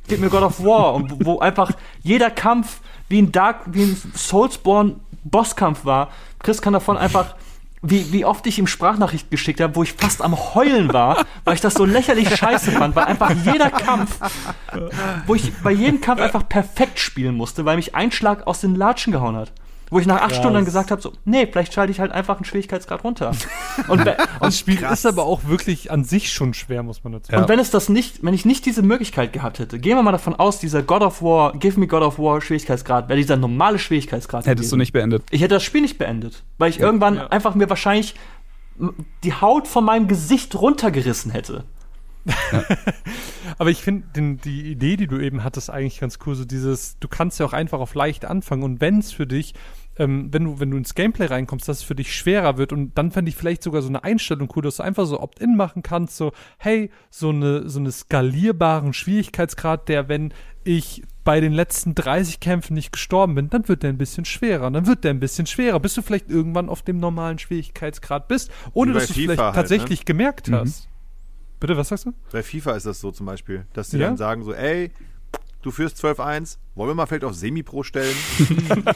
gib mir God of War. Und wo einfach jeder Kampf wie ein Dark, wie ein Soulsborne Bosskampf war. Chris kann davon einfach, wie, wie oft ich ihm Sprachnachricht geschickt habe, wo ich fast am Heulen war, weil ich das so lächerlich scheiße fand, weil einfach jeder Kampf, wo ich bei jedem Kampf einfach perfekt spielen musste, weil mich ein Schlag aus den Latschen gehauen hat. Wo ich nach acht Krass. Stunden dann gesagt habe, so, nee, vielleicht schalte ich halt einfach einen Schwierigkeitsgrad runter. Und, und, Das Spiel ist aber auch wirklich an sich schon schwer, muss man dazu Ja. und wenn es das nicht, wenn ich nicht diese Möglichkeit gehabt hätte, gehen wir mal davon aus, dieser God of War, Give Me God of War Schwierigkeitsgrad, wäre dieser normale Schwierigkeitsgrad. Hättest du gewesen. nicht beendet. Ich hätte das Spiel nicht beendet, weil ich irgendwann Ja. einfach mir wahrscheinlich die Haut von meinem Gesicht runtergerissen hätte. Aber ich finde die Idee, die du eben hattest, eigentlich ganz cool. So dieses, du kannst ja auch einfach auf leicht anfangen und wenn es für dich, ähm, wenn du, wenn du ins Gameplay reinkommst, dass es für dich schwerer wird und dann fände ich vielleicht sogar so eine Einstellung cool, dass du einfach so Opt-in machen kannst, so, hey, so eine, so eine skalierbaren Schwierigkeitsgrad, der, wenn ich bei den letzten 30 Kämpfen nicht gestorben bin, dann wird der ein bisschen schwerer, dann wird der ein bisschen schwerer, bis du vielleicht irgendwann auf dem normalen Schwierigkeitsgrad bist, ohne dass du es vielleicht halt, ne? tatsächlich gemerkt hast. Bitte, was sagst du? Bei FIFA ist das so zum Beispiel, dass die Ja? dann sagen so, ey, du führst 12-1, wollen wir mal vielleicht auf Semi-Pro stellen?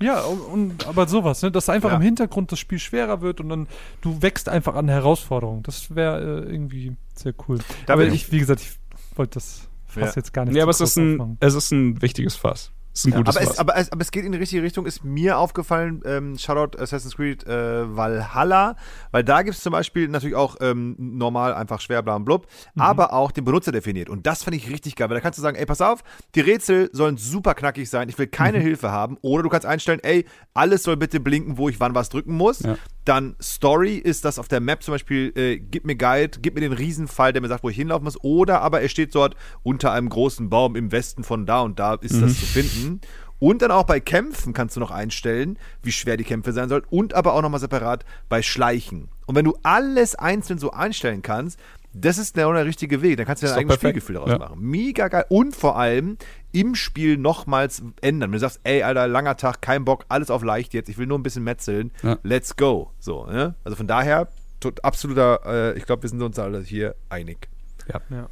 Ja, und, und aber sowas, ne? dass einfach Ja. im Hintergrund das Spiel schwerer wird und dann du wächst einfach an Herausforderungen. Das wäre äh, irgendwie sehr cool. Da aber ich, wie gesagt, ich wollte das fast Ja. jetzt gar nicht Ja, aber es ist ein, es ist ein wichtiges Fass. Ist ein gutes aber, es, aber, es, aber es geht in die richtige Richtung, ist mir aufgefallen, ähm, Shoutout Assassin's Creed äh, Valhalla, weil da gibt es zum Beispiel natürlich auch ähm, normal einfach schwer, bla und blub, Mhm. aber auch den Benutzer definiert. Und das fand ich richtig geil, weil da kannst du sagen, ey, pass auf, die Rätsel sollen super knackig sein, ich will keine Mhm. Hilfe haben. Oder du kannst einstellen, ey, alles soll bitte blinken, wo ich wann was drücken muss. Ja. Dann Story ist das auf der Map zum Beispiel, äh, gib mir Guide, gib mir den Riesenfall, der mir sagt, wo ich hinlaufen muss. Oder aber er steht dort unter einem großen Baum im Westen von da und da ist das zu finden. Und dann auch bei Kämpfen kannst du noch einstellen, wie schwer die Kämpfe sein sollen. Und aber auch nochmal separat bei Schleichen. Und wenn du alles einzeln so einstellen kannst, das ist genau der richtige Weg. Dann kannst du dein eigenes perfekt. Spielgefühl daraus Ja. machen. Mega geil. Und vor allem im Spiel nochmals ändern. Wenn du sagst, ey, Alter, langer Tag, kein Bock, alles auf leicht jetzt, ich will nur ein bisschen metzeln, Ja. let's go. So, ne? Also von daher, tot, absoluter, äh, ich glaube, wir sind uns alle hier einig. Ja.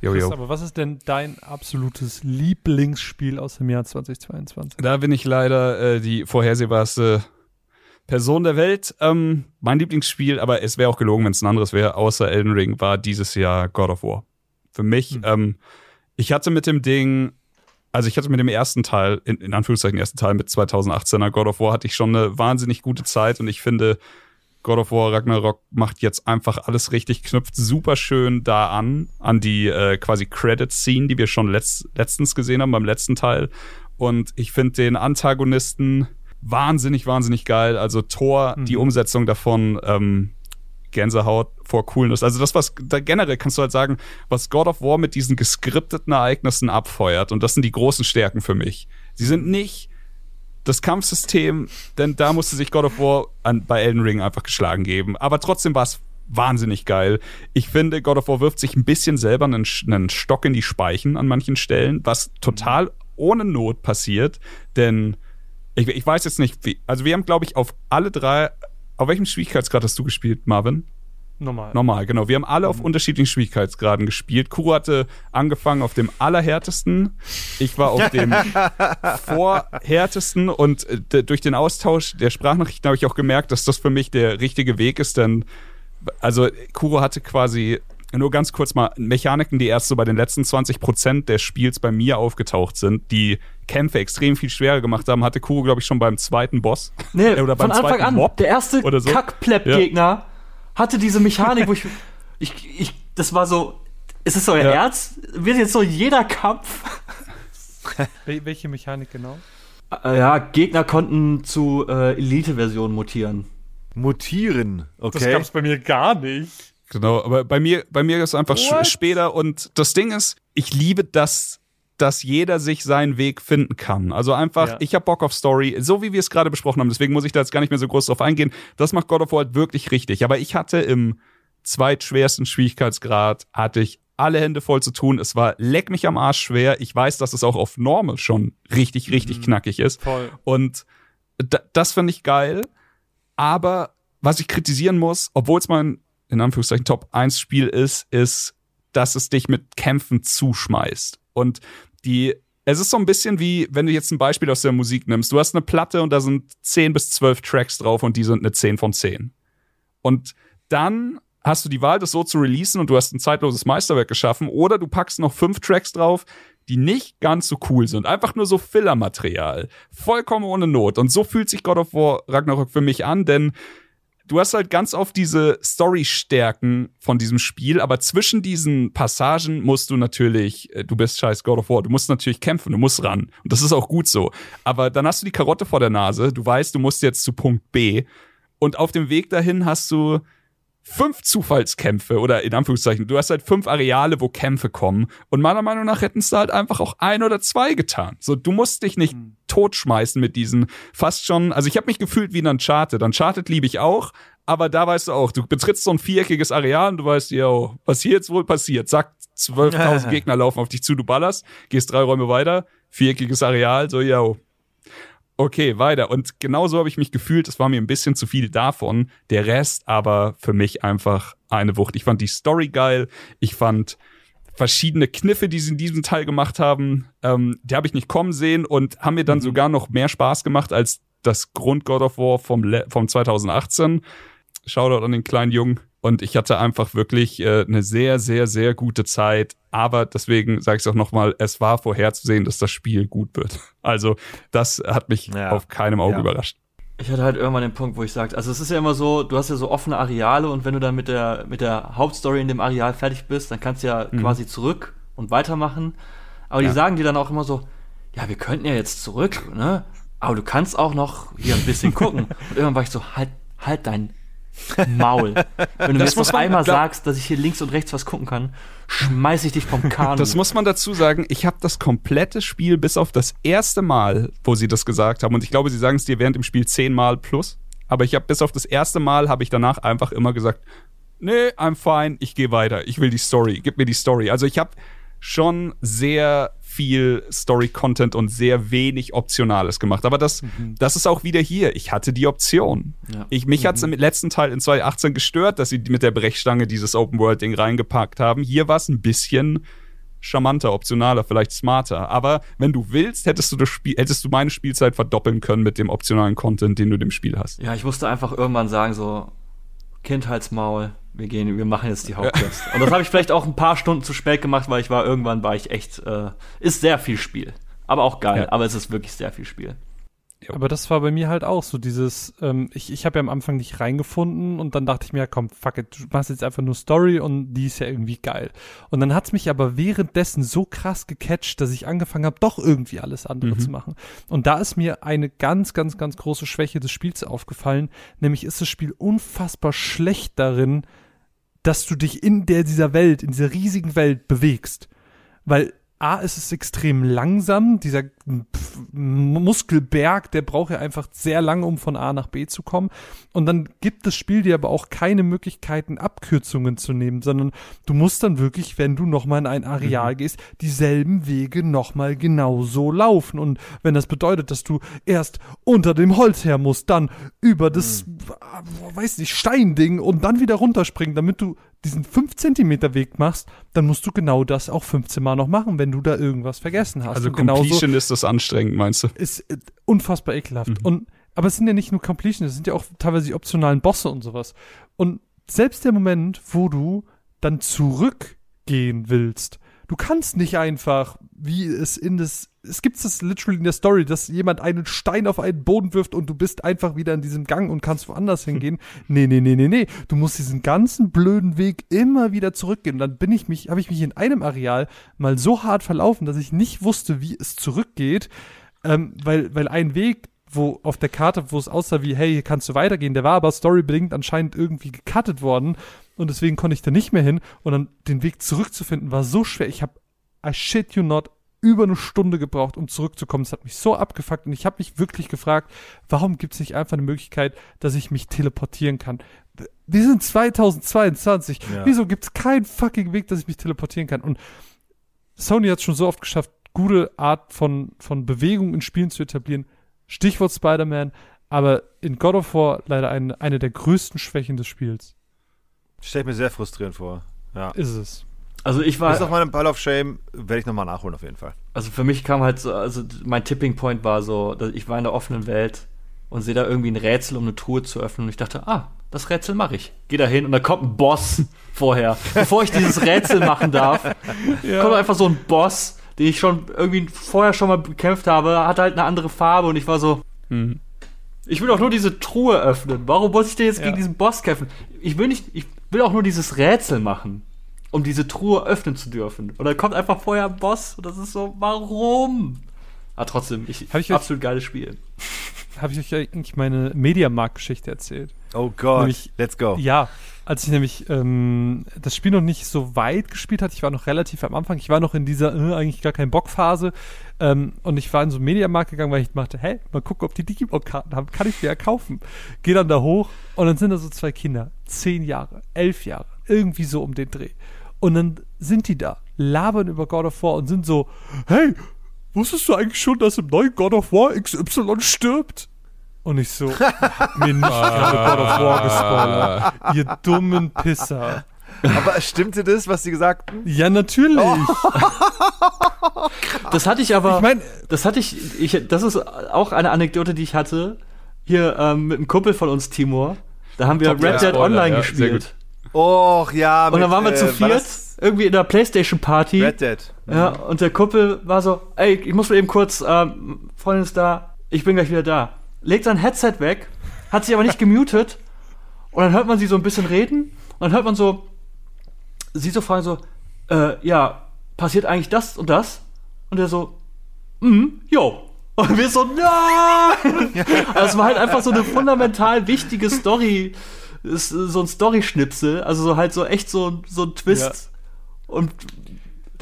Jo, Chris, jo. aber was ist denn dein absolutes Lieblingsspiel aus dem Jahr 2022? Da bin ich leider äh, die vorhersehbarste Person der Welt. Ähm, mein Lieblingsspiel, aber es wäre auch gelogen, wenn es ein anderes wäre, außer Elden Ring, war dieses Jahr God of War. Für mich, ähm, ich hatte mit dem Ding, also ich hatte mit dem ersten Teil, in, in Anführungszeichen ersten Teil mit 2018er God of War, hatte ich schon eine wahnsinnig gute Zeit und ich finde, God of War Ragnarok macht jetzt einfach alles richtig, knüpft super schön da an, an die äh, quasi Credit-Scene, die wir schon letzt, letztens gesehen haben beim letzten Teil. Und ich finde den Antagonisten wahnsinnig, wahnsinnig geil. Also Thor, die Umsetzung davon, ähm, Gänsehaut vor Coolness. Also das, was da generell kannst du halt sagen, was God of War mit diesen geskripteten Ereignissen abfeuert. Und das sind die großen Stärken für mich. Sie sind nicht das Kampfsystem, denn da musste sich God of War an, bei Elden Ring einfach geschlagen geben. Aber trotzdem war es wahnsinnig geil. Ich finde, God of War wirft sich ein bisschen selber einen, einen Stock in die Speichen an manchen Stellen, was total ohne Not passiert, denn ich, ich weiß jetzt nicht, wie, also wir haben, glaube ich, auf alle drei, auf welchem Schwierigkeitsgrad hast du gespielt, Marvin? Normal. Normal, genau. Wir haben alle auf unterschiedlichen Schwierigkeitsgraden gespielt. Kuro hatte angefangen auf dem allerhärtesten. Ich war auf dem vorhärtesten und äh, durch den Austausch der Sprachnachrichten habe ich auch gemerkt, dass das für mich der richtige Weg ist, denn also Kuro hatte quasi nur ganz kurz mal Mechaniken, die erst so bei den letzten 20 Prozent des Spiels bei mir aufgetaucht sind, die Kämpfe extrem viel schwerer gemacht haben, hatte Kuro, glaube ich, schon beim zweiten Boss. Nee, Oder beim von Anfang zweiten an. Mob der erste oder so. Kackplepp-Gegner hatte diese Mechanik, wo ich, ich, ich, das war so, ist es euer Ja. Ernst? Wird jetzt so jeder Kampf? Wel welche Mechanik genau? Äh, ja, Gegner konnten zu äh, Elite-Versionen mutieren. Mutieren, Das okay. gab's bei mir gar nicht. Genau, aber bei mir, bei mir ist es einfach What? später und das Ding ist, ich liebe das, dass jeder sich seinen Weg finden kann. Also einfach, Ja. ich habe Bock auf Story, so wie wir es gerade besprochen haben. Deswegen muss ich da jetzt gar nicht mehr so groß drauf eingehen. Das macht God of War halt wirklich richtig. Aber ich hatte im zweitschwersten Schwierigkeitsgrad hatte ich alle Hände voll zu tun. Es war leck mich am Arsch schwer. Ich weiß, dass es auch auf Normal schon richtig, richtig knackig ist. Voll. Und da, das finde ich geil. Aber was ich kritisieren muss, obwohl es mein, in Anführungszeichen, Top-1-Spiel ist, ist, dass es dich mit Kämpfen zuschmeißt. Und die, es ist so ein bisschen wie, wenn du jetzt ein Beispiel aus der Musik nimmst. Du hast eine Platte und da sind 10 bis 12 Tracks drauf und die sind eine 10 von 10. Und dann hast du die Wahl, das so zu releasen und du hast ein zeitloses Meisterwerk geschaffen, oder du packst noch fünf Tracks drauf, die nicht ganz so cool sind. Einfach nur so Filler-Material. Vollkommen ohne Not. Und so fühlt sich God of War Ragnarok für mich an, denn du hast halt ganz oft diese Story-Stärken von diesem Spiel, aber zwischen diesen Passagen musst du natürlich, äh, du bist scheiß God of War, du musst natürlich kämpfen, du musst ran. Und das ist auch gut so. Aber dann hast du die Karotte vor der Nase, du weißt, du musst jetzt zu Punkt B. Und auf dem Weg dahin hast du fünf Zufallskämpfe oder in Anführungszeichen, du hast halt fünf Areale, wo Kämpfe kommen. Und meiner Meinung nach hätten es da halt einfach auch ein oder zwei getan. So, du musst dich nicht totschmeißen mit diesen fast schon, also ich habe mich gefühlt wie in Uncharted. Uncharted liebe ich auch, aber da weißt du auch, du betrittst so ein viereckiges Areal und du weißt, yo, was hier jetzt wohl passiert? Zack, 12.000 Gegner laufen auf dich zu, du ballerst, gehst drei Räume weiter, viereckiges Areal, so, yo, Okay, weiter. Und genauso habe ich mich gefühlt. Es war mir ein bisschen zu viel davon. Der Rest aber für mich einfach eine Wucht. Ich fand die Story geil. Ich fand verschiedene Kniffe, die sie in diesem Teil gemacht haben, ähm, die habe ich nicht kommen sehen und haben mir dann sogar noch mehr Spaß gemacht als das Grund God of War vom, Le vom 2018. Shoutout an den kleinen Jungen. Und ich hatte einfach wirklich äh, eine sehr, sehr, sehr gute Zeit. Aber deswegen sage ich es auch nochmal, es war vorherzusehen, dass das Spiel gut wird. Also das hat mich Ja. auf keinem Auge Ja. überrascht. Ich hatte halt irgendwann den Punkt, wo ich sagte, also es ist ja immer so, du hast ja so offene Areale und wenn du dann mit der, mit der Hauptstory in dem Areal fertig bist, dann kannst du ja quasi zurück und weitermachen. Aber Ja. die sagen dir dann auch immer so, ja, wir könnten ja jetzt zurück, ne? Aber du kannst auch noch hier ein bisschen gucken. Und irgendwann war ich so, halt, halt dein Maul. Wenn du mir Das jetzt muss noch einmal glaub- sagst, dass ich hier links und rechts was gucken kann, schmeiß ich dich vom Kahn. Das muss man dazu sagen, ich habe das komplette Spiel bis auf das erste Mal, wo sie das gesagt haben, und ich glaube, sie sagen es dir während dem Spiel zehnmal plus, aber ich habe bis auf das erste Mal, habe ich danach einfach immer gesagt, nee, I'm fine, ich gehe weiter, ich will die Story, gib mir die Story. Also ich habe schon sehr viel Story-Content und sehr wenig Optionales gemacht. Aber das, das ist auch wieder hier. Ich hatte die Option. Ja. Ich, mich hat's im letzten Teil in 2018 gestört, dass sie mit der Brechstange dieses Open-World-Ding reingepackt haben. Hier war es ein bisschen charmanter, optionaler, vielleicht smarter. Aber wenn du willst, hättest du das Spiel, hättest du meine Spielzeit verdoppeln können mit dem optionalen Content, den du dem Spiel hast. Ja, ich musste einfach irgendwann sagen, so, Kindheitsmaul, wir gehen, wir machen jetzt die Hauptquest. Und das habe ich vielleicht auch ein paar Stunden zu spät gemacht, weil ich war, irgendwann war ich echt, äh, ist sehr viel Spiel. Aber auch geil, Ja. aber es ist wirklich sehr viel Spiel. Aber das war bei mir halt auch so dieses, ähm, ich, ich habe ja am Anfang nicht reingefunden und dann dachte ich mir, ja, komm, fuck it, du machst jetzt einfach nur Story und die ist ja irgendwie geil. Und dann hat's mich aber währenddessen so krass gecatcht, dass ich angefangen habe, doch irgendwie alles andere Mhm. zu machen. Und da ist mir eine ganz, ganz, ganz große Schwäche des Spiels aufgefallen, nämlich ist das Spiel unfassbar schlecht darin, dass du dich in der, dieser Welt, in dieser riesigen Welt bewegst. Weil A, ist es extrem langsam, dieser Muskelberg, der braucht ja einfach sehr lange, um von A nach B zu kommen. Und dann gibt das Spiel dir aber auch keine Möglichkeiten, Abkürzungen zu nehmen, sondern du musst dann wirklich, wenn du nochmal in ein Areal gehst, dieselben Wege nochmal genauso laufen. Und wenn das bedeutet, dass du erst unter dem Holz her musst, dann über das, äh, weiß nicht, Steinding und dann wieder runterspringen, damit du diesen 5 Zentimeter Weg machst, dann musst du genau das auch 15 Mal noch machen, wenn du da irgendwas vergessen hast. Also Completion ist das anstrengend, meinst du? ist äh, unfassbar ekelhaft. Und aber es sind ja nicht nur Completion, es sind ja auch teilweise die optionalen Bosse und sowas. Und selbst der Moment, wo du dann zurückgehen willst. Du kannst nicht einfach, wie es in das, es gibt es literally in der Story, dass jemand einen Stein auf einen Boden wirft und du bist einfach wieder in diesem Gang und kannst woanders hingehen. Nee, nee, nee, nee, nee. Du musst diesen ganzen blöden Weg immer wieder zurückgehen. Und dann bin ich mich, habe ich mich in einem Areal mal so hart verlaufen, dass ich nicht wusste, wie es zurückgeht, ähm, weil, weil ein Weg, wo auf der Karte, wo es aussah wie, hey, hier kannst du weitergehen, der war aber storybedingt anscheinend irgendwie gecuttet worden und deswegen konnte ich da nicht mehr hin und dann den Weg zurückzufinden war so schwer. Ich habe, I shit you not, über eine Stunde gebraucht, um zurückzukommen. Es hat mich so abgefuckt und ich habe mich wirklich gefragt, warum gibt es nicht einfach eine Möglichkeit, dass ich mich teleportieren kann? Wir sind 2022. Ja. Wieso gibt es keinen fucking Weg, dass ich mich teleportieren kann? Und Sony hat es schon so oft geschafft, gute Art von, von Bewegung in Spielen zu etablieren. Stichwort Spider-Man, aber in God of War leider eine, eine der größten Schwächen des Spiels. Stell ich mir sehr frustrierend vor. Ja. Ist es. Also ich Das ist war, auf meinem Pile of Shame, werde ich nochmal nachholen auf jeden Fall. also für mich kam halt so, also mein Tipping Point war so, dass ich war in der offenen Welt und sehe da irgendwie ein Rätsel, um eine Truhe zu öffnen und ich dachte, ah, das Rätsel mache ich. Geh da hin und da kommt ein Boss vorher. Bevor ich dieses Rätsel machen darf, kommt einfach so ein Boss, den ich schon irgendwie vorher schon mal bekämpft habe, hat halt eine andere Farbe und ich war so, Mhm. ich will doch nur diese Truhe öffnen. Warum muss ich denn jetzt Ja. gegen diesen Boss kämpfen? Ich will nicht, ich will auch nur dieses Rätsel machen, um diese Truhe öffnen zu dürfen. Und dann kommt einfach vorher ein Boss und das ist so, warum? Aber trotzdem, ich, Hab ich euch- absolut geiles Spiel. Habe ich euch eigentlich meine Mediamarkt-Geschichte erzählt? Oh Gott, Nämlich- let's go. Ja, als ich nämlich ähm, das Spiel noch nicht so weit gespielt hatte, ich war noch relativ am Anfang, ich war noch in dieser äh, eigentlich gar kein Bock-Phase ähm, und ich war in so einen Mediamarkt gegangen, weil ich dachte, hey, mal gucken, ob die Digimon-Karten haben, kann ich mir ja kaufen. Geh dann da hoch und dann sind da so zwei Kinder, zehn Jahre, elf Jahre, irgendwie so um den Dreh. Und dann sind die da, labern über God of War und sind so, hey, wusstest du eigentlich schon, dass im neuen God of War XY stirbt? Und ich so, hab mir nicht gerade God of War gespoilert. Ihr dummen Pisser. Aber stimmte das, was sie gesagt haben? Ja, natürlich. Das hatte ich aber, Ich meine, das hatte ich, ich, das ist auch eine Anekdote, die ich hatte, hier ähm, mit einem Kumpel von uns, Timur. Da haben wir Top, Red ja, Dead Online ja, gespielt. Och, ja. Und dann waren wir zu äh, viert, irgendwie in der Playstation-Party. Red Dead. Ja, und der Kumpel war so, ey, ich muss mal eben kurz, ähm, Freundin ist da, ich bin gleich wieder da. Legt sein Headset weg, hat sich aber nicht gemutet. Und dann hört man sie so ein bisschen reden. Und dann hört man so, sie so fragen so, äh, ja, passiert eigentlich das und das? Und er so, mhm, jo. Und wir so, nein! also es war halt einfach so eine fundamental wichtige Story, ist so ein Story-Schnipsel, also so halt so echt so, so ein Twist. Und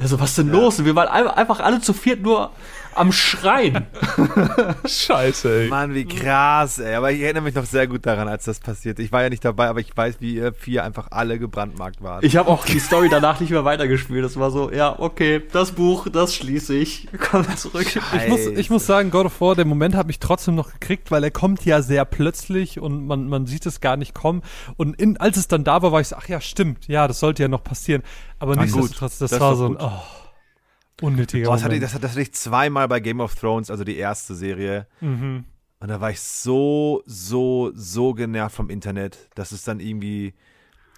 der so, was denn los? Und wir waren ein- einfach alle zu viert nur am Schreien. Scheiße, ey. Mann, wie krass, ey. Aber ich erinnere mich noch sehr gut daran, als das passiert. Ich war ja nicht dabei, aber ich weiß, wie ihr vier einfach alle gebrandmarkt wart. Ich habe auch die Story danach nicht mehr weitergespielt. Das war so, ja, okay, das Buch, das schließe ich. Komm zurück. ich muss, ich muss sagen, God of War, der Moment hat mich trotzdem noch gekriegt, weil er kommt ja sehr plötzlich und man, man sieht es gar nicht kommen. Und in, als es dann da war, war ich so, ach ja, stimmt, ja, das sollte ja noch passieren. Aber nichtsdestotrotz, das, Das ist war so ein oh, unnötiger Boah, das, hatte, ich- das, das hatte ich zweimal bei Game of Thrones, also die erste Serie. mhm. Und da war ich so, so, so genervt vom Internet, dass es dann irgendwie.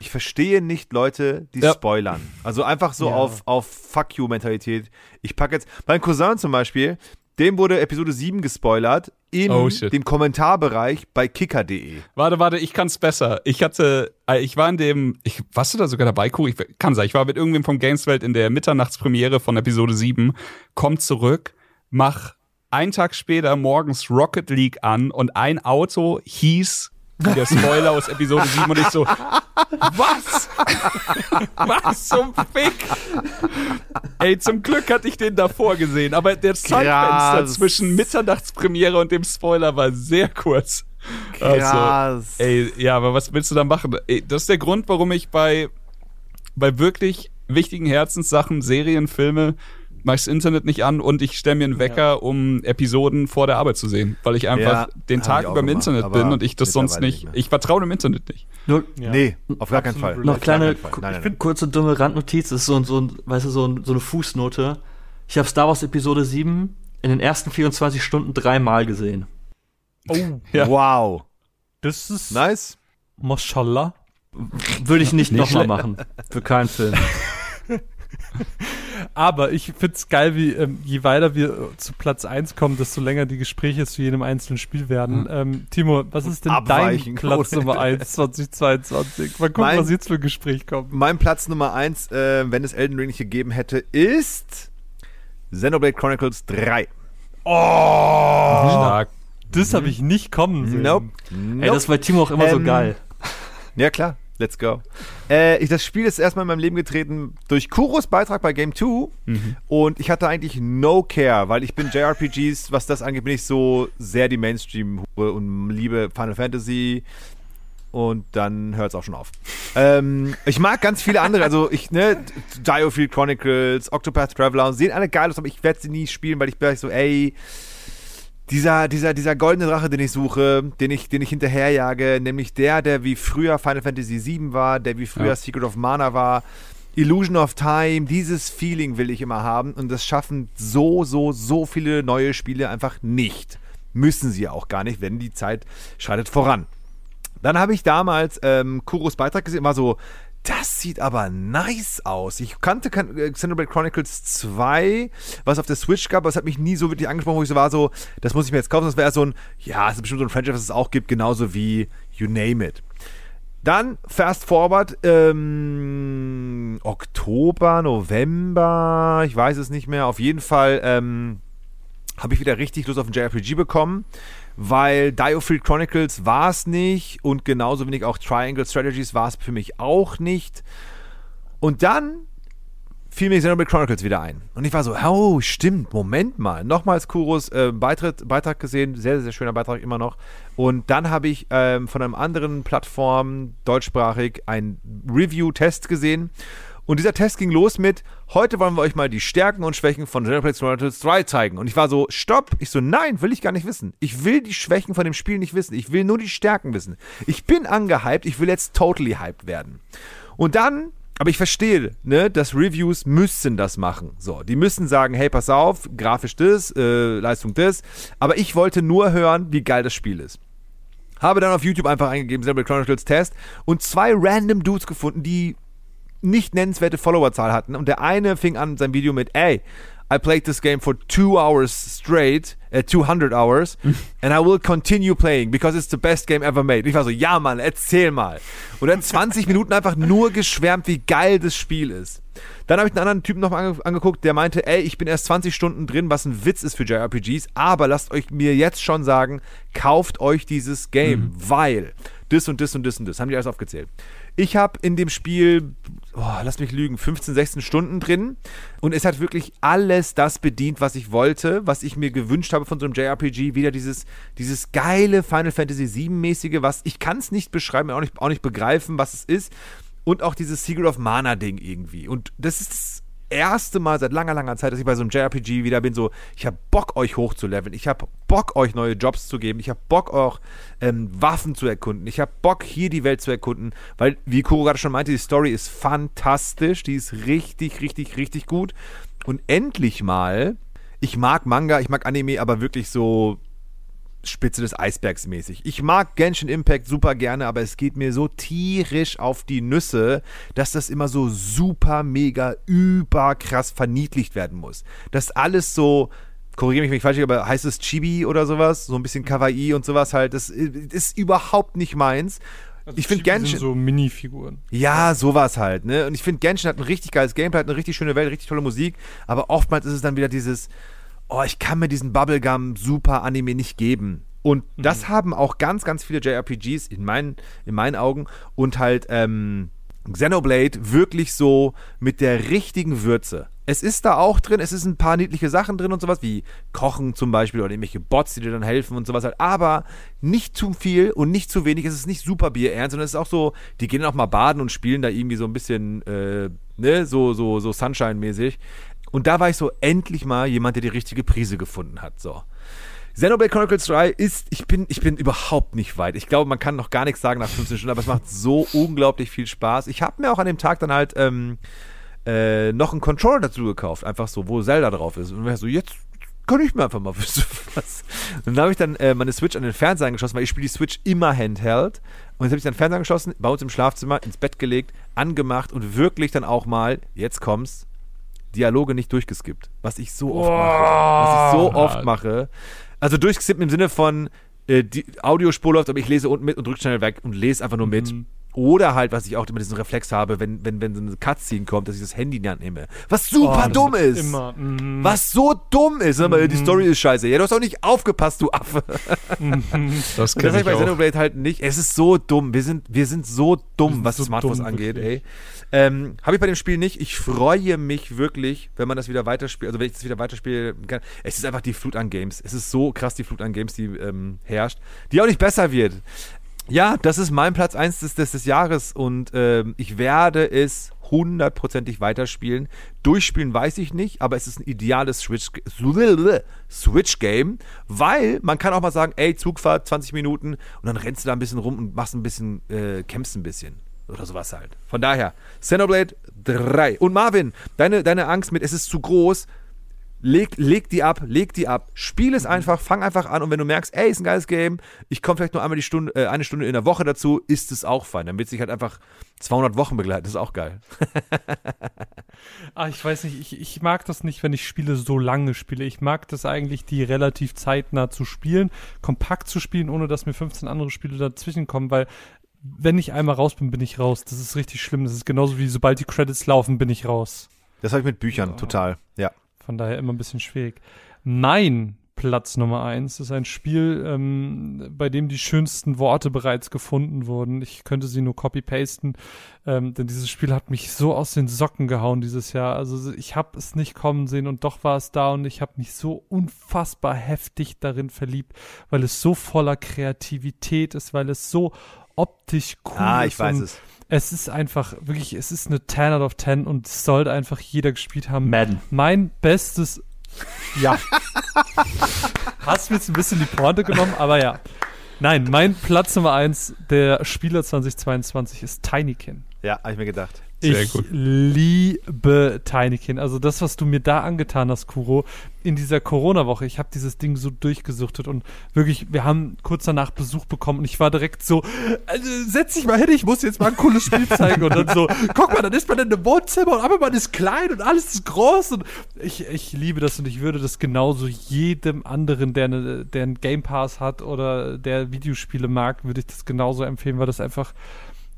Ich verstehe nicht Leute, die Ja. spoilern. Also einfach so Ja. auf, auf Fuck you-Mentalität. Ich packe jetzt. Mein Cousin zum Beispiel, dem wurde Episode 7 gespoilert in Oh, dem Kommentarbereich bei kicker.de. Warte, warte, ich kann's besser. Ich hatte, äh, ich war in dem, ich, warst du da sogar dabei, Kuh? Ich kann sein, ich war mit irgendwem von Gameswelt in der Mitternachtspremiere von Episode 7, komm zurück, mach einen Tag später morgens Rocket League an und ein Auto hieß wie der Spoiler aus Episode 7 und ich so, was? was zum Fick? Ey, zum Glück hatte ich den davor gesehen, aber der Zeitfenster zwischen Mitternachtspremiere und dem Spoiler war sehr kurz. Also, Krass. Ey, ja, aber was willst du da machen? Ey, das ist der Grund, warum ich bei, bei wirklich wichtigen Herzenssachen, Serien, Filme, mach ich das Internet nicht an und ich stelle mir einen Wecker, um Episoden vor der Arbeit zu sehen, weil ich einfach Ja, den Tag über im gemacht, Internet bin und ich das sonst nicht. nicht ich vertraue dem Internet nicht. Nur, Ja. Nee, auf gar keinen Fall. noch kleine, Fall. Nein, nein, find, kurze dumme Randnotiz, das ist so, ein- so, ein, weißt du, so, so eine Fußnote. Ich habe Star Wars Episode 7 in den ersten 24 Stunden dreimal gesehen. Oh, Ja. Wow. das ist Nice. Mashallah. Würde ich nicht Nicht nochmal machen. Für keinen Film. Aber ich find's geil, wie ähm, je weiter wir zu Platz 1 kommen, desto länger die Gespräche zu jedem einzelnen Spiel werden. Ähm, Timo, was ist denn Abweichen. dein Platz. Nummer 1 2022? Mal gucken, Mein- was jetzt für ein Gespräch kommt. Mein Platz Nummer 1, äh, wenn es Elden Ring nicht gegeben hätte, ist Xenoblade Chronicles 3. Oh! Stark. Das habe ich nicht kommen sehen. Nope. Ey, nope. das ist bei Timo auch immer so Ähm, geil. Ja, klar. Let's go. Äh, ich, das Spiel ist erstmal in meinem Leben getreten durch Kuros Beitrag bei Game 2. Und ich hatte eigentlich no care, weil ich bin JRPGs, was das angeht, bin ich so sehr die Mainstream-Hure und liebe Final Fantasy. Und dann hört es auch schon auf. ähm, ich mag ganz viele andere, also ich, ne, Diofield Chronicles, Octopath Traveler, sehen alle geil aus, aber ich werde sie nie spielen, weil ich bin so, ey, dieser, dieser, dieser goldene Drache, den ich suche, den ich, den ich hinterherjage, nämlich der, der wie früher Final Fantasy VII war, der wie früher Ja. Secret of Mana war, Illusion of Time, dieses Feeling will ich immer haben und das schaffen so, so, so viele neue Spiele einfach nicht. Müssen sie auch gar nicht, wenn die Zeit schreitet voran. Dann habe ich damals ähm, Kuros Beitrag gesehen, war so, das sieht aber nice aus. Ich kannte kan- äh, Xenoblade Chronicles 2, was auf der Switch gab, aber es hat mich nie so wirklich angesprochen, wo ich so war, so, das muss ich mir jetzt kaufen. Das wäre so ein, ja, es ist bestimmt so ein Franchise, was es auch gibt, genauso wie You Name It. Dann fast forward, ähm, Oktober, November, ich weiß es nicht mehr. Auf jeden Fall ähm, habe ich wieder richtig Lust auf ein JRPG bekommen, weil Diofield Chronicles war es nicht und genauso wenig auch Triangle Strategies war es für mich auch nicht. Und dann fiel mir Xenoblade Chronicles wieder ein. Und ich war so, oh, stimmt, Moment mal. Nochmals Kuros äh, Beitritt, Beitrag gesehen, sehr, sehr schöner Beitrag immer noch. Und dann habe ich ähm, von einem anderen Plattform, deutschsprachig, einen Review-Test gesehen. Und dieser Test ging los mit, heute wollen wir euch mal die Stärken und Schwächen von Xenoblade Chronicles 3 zeigen. Und ich war so, stopp. Ich so, nein, will ich gar nicht wissen. Ich will die Schwächen von dem Spiel nicht wissen. Ich will nur die Stärken wissen. Ich bin angehypt, ich will jetzt totally hyped werden. Und dann aber ich verstehe, ne, dass Reviews müssen das machen. So, die müssen sagen, hey, pass auf, grafisch das, äh, Leistung das. Aber ich wollte nur hören, wie geil das Spiel ist. Habe dann auf YouTube einfach eingegeben, Xenoblade Chronicles Test und zwei random Dudes gefunden, die nicht nennenswerte Followerzahl hatten. Und der eine fing an sein Video mit, ey, I played this game for two hours straight, äh, 200 hours, and I will continue playing because it's the best game ever made. Und ich war so, ja Mann, erzähl mal. Und dann 20 Minuten einfach nur geschwärmt, wie geil das Spiel ist. Dann habe ich einen anderen Typen noch mal ange angeguckt, der meinte, ey, ich bin erst 20 Stunden drin, was ein Witz ist für JRPGs, aber lasst euch mir jetzt schon sagen, kauft euch dieses Game, weil das und das und das und das, haben die alles aufgezählt. Ich habe in dem Spiel, oh, lass mich lügen, 15, 16 Stunden drin und es hat wirklich alles das bedient, was ich wollte, was ich mir gewünscht habe von so einem JRPG. Wieder dieses, dieses geile Final Fantasy VII-mäßige, was ich kann es nicht beschreiben, auch nicht, auch nicht begreifen, was es ist. Und auch dieses Secret of Mana-Ding irgendwie. Und das ist erste Mal seit langer, langer Zeit, dass ich bei so einem JRPG wieder bin, so, ich habe Bock, euch hochzuleveln. Ich habe Bock, euch neue Jobs zu geben. Ich habe Bock, auch ähm, Waffen zu erkunden. Ich habe Bock, hier die Welt zu erkunden. Weil, wie Kuro gerade schon meinte, die Story ist fantastisch. Die ist richtig, richtig, richtig gut. Und endlich mal, ich mag Manga, ich mag Anime, aber wirklich so Spitze des Eisbergs mäßig. Ich mag Genshin Impact super gerne, aber es geht mir so tierisch auf die Nüsse, dass das immer so super, mega, überkrass verniedlicht werden muss. Dass alles so, korrigiere mich, wenn ich falsch liege, aber heißt es Chibi oder sowas? So ein bisschen Kawaii und sowas halt. Das ist überhaupt nicht meins. ich finde Chibi sind Genshin. so Minifiguren. Ja, sowas halt, ne? Und ich finde, Genshin hat ein richtig geiles Gameplay, hat eine richtig schöne Welt, richtig tolle Musik, aber oftmals ist es dann wieder dieses, oh, ich kann mir diesen Bubblegum super Anime nicht geben. Und das haben auch ganz, ganz viele JRPGs in meinen, in meinen Augen und halt ähm, Xenoblade wirklich so mit der richtigen Würze. Es ist da auch drin, es ist ein paar niedliche Sachen drin und sowas, wie Kochen zum Beispiel oder irgendwelche Bots, die dir dann helfen und sowas halt. Aber nicht zu viel und nicht zu wenig. Es ist nicht super bierernst, sondern es ist auch so, die gehen auch mal baden und spielen da irgendwie so ein bisschen, äh, ne, so, so, so Sunshine-mäßig. Und da war ich so endlich mal jemand, der die richtige Prise gefunden hat. So. Xenoblade Chronicles 3 ist, ich bin, ich bin überhaupt nicht weit. Ich glaube, man kann noch gar nichts sagen nach 15 Stunden, aber es macht so unglaublich viel Spaß. Ich habe mir auch an dem Tag dann halt ähm, äh, noch einen Controller dazu gekauft, einfach so, wo Zelda drauf ist. Und ich war so, jetzt, kann ich mir einfach mal was. Und dann habe ich dann äh, meine Switch an den Fernseher angeschlossen, weil ich spiele die Switch immer Handheld. Und jetzt habe ich dann den Fernseher angeschlossen, bei uns im Schlafzimmer, ins Bett gelegt, angemacht und wirklich dann auch mal, jetzt kommt's, Dialoge nicht durchgeskippt. Was ich so oft mache. Was ich so oft mache. Also durchgeskippt im Sinne von, äh, die Audiospur läuft, aber ich lese unten mit und drücke schnell weg und lese einfach nur mit. Oder halt, was ich auch immer diesen Reflex habe, wenn, wenn, wenn so eine Cutscene kommt, dass ich das Handy in die Hand nehme. Was super Oh, dumm ist. Immer. mhm. Was so dumm ist. Aber die Story ist scheiße. Ja, du hast auch nicht aufgepasst, du Affe. Das Und das ich bei. Xenoblade halt nicht. Es ist so dumm. Wir sind, wir sind so dumm, sind was so Smartphones angeht, wirklich. ey. Ähm, habe ich bei dem Spiel nicht. Ich freue mich wirklich, wenn man das wieder weiterspielt. Also wenn ich das wieder weiterspielen kann. Es ist einfach die Flut an Games. Es ist so krass die Flut an Games, die ähm, herrscht. Die auch nicht besser wird. Ja, das ist mein Platz 1 des, des, des Jahres und ähm, ich werde es hundertprozentig weiterspielen. Durchspielen weiß ich nicht, aber es ist ein ideales Switch- Switch-Game, weil man kann auch mal sagen, ey, Zugfahrt, 20 Minuten und dann rennst du da ein bisschen rum und machst ein bisschen, äh, kämpfst ein bisschen. Oder sowas halt. Von daher, Xenoblade 3. Und Marvin, deine, deine Angst mit, es ist zu groß, leg, leg die ab, leg die ab. Spiel es einfach, fang einfach an und wenn du merkst, ey, ist ein geiles Game, ich komme vielleicht nur einmal die Stunde, äh, eine Stunde in der Woche dazu, ist es auch fein. Dann wird sich halt einfach 200 Wochen begleiten, das ist auch geil. Ah, ich weiß nicht, ich, ich mag das nicht, wenn ich Spiele so lange spiele. Ich mag das eigentlich, die relativ zeitnah zu spielen, kompakt zu spielen, ohne dass mir 15 andere Spiele dazwischen kommen, weil wenn ich einmal raus bin, bin ich raus. Das ist richtig schlimm. Das ist genauso wie sobald die Credits laufen, bin ich raus. Das habe ich mit Büchern, total. Ja. Von daher immer ein bisschen schwierig. Mein Platz Nummer eins ist ein Spiel, ähm, bei dem die schönsten Worte bereits gefunden wurden. Ich könnte sie nur copy-pasten, ähm, denn dieses Spiel hat mich so aus den Socken gehauen dieses Jahr. Also ich habe es nicht kommen sehen und doch war es da und ich habe mich so unfassbar heftig darin verliebt, weil es so voller Kreativität ist, weil es so optisch cool Ah, ist. ich weiß es. Es ist einfach, wirklich, es ist eine 10 out of 10 und es sollte einfach jeder gespielt haben. Madden. Mein bestes. Ja. Hast mir jetzt ein bisschen die Pointe genommen, aber ja. Nein, mein Platz Nummer 1 der Spieler 2022 ist Tinykin. Ja, habe ich mir gedacht. Sehr ich gut. liebe Tinykin. Also das, was du mir da angetan hast, Kuro, in dieser Corona-Woche. Ich habe dieses Ding so durchgesuchtet und wirklich, wir haben kurz danach Besuch bekommen und ich war direkt so, also, setz dich mal hin, ich muss jetzt mal ein cooles Spiel zeigen. Und dann so, guck mal, dann ist man in einem Wohnzimmer und aber man ist klein und alles ist groß. Und ich, ich liebe das und ich würde das genauso jedem anderen, der, eine, der einen Game Pass hat oder der Videospiele mag, würde ich das genauso empfehlen, weil das einfach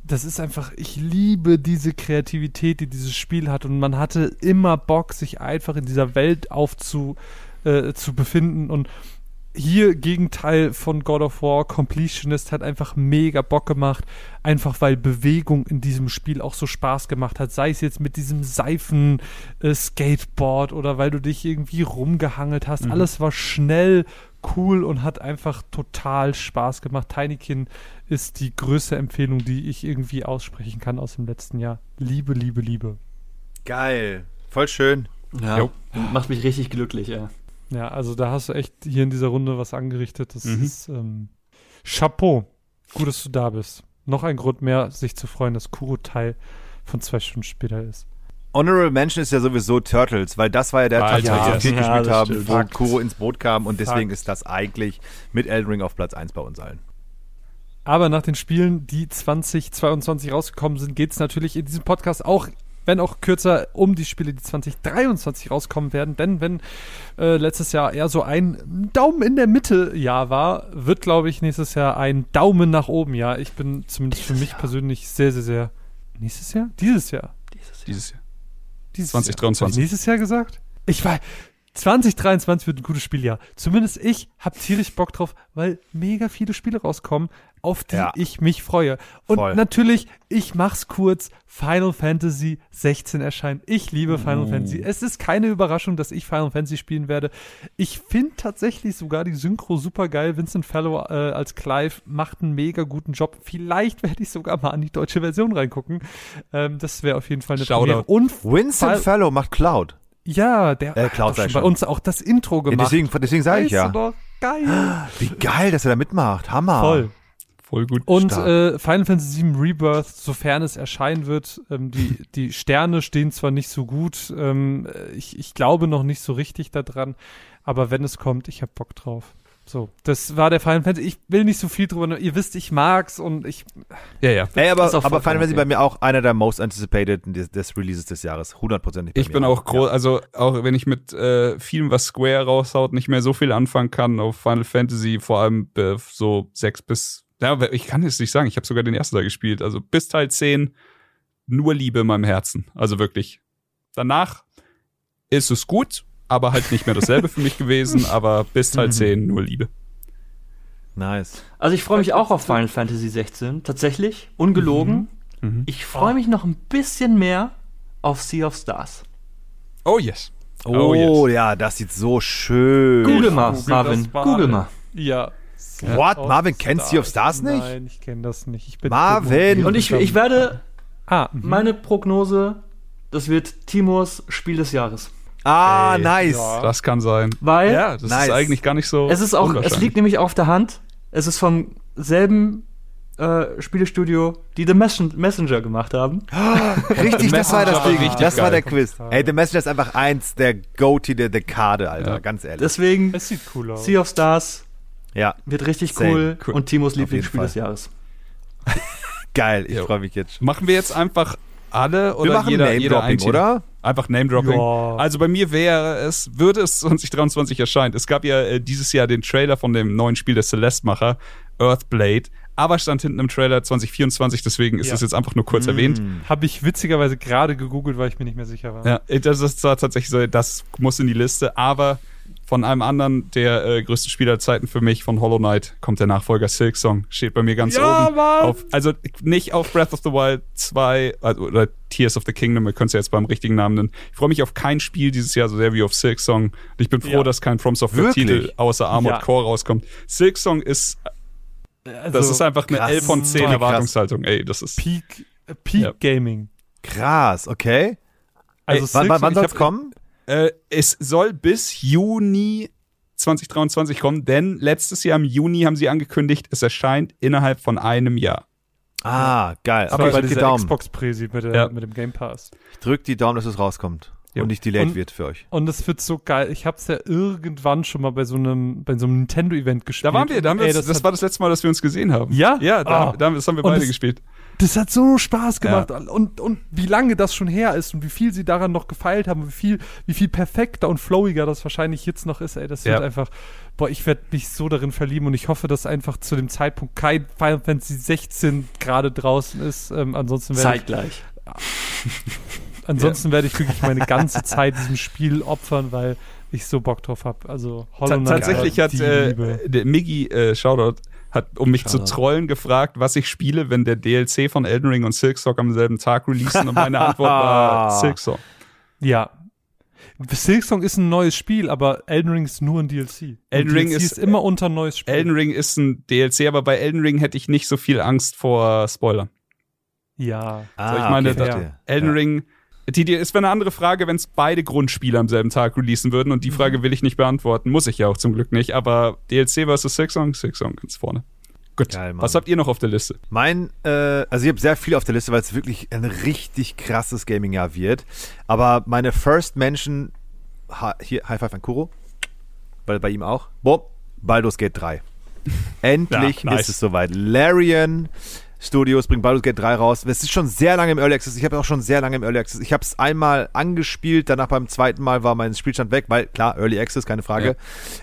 das ist einfach, ich liebe diese Kreativität, die dieses Spiel hat. Und man hatte immer Bock, sich einfach in dieser Welt aufzu äh, zu befinden. Und hier Gegenteil von God of War, Completionist hat einfach mega Bock gemacht, einfach weil Bewegung in diesem Spiel auch so Spaß gemacht hat, sei es jetzt mit diesem Seifen äh, Skateboard oder weil du dich irgendwie rumgehangelt hast, alles war schnell, cool und hat einfach total Spaß gemacht. Tinykin ist die größte Empfehlung, die ich irgendwie aussprechen kann aus dem letzten Jahr. Liebe, Liebe, Liebe. Geil. Voll schön. Ja, Jo. macht mich richtig glücklich, ja. Ja, also da hast du echt hier in dieser Runde was angerichtet. Das Mhm. ist ähm, Chapeau. Gut, dass du da bist. Noch ein Grund mehr, sich zu freuen, dass Kuro Teil von zwei Stunden später ist. Honorable Mention ist ja sowieso Turtles, weil das war ja der Tag, Alter, als wir Ja, gespielt haben, stimmt. wo. Kuro ins Boot kam und deswegen Fakt. ist das eigentlich mit Elden Ring auf Platz 1 bei uns allen. Aber nach den Spielen, die 2022 rausgekommen sind, geht es natürlich in diesem Podcast auch, wenn auch kürzer, um die Spiele, die 2023 rauskommen werden. Denn wenn äh, letztes Jahr eher so ein Daumen in der Mitte Jahr war, wird, glaube ich, nächstes Jahr ein Daumen nach oben Jahr. Ich bin zumindest für mich persönlich sehr, sehr, sehr. Nächstes Jahr? Dieses Jahr. Dieses Jahr. Dieses 2023. Jahr. Nächstes Jahr gesagt? Ich war. 2023 wird ein gutes Spieljahr. Zumindest ich hab tierisch Bock drauf, weil mega viele Spiele rauskommen, auf die Ja. ich mich freue. Und Voll. natürlich, ich mach's kurz, Final Fantasy 16 erscheint. Ich liebe Final Fantasy. Es ist keine Überraschung, dass ich Final Fantasy spielen werde. Ich finde tatsächlich sogar die Synchro super geil. Vincent Fellow äh, als Clive macht einen mega guten Job. Vielleicht werde ich sogar mal an die deutsche Version reingucken. Ähm, das wäre auf jeden Fall eine Shoutout. Premiere. Und Vincent Fellow macht Cloud. ja, der Äh, hat Cloud schon bei uns auch das Intro Ja, gemacht. deswegen deswegen sage ich ja. Geil. Wie geil, dass er da mitmacht. Hammer. Voll. Voll gut. Und äh, Final Fantasy VII Rebirth, sofern es erscheinen wird, ähm, die, die Sterne stehen zwar nicht so gut, ähm, ich, ich glaube noch nicht so richtig daran, aber wenn es kommt, ich hab Bock drauf. So, das war der Final Fantasy. Ich will nicht so viel drüber, ihr wisst, ich mag's und ich, ja, ja. Ey, aber, auch aber Final Fantasy okay. bei mir auch einer der most anticipated des, des Releases des Jahres. Hundertprozentig. Ich bin auch groß, also auch wenn ich mit äh, vielem, was Square raushaut, nicht mehr so viel anfangen kann auf Final Fantasy, vor allem äh, so sechs bis, ja, ich kann es nicht sagen, ich habe sogar den ersten Teil gespielt, also bis Teil 10 nur Liebe in meinem Herzen, also wirklich. Danach ist es gut, aber halt nicht mehr dasselbe für mich gewesen, aber bis Teil 10 nur Liebe. Nice. Also ich freue mich auch auf Final Fantasy 16, tatsächlich, ungelogen. Mhm. Ich freue mich noch ein bisschen mehr auf Sea of Stars. Oh yes. Oh, Oh, ja, das sieht so schön. Google mal, google Marvin, google mal. ja. What? Marvin kennt Sea of Stars nicht? Nein, ich kenne das nicht. Ich bin Marvin! Und ich, ich werde ah, mhm. meine Prognose, das wird Timurs Spiel des Jahres. Ah, Ey, nice. ja. Das kann sein. Weil Ja, das Nice. ist eigentlich gar nicht so. es ist auch, es liegt nämlich auf der Hand. Es ist vom selben äh, Spielestudio, die The Messen- Messenger gemacht haben. Richtig, das war das Ding. Das war der Quiz. Ey, The Messenger ist einfach eins der Go-To der Dekade, Alter. Ja. Ganz ehrlich. Deswegen Es sieht cool aus. Sea of Stars ja, wird richtig cool, Cool. und Timos Lieblingsspiel des Jahres. geil. Ich freue mich jetzt. Machen wir jetzt einfach alle oder Wir machen jeder, jeder ein Name-Dropping, Team? oder? Einfach Name-Dropping. Ja. Also bei mir wäre es, würde es 2023 erscheint. Es gab ja äh, dieses Jahr den Trailer von dem neuen Spiel der Celeste-Macher, Earthblade. Aber stand hinten im Trailer 2024, deswegen ist Ja. das jetzt einfach nur kurz erwähnt. Habe ich witzigerweise gerade gegoogelt, weil ich mir nicht mehr sicher war. Ja, das ist zwar tatsächlich so, das muss in die Liste, aber von einem anderen der äh, größten Spieler der Zeiten für mich, von Hollow Knight, kommt der Nachfolger Silk Song. Steht bei mir ganz Ja, oben. Mann! Auf, also nicht auf Breath of the Wild 2 also, oder Tears of the Kingdom, ihr könnt es ja jetzt beim richtigen Namen nennen. Ich freue mich auf kein Spiel dieses Jahr so sehr wie auf Silk Song. Und ich bin froh, Ja. dass kein From Software-Titel außer Armored Ja. Core rauskommt. Silk Song ist, Also, das ist einfach eine krass. 11 von 10 Krass. Erwartungshaltung. Ey, das ist. Peak, äh, Peak Ja. Gaming. Krass, okay. Also wann Silk wann, wann ich soll es hab- kommen? Äh, es soll bis Juni 2023 kommen, denn letztes Jahr im Juni haben sie angekündigt, es erscheint innerhalb von einem Jahr. Ah, geil. Aber ich bei dieser Daumen. Xbox-Präsi mit, der- Ja. mit dem Game Pass. Ich drück die Daumen, dass es rauskommt. Jo. Und nicht delayed Und- wird für euch. Und es wird so geil. Ich habe es ja irgendwann schon mal bei so einem, bei so einem Nintendo-Event gespielt. Da waren wir, da haben wir Ey, das, hat, war das letzte Mal, dass wir uns gesehen haben. Ja? Ja, da, Ah. da, das haben wir Und beide das- gespielt. Das hat so Spaß gemacht. Und, und wie lange das schon her ist und wie viel sie daran noch gefeilt haben und wie viel, wie viel perfekter und flowiger das wahrscheinlich jetzt noch ist. Ey, das wird Ja. einfach, boah, ich werde mich so darin verlieben und ich hoffe, dass einfach zu dem Zeitpunkt kein Final Fantasy 16 gerade draußen ist. Ähm, ansonsten werde ich Zeitgleich. Ansonsten werde ich wirklich meine ganze Zeit diesem Spiel opfern, weil ich so Bock drauf habe. Also Hollow Knight, tatsächlich hat die äh, der Miggy äh, Shoutout hat, um mich zu Shoutout. trollen, gefragt, was ich spiele, wenn der DLC von Elden Ring und Silksong am selben Tag releasen. Und meine Antwort war Silksong. Ja. Silksong ist ein neues Spiel, aber Elden Ring ist nur ein DLC. Elden Ring DLC ist- immer unter ein neues Spiel. Elden Ring ist ein DLC, aber bei Elden Ring hätte ich nicht so viel Angst vor Spoilern. ja. Ah, ich meine, okay. Elden ja. Ring, die, die, es wäre eine andere Frage, wenn es beide Grundspiele am selben Tag releasen würden und die Mhm. Frage will ich nicht beantworten. Muss ich ja auch zum Glück nicht, aber DLC versus Silksong, Silksong ganz vorne. Gut, Geil, was habt ihr noch auf der Liste? Mein, äh, also ich habe sehr viel auf der Liste, weil es wirklich ein richtig krasses Gaming-Jahr wird. Aber meine First Mention, ha, hier, High Five an Kuro, weil bei ihm auch, boom, Baldur's Gate 3. Endlich Ja, nice. ist es soweit. Larian Studios bringt Baldur's Gate 3 raus. Es ist schon sehr lange im Early Access. Ich habe auch schon sehr lange im Early Access. Ich habe es einmal angespielt, danach beim zweiten Mal war mein Spielstand weg, weil klar, Early Access, keine Frage. Ja.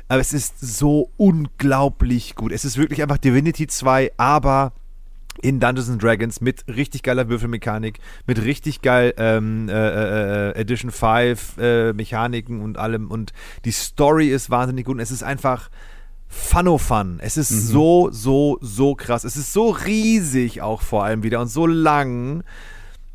Aber es ist so unglaublich gut. Es ist wirklich einfach Divinity 2, aber in Dungeons and Dragons mit richtig geiler Würfelmechanik, mit richtig geil ähm, äh, äh, äh, Edition 5 äh, Mechaniken und allem. Und die Story ist wahnsinnig gut. Und es ist einfach Fun-o-Fun. Es ist so, so, so krass. Es ist so riesig auch vor allem wieder und so lang.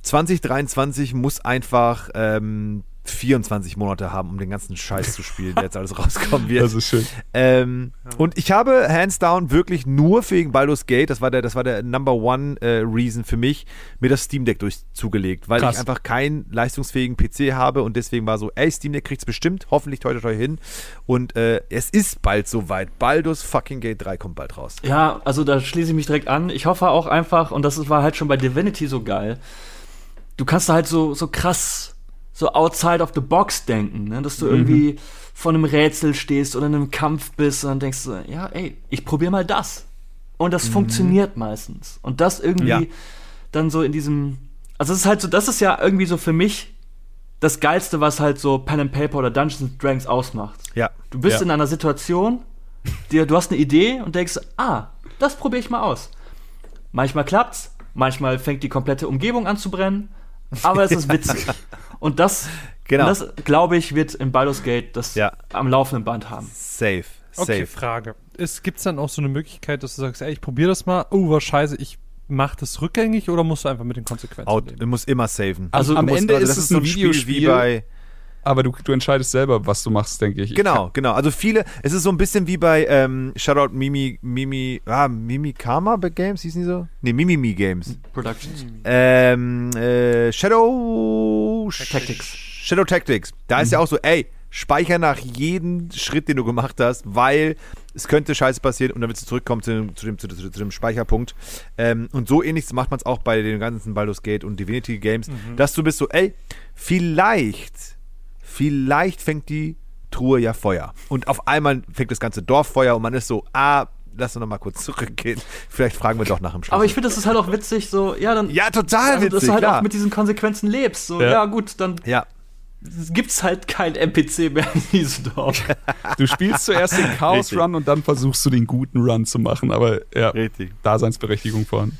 2023 muss einfach ähm, 24 Monate haben, um den ganzen Scheiß zu spielen, der jetzt alles rauskommen wird. Das ist schön. Ähm, Und ich habe hands down wirklich nur wegen Baldur's Gate, das war der, das war der Number One äh, Reason für mich, mir das Steam Deck durch zugelegt, weil Krass. ich einfach keinen leistungsfähigen PC habe und deswegen war so, ey, Steam Deck kriegt's bestimmt, hoffentlich toi toi toi hin. Und äh, es ist bald soweit. Baldur's fucking Gate 3 kommt bald raus. Ja, also da schließe ich mich direkt an. Ich hoffe auch einfach, und das war halt schon bei Divinity so geil, du kannst da halt so, so krass so outside of the box denken, ne? dass du irgendwie vor einem Rätsel stehst oder in einem Kampf bist und dann denkst du, ja, ey, ich probier mal das. Und das funktioniert meistens. Und das irgendwie Ja. dann so in diesem, also es ist halt so, das ist ja irgendwie so für mich das Geilste, was halt so Pen and Paper oder Dungeons and Dragons ausmacht. Ja. Du bist ja. in einer Situation, dir, du hast eine Idee und denkst, ah, das probiere ich mal aus. Manchmal klappt's, manchmal fängt die komplette Umgebung an zu brennen, aber es ist witzig. Und das, Genau. das glaube ich, wird in Baldur's Gate das Ja. am laufenden Band haben. Safe. Safe. Okay, Frage. Gibt es dann auch so eine Möglichkeit, dass du sagst, ey, ich probiere das mal, oh, was scheiße, ich mache das rückgängig oder musst du einfach mit den Konsequenzen Out, leben? du musst immer saven. Also am Ende ist das es so ein Spiel wie Videospiel. bei Aber du, du entscheidest selber, was du machst, denke ich. Genau, genau. Also viele, es ist so ein bisschen wie bei ähm, Shoutout Mimi, Mimi, ah, Mimi Karma Games, hießen die so? Nee, Mimimi Games. Productions. Ähm, äh, Shadow Tactics. Shadow Tactics. Da ist ja auch so, ey, speicher nach jedem Schritt, den du gemacht hast, weil es könnte Scheiße passieren und dann willst du zurückkommen zu dem, zu dem, zu, zu, zu dem Speicherpunkt. Ähm, und so ähnlich macht man es auch bei den ganzen Baldur's Gate und Divinity Games, dass du bist so, ey, vielleicht, vielleicht fängt die Truhe ja Feuer. Und auf einmal fängt das ganze Dorf Feuer und man ist so, ah, lass uns noch mal kurz zurückgehen. Vielleicht fragen wir doch nach dem Schluss. Aber ich finde, das ist halt auch witzig, so, ja, dann. ja, total also, dass witzig, du halt klar. auch mit diesen Konsequenzen lebst. So, Ja. ja, gut, dann ja, gibt's halt kein NPC mehr in diesem Dorf. Du spielst zuerst den Chaos Richtig. Run und dann versuchst du den guten Run zu machen. Aber ja, richtig. Daseinsberechtigung von.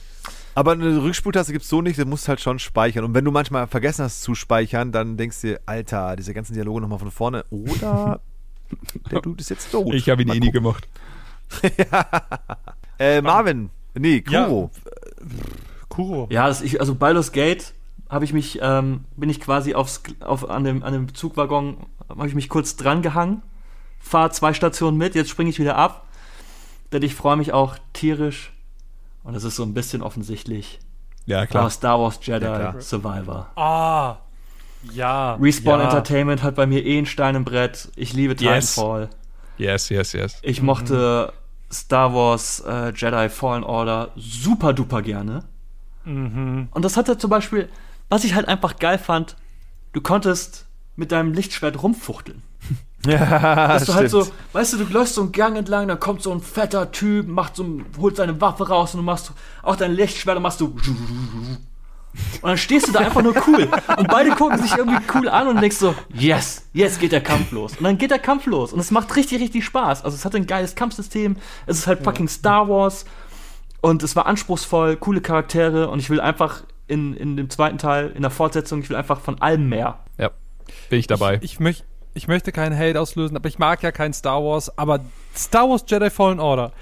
Aber eine Rückspultaste gibt es so nicht, du musst halt schon speichern. Und wenn du manchmal vergessen hast zu speichern, dann denkst du dir, Alter, diese ganzen Dialoge nochmal von vorne. Oder der Dude ist jetzt tot. Ich habe ihn Mal eh nie gucken. gemacht. Äh, Marvin, nee, Ja. Kuro. Kuro. Ja, das ich, also Baldur's Gate habe ich mich, ähm, bin ich quasi aufs, auf, an, dem, an dem Zugwaggon, habe ich mich kurz dran gehangen, fahre zwei Stationen mit, jetzt springe ich wieder ab, denn ich freue mich auch tierisch und das ist so ein bisschen offensichtlich. Ja, klar. Star Wars Jedi klar. Survivor. Ah. Ja. Respawn ja. Entertainment hat bei mir eh ein Stein im Brett. Ich liebe Yes. Titanfall. Yes, yes, yes. Ich mochte Star Wars äh, Jedi Fallen Order super duper gerne. Mhm. Und das hatte zum Beispiel, was ich halt einfach geil fand, du konntest mit deinem Lichtschwert rumfuchteln. Ja, Dass du halt so, weißt du, du läufst so einen Gang entlang, dann kommt so ein fetter Typ, macht so, holt seine Waffe raus und du machst auch dein Lichtschwert und machst du. Und dann stehst du da einfach nur cool. Und beide gucken sich irgendwie cool an und denkst so, yes, jetzt geht der Kampf los. Und dann geht der Kampf los. Und es macht richtig, richtig Spaß. Also es hat ein geiles Kampfsystem. Es ist halt fucking Star Wars. Und es war anspruchsvoll, coole Charaktere. Und ich will einfach in, in dem zweiten Teil, in der Fortsetzung, ich will einfach von allem mehr. Ja, bin ich dabei. Ich, möch, ich möchte keinen Hate auslösen, aber ich mag ja kein Star Wars. Aber Star Wars Jedi Fallen Order,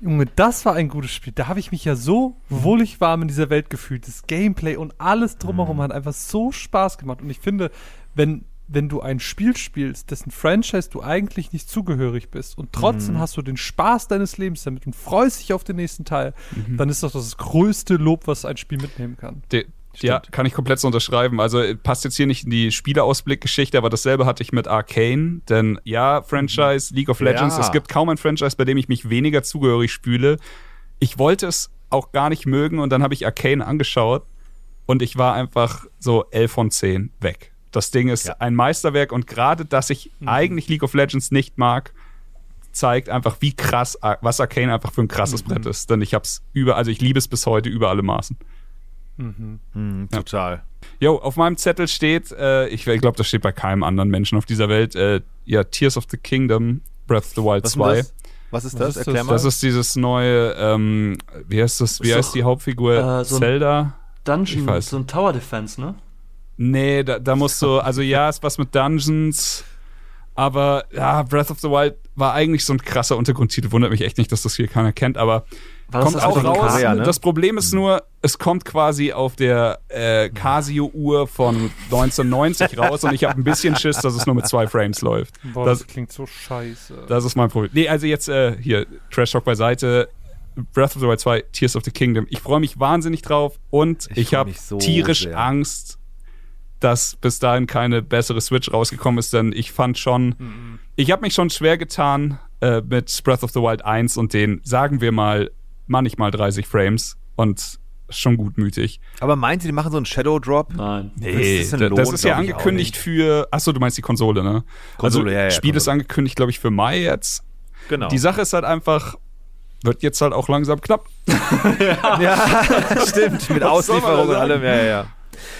Junge, das war ein gutes Spiel. Da habe ich mich ja so wohlig warm in dieser Welt gefühlt. Das Gameplay und alles drumherum hat einfach so Spaß gemacht. Und ich finde, wenn, wenn du ein Spiel spielst, dessen Franchise du eigentlich nicht zugehörig bist und trotzdem hast du den Spaß deines Lebens damit und freust dich auf den nächsten Teil, dann ist doch das größte Lob, was ein Spiel mitnehmen kann. De ja, kann ich komplett so unterschreiben. Also äh, passt jetzt hier nicht in die Spieleausblick-Geschichte, aber dasselbe hatte ich mit Arcane. Denn ja, Franchise, League of Legends, Ja. es gibt kaum ein Franchise, bei dem ich mich weniger zugehörig fühle. Ich wollte es auch gar nicht mögen und dann habe ich Arcane angeschaut und ich war einfach so 11 von 10 weg. Das Ding ist Ja. ein Meisterwerk und gerade, dass ich eigentlich League of Legends nicht mag, zeigt einfach, wie krass, was Arcane einfach für ein krasses Brett ist. Denn ich hab's über, also ich liebe es bis heute über alle Maßen. Mhm, total. Jo, auf meinem Zettel steht, äh, ich, ich glaube, das steht bei keinem anderen Menschen auf dieser Welt, äh, ja, Tears of the Kingdom, Breath of the Wild Was, 2. ist das? Was ist Erklär das? mal. Das ist dieses neue, ähm, wie heißt das, wie Ist heißt doch, die Hauptfigur? äh, so Zelda? Ich Dungeon, weiß. so ein Tower Defense, ne? Nee, da, da musst du, also ja, ist was mit Dungeons, aber ja, Breath of the Wild war eigentlich so ein krasser Untergrundtitel. Wundert mich echt nicht, dass das hier keiner kennt, aber War kommt das auch raus. Korea, ne? Das Problem ist nur, es kommt quasi auf der äh, Casio-Uhr von 1990 raus und ich habe ein bisschen Schiss, dass es nur mit zwei Frames läuft. Boah, das, Das, klingt so scheiße. das ist mein Problem. Nee, also jetzt äh, hier, Trash Talk beiseite. Breath of the Wild 2, Tears of the Kingdom. Ich freue mich wahnsinnig drauf und Ich ich, habe so tierisch sehr. Angst, dass bis dahin keine bessere Switch rausgekommen ist, denn ich fand schon, Mhm. ich habe mich schon schwer getan äh, mit Breath of the Wild 1 und den, sagen wir mal, manchmal 30 Frames und schon gutmütig. Aber meint ihr, die machen so einen Shadow Drop? Nein. Nee, das denn das, ist ja angekündigt für, achso, du meinst die Konsole, ne? Konsole, also, ja, ja, Spiel ist Konsole. angekündigt, glaube ich, für Mai jetzt. Genau. Die Sache ist halt einfach, wird jetzt halt auch langsam knapp. Ja, stimmt. Mit Auslieferung und allem, ja, ja, ja.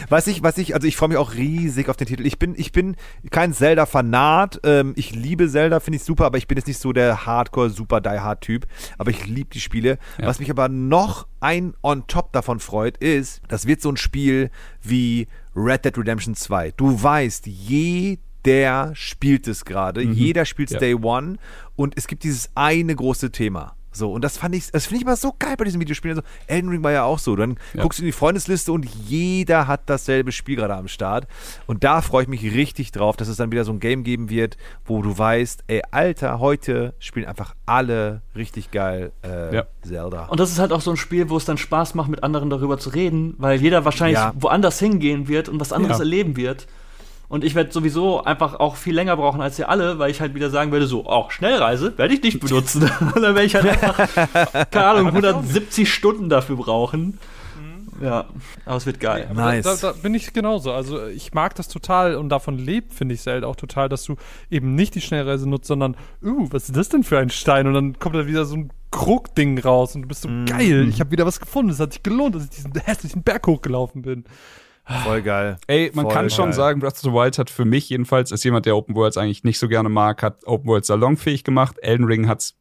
Was ich, was ich, also ich freue mich auch riesig auf den Titel. Ich bin, ich bin kein Zelda-Fanat. Ähm, ich liebe Zelda, finde ich super, aber ich bin jetzt nicht so der Hardcore, super Die-Hard-Typ. Aber ich liebe die Spiele. Ja. Was mich aber noch ein on top davon freut, ist, das wird so ein Spiel wie Red Dead Redemption 2. Du weißt, jeder spielt es gerade, jeder spielt es Ja. Day One und es gibt dieses eine große Thema. So, und das fand ich, das finde ich immer so geil bei diesen Videospielen. Also, Elden Ring war ja auch so. Dann Ja. guckst du in die Freundesliste und jeder hat dasselbe Spiel gerade am Start. Und da freue ich mich richtig drauf, dass es dann wieder so ein Game geben wird, wo du weißt, ey, Alter, heute spielen einfach alle richtig geil äh, Ja. Zelda. Und das ist halt auch so ein Spiel, wo es dann Spaß macht, mit anderen darüber zu reden, weil jeder wahrscheinlich Ja. woanders hingehen wird und was anderes Ja. erleben wird. Und ich werde sowieso einfach auch viel länger brauchen als ihr alle, weil ich halt wieder sagen werde, so, auch Schnellreise werde ich nicht benutzen. Und dann werde ich halt einfach, keine Ahnung, 170 Stunden dafür brauchen. Ja, aber es wird geil. Aber Nice. Da, da, bin ich genauso. Also ich mag das total und davon lebt, finde ich Zelda auch total, dass du eben nicht die Schnellreise nutzt, sondern, uh, was ist das denn für ein Stein? Und dann kommt da wieder so ein Krug-Ding raus und du bist so Mhm. geil. Ich habe wieder was gefunden. Es hat sich gelohnt, dass ich diesen hässlichen Berg hochgelaufen bin. Voll geil. Ey, man Voll kann schon geil. sagen, Breath of the Wild hat für mich jedenfalls, als jemand, der Open Worlds eigentlich nicht so gerne mag, hat Open Worlds salonfähig gemacht. Elden Ring hat's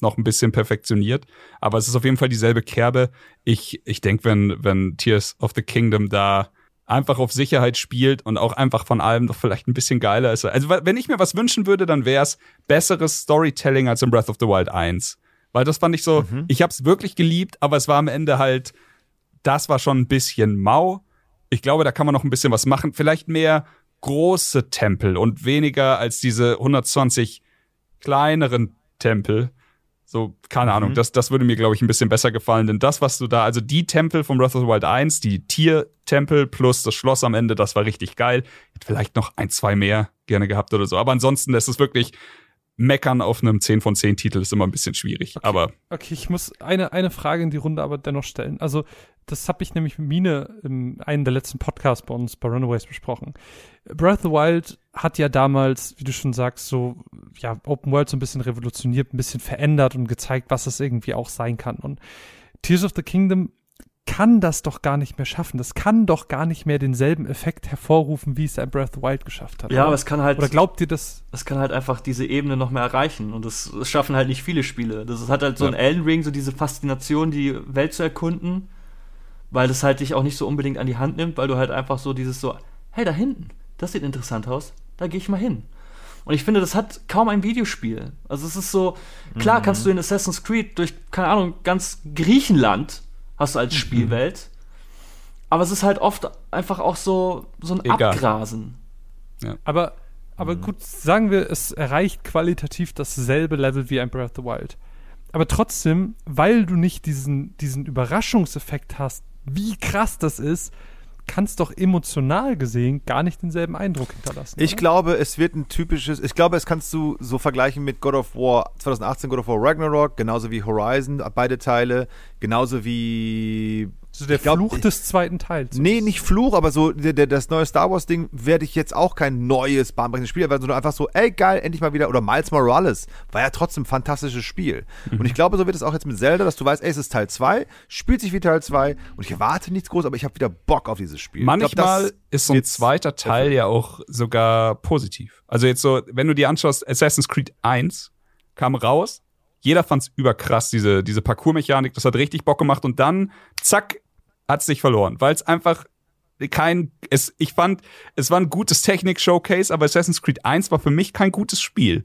noch ein bisschen perfektioniert. Aber es ist auf jeden Fall dieselbe Kerbe. Ich, ich denke, wenn, wenn Tears of the Kingdom da einfach auf Sicherheit spielt und auch einfach von allem doch vielleicht ein bisschen geiler ist. Also, wenn ich mir was wünschen würde, dann wäre es besseres Storytelling als in Breath of the Wild 1. Weil das fand ich so, ich habe es wirklich geliebt, aber es war am Ende halt, das war schon ein bisschen mau. Ich glaube, da kann man noch ein bisschen was machen. Vielleicht mehr große Tempel und weniger als diese 120 kleineren Tempel. So, keine Ahnung, das, das würde mir, glaube ich, ein bisschen besser gefallen. Denn das, was du da, also die Tempel von Breath of the Wild 1, die Tiertempel plus das Schloss am Ende, das war richtig geil. Hätte vielleicht noch ein, zwei mehr gerne gehabt oder so. Aber ansonsten, das ist wirklich meckern auf einem 10 von 10 Titel ist immer ein bisschen schwierig. Aber Okay, ich muss eine, eine Frage in die Runde aber dennoch stellen. Also, das habe ich nämlich mit Mine in einem der letzten Podcasts bei uns bei Runaways besprochen. Breath of the Wild hat ja damals, wie du schon sagst, so, ja, Open World so ein bisschen revolutioniert, ein bisschen verändert und gezeigt, was es irgendwie auch sein kann. Und Tears of the Kingdom kann das doch gar nicht mehr schaffen. Das kann doch gar nicht mehr denselben Effekt hervorrufen, wie es ein Breath of the Wild geschafft hat. Ja, oder? aber es kann halt, Oder glaubt ihr das? es kann halt einfach diese Ebene noch mehr erreichen und das, das schaffen halt nicht viele Spiele. Das hat halt so Ja. ein Elden Ring, so diese Faszination, die Welt zu erkunden, weil das halt dich auch nicht so unbedingt an die Hand nimmt, weil du halt einfach so dieses so, hey, da hinten, das sieht interessant aus, da gehe ich mal hin. Und ich finde, das hat kaum ein Videospiel. Also es ist so, klar kannst du in Assassin's Creed durch, keine Ahnung, ganz Griechenland hast du als Spielwelt, aber es ist halt oft einfach auch so, so ein Egal. Aber, Abgrasen. aber Mhm. gut, sagen wir, es erreicht qualitativ dasselbe Level wie ein Breath of the Wild. Aber trotzdem, weil du nicht diesen, diesen Überraschungseffekt hast, wie krass das ist, kann es doch emotional gesehen gar nicht denselben Eindruck hinterlassen. Ich oder? glaube, es wird ein typisches, ich glaube, es kannst du so vergleichen mit God of War 2018, God of War Ragnarok, genauso wie Horizon, beide Teile, genauso wie so der glaub, Fluch des zweiten Teils. Nee, nicht Fluch, aber so der, der, das neue Star Wars Ding werde ich jetzt auch kein neues bahnbrechendes Spiel erwarten, sondern einfach so, ey geil, endlich mal wieder oder Miles Morales war ja trotzdem ein fantastisches Spiel. Und ich glaube, so wird es auch jetzt mit Zelda, dass du weißt, ey, es ist Teil 2, spielt sich wie Teil 2 und ich erwarte nichts groß, aber ich habe wieder Bock auf dieses Spiel. Glaub, Manchmal das ist so ein zweiter Teil ja auch sogar positiv. Also jetzt so, wenn du dir anschaust, Assassin's Creed 1 kam raus, jeder fand's überkrass, diese, diese Parcours-Mechanik, das hat richtig Bock gemacht und dann, zack, hat's sich verloren, weil es einfach kein, es, ich fand, es war ein gutes Technik-Showcase, aber Assassin's Creed 1 war für mich kein gutes Spiel.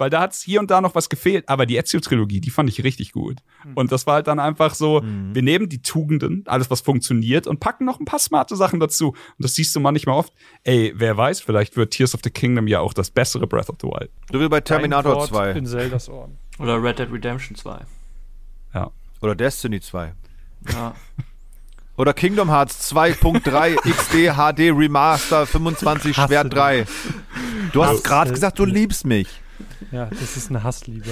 weil da hat's hier und da noch was gefehlt. Aber die Ezio-Trilogie, die fand ich richtig gut. Und das war halt dann einfach so, wir nehmen die Tugenden, alles was funktioniert und packen noch ein paar smarte Sachen dazu. Und das siehst du manchmal oft. Ey, wer weiß, vielleicht wird Tears of the Kingdom ja auch das bessere Breath of the Wild. So wie bei Terminator Ein Wort 2 In Zeldas Ohren. Oder Red Dead Redemption 2. Ja. oder Destiny 2 Ja. oder Kingdom Hearts 2.3 XD HD Remaster 25 Hasse Schwert dich. 3. Du hast gerade gesagt, du liebst mich. Ja, das ist eine Hassliebe.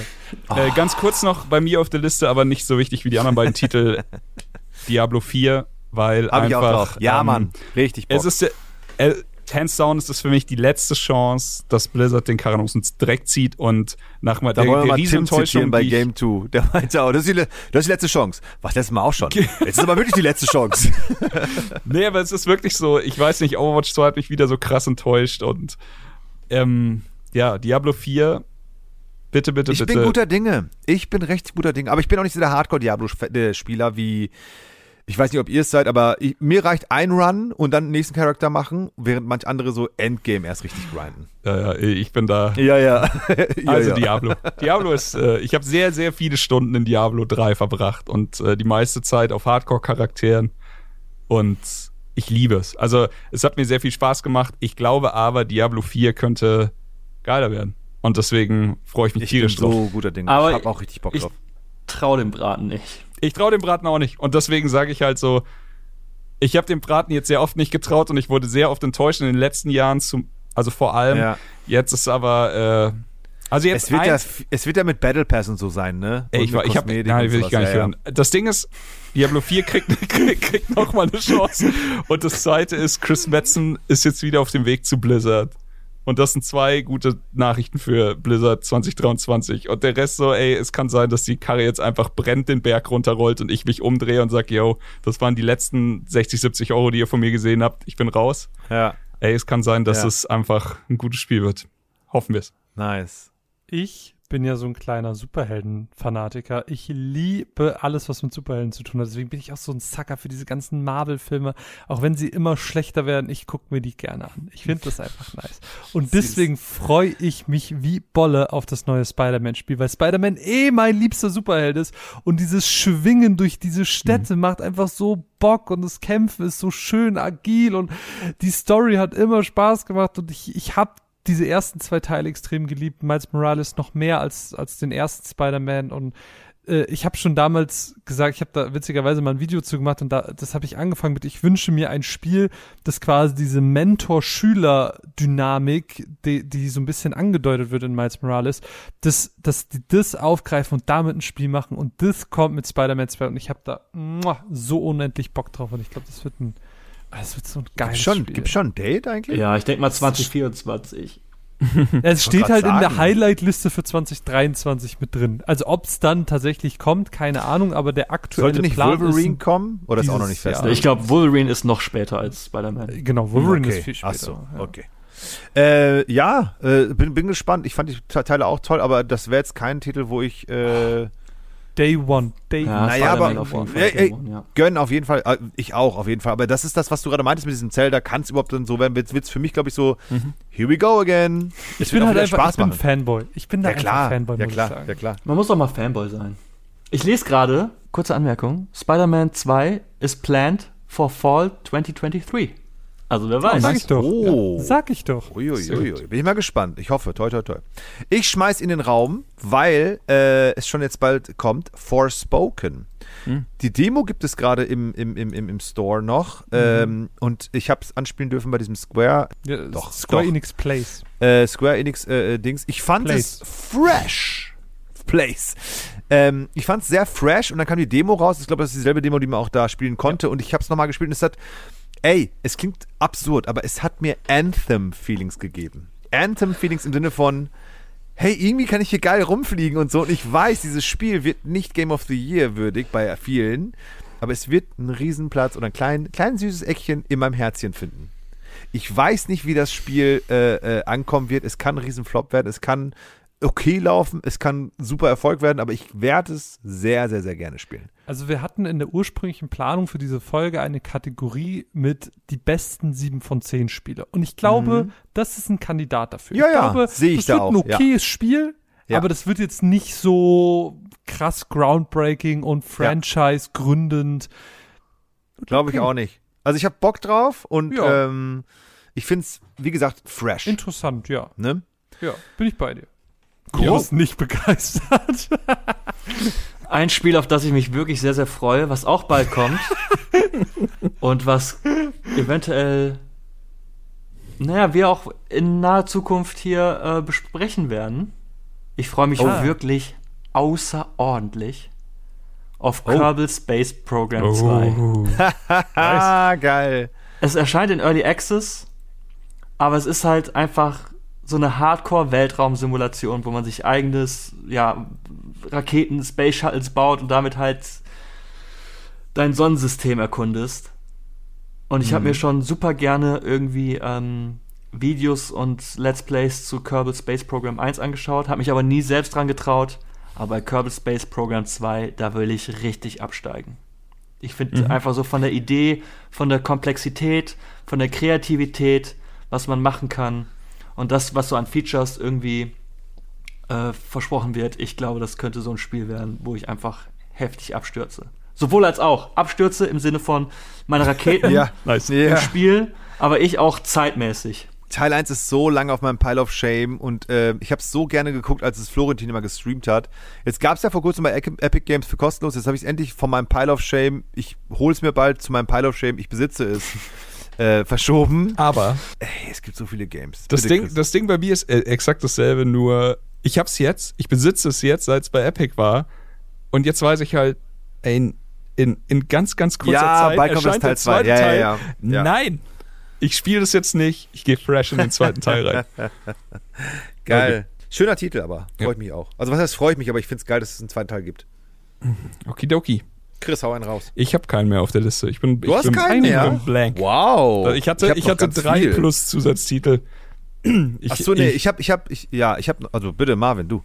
Äh, ganz kurz noch bei mir auf der Liste, aber nicht so wichtig wie die anderen beiden Titel. Diablo 4, weil Hab ich auch einfach. drauf. Ja, ähm, Mann. Richtig Bock. Es ist der, äh, hands down ist das für mich die letzte Chance, dass Blizzard den Karren uns Dreck zieht und nach mal da der, der zitieren bei die ich- Game 2. Der meinte auch, das ist, die, das ist die letzte Chance. Was, letztes Mal auch schon. Jetzt ist aber wirklich die letzte Chance. Nee, aber es ist wirklich so, ich weiß nicht, Overwatch 2 hat mich wieder so krass enttäuscht und ähm, ja, Diablo 4, bitte, bitte, Ich bitte. bin guter Dinge. Ich bin recht guter Dinge. Aber ich bin auch nicht so der Hardcore-Diablo-Spieler wie. Ich weiß nicht, ob ihr es seid, aber ich, mir reicht ein Run und dann den nächsten Charakter machen, während manch andere so Endgame erst richtig grinden. ja, ja, ich bin da. Ja, ja. ja Also ja. Diablo. Diablo ist, äh, ich habe sehr, sehr viele Stunden in Diablo 3 verbracht und äh, die meiste Zeit auf Hardcore-Charakteren. Und ich liebe es. Also es hat mir sehr viel Spaß gemacht. Ich glaube aber, Diablo 4 könnte geiler werden. Und deswegen freue ich mich Ich bin tierisch drauf. so guter Dinge. Aber ich hab auch richtig Bock ich- drauf. Trau dem Braten nicht. Ich traue dem Braten auch nicht. Und deswegen sage ich halt so, ich habe dem Braten jetzt sehr oft nicht getraut und ich wurde sehr oft enttäuscht in den letzten Jahren, zum, also vor allem. Ja. Jetzt ist aber, äh, also jetzt Es wird, ja, es wird ja mit Battle Pass und so sein, ne? Ey, ich, ich habe, Kosmetik nein, will ich gar nicht ja, ja. hören. Das Ding ist, Diablo 4 kriegt, kriegt, kriegt noch mal eine Chance. Und das zweite ist, Chris Metzen ist jetzt wieder auf dem Weg zu Blizzard. Und das sind zwei gute Nachrichten für Blizzard 2023. Und der Rest so, ey, es kann sein, dass die Karre jetzt einfach brennt, den Berg runterrollt und ich mich umdrehe und sag, yo, das waren die letzten 60, 70 Euro, die ihr von mir gesehen habt. Ich bin raus. Ja, Ey, es kann sein, dass Ja. es einfach ein gutes Spiel wird. Hoffen wir es. nice. Ich bin ja so ein kleiner Superhelden-Fanatiker. Ich liebe alles, was mit Superhelden zu tun hat. Deswegen bin ich auch so ein Sucker für diese ganzen Marvel-Filme. Auch wenn sie immer schlechter werden, ich gucke mir die gerne an. Ich finde das einfach nice. Und deswegen freue ich mich wie Bolle auf das neue Spider-Man-Spiel, weil Spider-Man eh mein liebster Superheld ist. Und dieses Schwingen durch diese Städte macht einfach so Bock und das Kämpfen ist so schön agil und die Story hat immer Spaß gemacht und ich, ich habe diese ersten zwei Teile extrem geliebt. Miles Morales noch mehr als, als den ersten Spider-Man. Und äh, ich habe schon damals gesagt, ich habe da witzigerweise mal ein Video zu gemacht und da, das habe ich angefangen mit, ich wünsche mir ein Spiel, das quasi diese Mentor-Schüler-Dynamik, die, die so ein bisschen angedeutet wird in Miles Morales, dass, dass die das aufgreifen und damit ein Spiel machen und das kommt mit Spider-Man 2 und ich habe da muah, so unendlich Bock drauf. Und ich glaube, das wird ein, das wird so ein geiles Gibt's schon, Spiel. gibt's schon ein Date eigentlich? Ja, ich denke mal 2024. Es steht halt in der sagen. Highlight-Liste für 2023 mit drin. Also ob es dann tatsächlich kommt, keine Ahnung, aber der aktuelle Sollte nicht Plan Wolverine ist kommen? Oder ist auch noch nicht fest? Jahr. Ich glaube, Wolverine ist noch später als Spider-Man. ein, genau, Wolverine okay. ist viel später. Ach so, ja. okay. Äh, ja, äh, bin, bin gespannt. Ich fand die Te- Teile auch toll, aber das wäre jetzt kein Titel, wo ich äh, Day One, Day Ja, Naja, Spider-Man aber- auf jeden Fall. Ey, ey, ja. gönn auf jeden Fall. Äh, ich auch, auf jeden Fall. Aber das ist das, was du gerade meintest mit diesem Zelda. Kann es überhaupt dann so werden? Wird es für mich, glaube ich, so, here we go again. Ich bin halt einfach, ich bin Fanboy. Ich bin da Ja klar, einfach Fanboy, ja muss klar, ich sagen. ja klar. Man muss doch mal Fanboy sein. Ich lese gerade, kurze Anmerkung, Spider-Man 2 is planned for Fall 2023. Also wer weiß. Sag ich doch. Oh. Ja, sag ich doch. Uiuiui. Bin ich mal gespannt. Ich hoffe. Toi, toi, toi. Ich schmeiß in den Raum, weil äh, es schon jetzt bald kommt, Forspoken. Hm. Die Demo gibt es gerade im, im, im, im, im Store noch. Mhm. Ähm, und ich habe es anspielen dürfen bei diesem Square, Ja, Doch, Square doch. Enix Plays. äh, Square Enix äh, äh, Dings. Ich fand Place. es fresh. Place. Ähm, ich fand es sehr fresh und dann kam die Demo raus. Ich glaube, das ist dieselbe Demo, die man auch da spielen konnte. Und ich habe es nochmal gespielt und es hat, ey, es klingt absurd, aber es hat mir Anthem-Feelings gegeben. Anthem-Feelings im Sinne von, hey, irgendwie kann ich hier geil rumfliegen und so. Und ich weiß, dieses Spiel wird nicht Game of the Year würdig bei vielen, aber es wird einen Riesenplatz oder ein klein, klein süßes Eckchen in meinem Herzchen finden. Ich weiß nicht, wie das Spiel äh, äh, ankommen wird. Es kann ein Riesenflop werden, es kann okay laufen, es kann super Erfolg werden, aber ich werde es sehr, sehr, sehr gerne spielen. Also wir hatten in der ursprünglichen Planung für diese Folge eine Kategorie mit die besten sieben von zehn Spiele. Und ich glaube, das ist ein Kandidat dafür. Mhm. Ja, ich ja, glaube, sehe ich das da wird auch, ein okayes Spiel, Ja. aber das wird jetzt nicht so krass groundbreaking und Franchise gründend. Glaube ich auch nicht. Also ich habe Bock drauf und Ja. ähm, ich finde es, wie gesagt, fresh. Interessant, ja. Ne? Ja, bin ich bei dir. Ist nicht begeistert. Ein Spiel, auf das ich mich wirklich sehr, sehr freue, was auch bald kommt. und was eventuell, naja, wir auch in naher Zukunft hier äh, besprechen werden. Ich freue mich Oh. wirklich außerordentlich auf Oh. Kerbal Space Program 2. Oh. Ah, geil. Es erscheint in Early Access, aber es ist halt einfach so eine Hardcore-Weltraumsimulation, wo man sich eigenes, ja, Raketen, Space Shuttles baut und damit halt dein Sonnensystem erkundest. Und ich habe mir schon super gerne irgendwie ähm, Videos und Let's Plays zu Kerbal Space Program 1 angeschaut, habe mich aber nie selbst dran getraut. Aber bei Kerbal Space Program 2, da will ich richtig absteigen. Ich finde einfach so von der Idee, von der Komplexität, von der Kreativität, was man machen kann und das, was so an Features irgendwie äh, versprochen wird, ich glaube, das könnte so ein Spiel werden, wo ich einfach heftig abstürze. Sowohl als auch. Abstürze im Sinne von meine Raketen Ja, Nice. im ja. Spiel, aber ich auch zeitmäßig. Teil 1 ist so lange auf meinem Pile of Shame und äh, ich habe es so gerne geguckt, als es Florentin immer gestreamt hat. Jetzt gab es ja vor kurzem bei Epic Epic Games für kostenlos. Jetzt habe ich es endlich von meinem Pile of Shame, ich hole es mir bald zu meinem Pile of Shame, ich besitze es, äh, verschoben. Aber Ey, es gibt so viele Games. das Bitte, Ding, Chris. das Ding bei mir ist äh, exakt dasselbe, nur ich hab's jetzt, ich besitze es jetzt, seit es bei Epic war. Und jetzt weiß ich halt, ey, in, in, ganz, ganz kurzer Ja, Zeit erscheint Teil der zwei. zweite Ja, Teil. ja. Ja. Nein, ich spiele das jetzt nicht. Ich gehe fresh in den zweiten Teil rein. Geil. Schöner Titel aber. Freut mich auch. Also was heißt freut mich, aber ich finde es geil, dass es einen zweiten Teil gibt. Okidoki. Chris, hau einen raus. Ich habe keinen mehr auf der Liste. Ich bin, Du ich hast bin, keinen ich mehr? bin blank. Wow. Ich hatte, hab ich noch hatte drei viel. plus Zusatztitel. Ich, Ach so, nee, ich habe, ich habe, ich, ja, ich habe, also bitte, Marvin, du.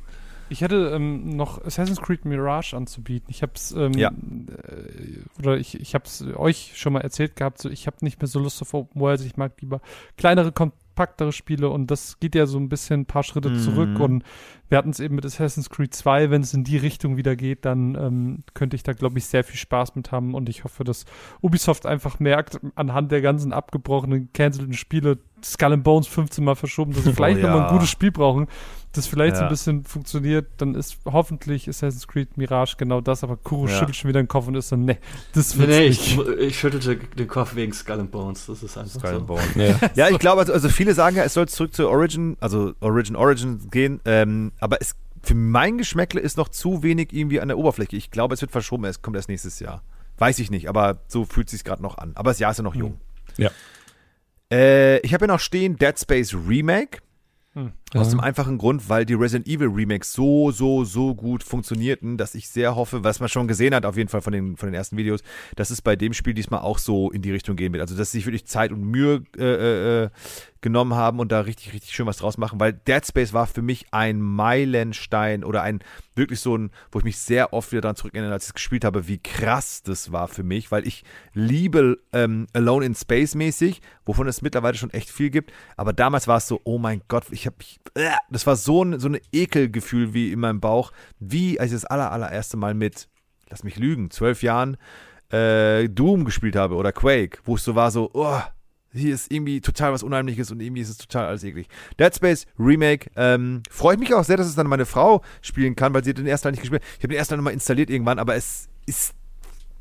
Ich hatte ähm, noch Assassin's Creed Mirage anzubieten. Ich habe es, ähm, Ja. äh, oder ich, ich habe es euch schon mal erzählt gehabt, so ich habe nicht mehr so Lust auf Open Worlds. Ich mag lieber kleinere, kompaktere Spiele und das geht ja so ein bisschen ein paar Schritte Mhm. zurück und wir hatten es eben mit Assassin's Creed 2, wenn es in die Richtung wieder geht, dann ähm, könnte ich da, glaube ich, sehr viel Spaß mit haben und ich hoffe, dass Ubisoft einfach merkt, anhand der ganzen abgebrochenen, cancelten Spiele, Skull and Bones 15 Mal verschoben, dass sie vielleicht ja. nochmal ein gutes Spiel brauchen, das vielleicht so Ja. ein bisschen funktioniert, dann ist hoffentlich Assassin's Creed Mirage genau das, aber Kuro Ja. schüttelt schon wieder den Kopf und ist so, ne, das Nee, wird's nee, nicht. ich, ich schüttelte den Kopf wegen Skull and Bones. Das ist einfach so. Ja. Ja, ich glaube, also, also viele sagen ja, es soll zurück zur Origin, also Origin Origin gehen, ähm, aber es, für mein Geschmäckle ist noch zu wenig irgendwie an der Oberfläche. Ich glaube, es wird verschoben, es kommt erst nächstes Jahr. Weiß ich nicht, aber so fühlt sich gerade noch an. Aber das Jahr ist ja noch jung. Ja. Äh, ich habe hier noch stehen Dead Space Remake. Hm. Aus dem einfachen Grund, weil die Resident Evil Remakes so, so, so gut funktionierten, dass ich sehr hoffe, was man schon gesehen hat, auf jeden Fall von den, von den ersten Videos, dass es bei dem Spiel diesmal auch so in die Richtung gehen wird. Also, dass sich wirklich Zeit und Mühe äh, äh, genommen haben und da richtig, richtig schön was draus machen, weil Dead Space war für mich ein Meilenstein oder ein wirklich so ein, wo ich mich sehr oft wieder daran zurückerinnere, als ich es gespielt habe, wie krass das war für mich, weil ich liebe ähm, Alone in Space mäßig, wovon es mittlerweile schon echt viel gibt, aber damals war es so, oh mein Gott, ich habe äh, das war so ein so ein Ekelgefühl wie in meinem Bauch, wie als ich das aller, allererste Mal mit, lass mich lügen, zwölf Jahren äh, Doom gespielt habe oder Quake, wo es so war, so, oh, hier ist irgendwie total was Unheimliches und irgendwie ist es total alles eklig. Dead Space Remake, ähm, freue ich mich auch sehr, dass es dann meine Frau spielen kann, weil sie hat den ersten Teil nicht gespielt. Ich habe den ersten Teil nochmal installiert irgendwann, aber es ist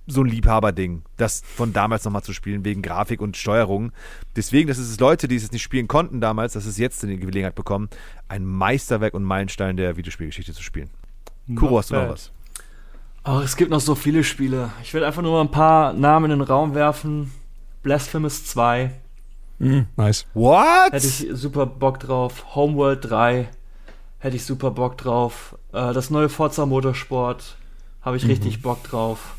so ein Liebhaberding, das von damals nochmal zu spielen, wegen Grafik und Steuerung. Deswegen, dass es Leute, die es nicht spielen konnten damals, dass es jetzt die Gelegenheit bekommen, ein Meisterwerk und Meilenstein der Videospielgeschichte zu spielen. Kuro, hast du noch was? Oh, es gibt noch so viele Spiele. Ich will einfach nur mal ein paar Namen in den Raum werfen. Blasphemous 2 Mhm, nice. What? hätte ich super Bock drauf. Homeworld 3 hätte ich super Bock drauf. Äh, das neue Forza Motorsport habe ich richtig Bock drauf.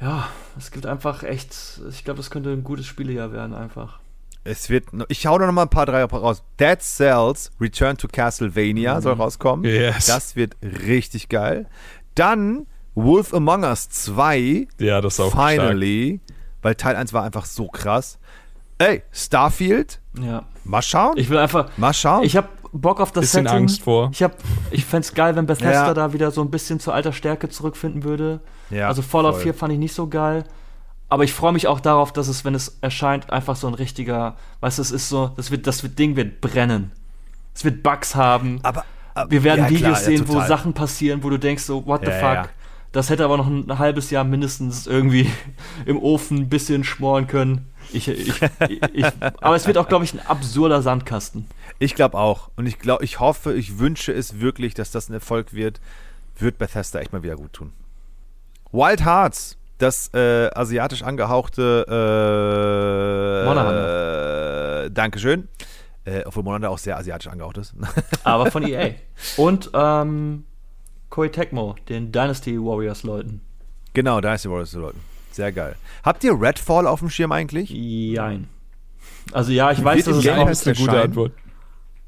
Ja, es gibt einfach echt, ich glaube, das könnte ein gutes Spielejahr werden einfach. Es wird, ich hau da noch mal ein paar drei raus. Dead Cells Return to Castlevania soll rauskommen. Yes. Das wird richtig geil. Dann Wolf Among Us 2. Ja, das ist auch Finally. Weil Teil 1 war einfach so krass. Ey, Starfield. Ja. Mal schauen. Ich will einfach, mal schauen. ich habe Bock auf das Bisschen Setting. Angst vor. Ich, hab, ich fände es geil, wenn Bethesda Ja. da wieder so ein bisschen zur alter Stärke zurückfinden würde. Ja, also Fallout voll. 4 fand ich nicht so geil. Aber ich freue mich auch darauf, dass es, wenn es erscheint, einfach so ein richtiger, weißt du, es ist so, das, wird, das wird, Ding wird brennen. Es wird Bugs haben. Aber, aber Wir werden ja, Videos klar, ja, sehen, wo. Sachen passieren, wo du denkst so, what the Ja, fuck? Das hätte aber noch ein halbes Jahr mindestens irgendwie im Ofen ein bisschen schmoren können. Ich, ich, ich, aber es wird auch, glaube ich, ein absurder Sandkasten. Ich glaube auch. Und ich glaube, ich hoffe, ich wünsche es wirklich, dass das ein Erfolg wird. Wird Bethesda echt mal wieder gut tun. Wild Hearts, das äh, asiatisch angehauchte äh, Monahanda. äh, Dankeschön. Äh, obwohl Monanda auch sehr asiatisch angehaucht ist. Aber von EA. Und ähm, Koei Tecmo, den Dynasty Warriors Leuten. genau, Dynasty Warriors Leuten. Sehr geil. Habt ihr Redfall auf dem Schirm eigentlich? Jein. Also ja, ich weiß, dass es auch, eine gute? Antwort.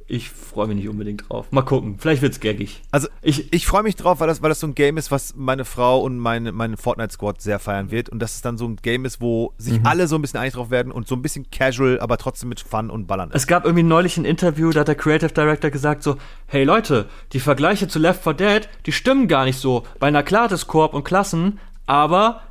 Ich freue mich nicht unbedingt drauf. Mal gucken, vielleicht wird's gaggig. Also Ich, ich freue mich drauf, weil das, weil das so ein Game ist, was meine Frau und meine, meine Fortnite-Squad sehr feiern wird. Und dass es dann so ein Game ist, wo sich alle so ein bisschen einig drauf werden und so ein bisschen casual, aber trotzdem mit Fun und Ballern ist. Es gab irgendwie neulich ein Interview, da hat der Creative Director gesagt so, hey Leute, die Vergleiche zu Left 4 Dead, die stimmen gar nicht so. Bei einer klar ist Koop und Klassen, aber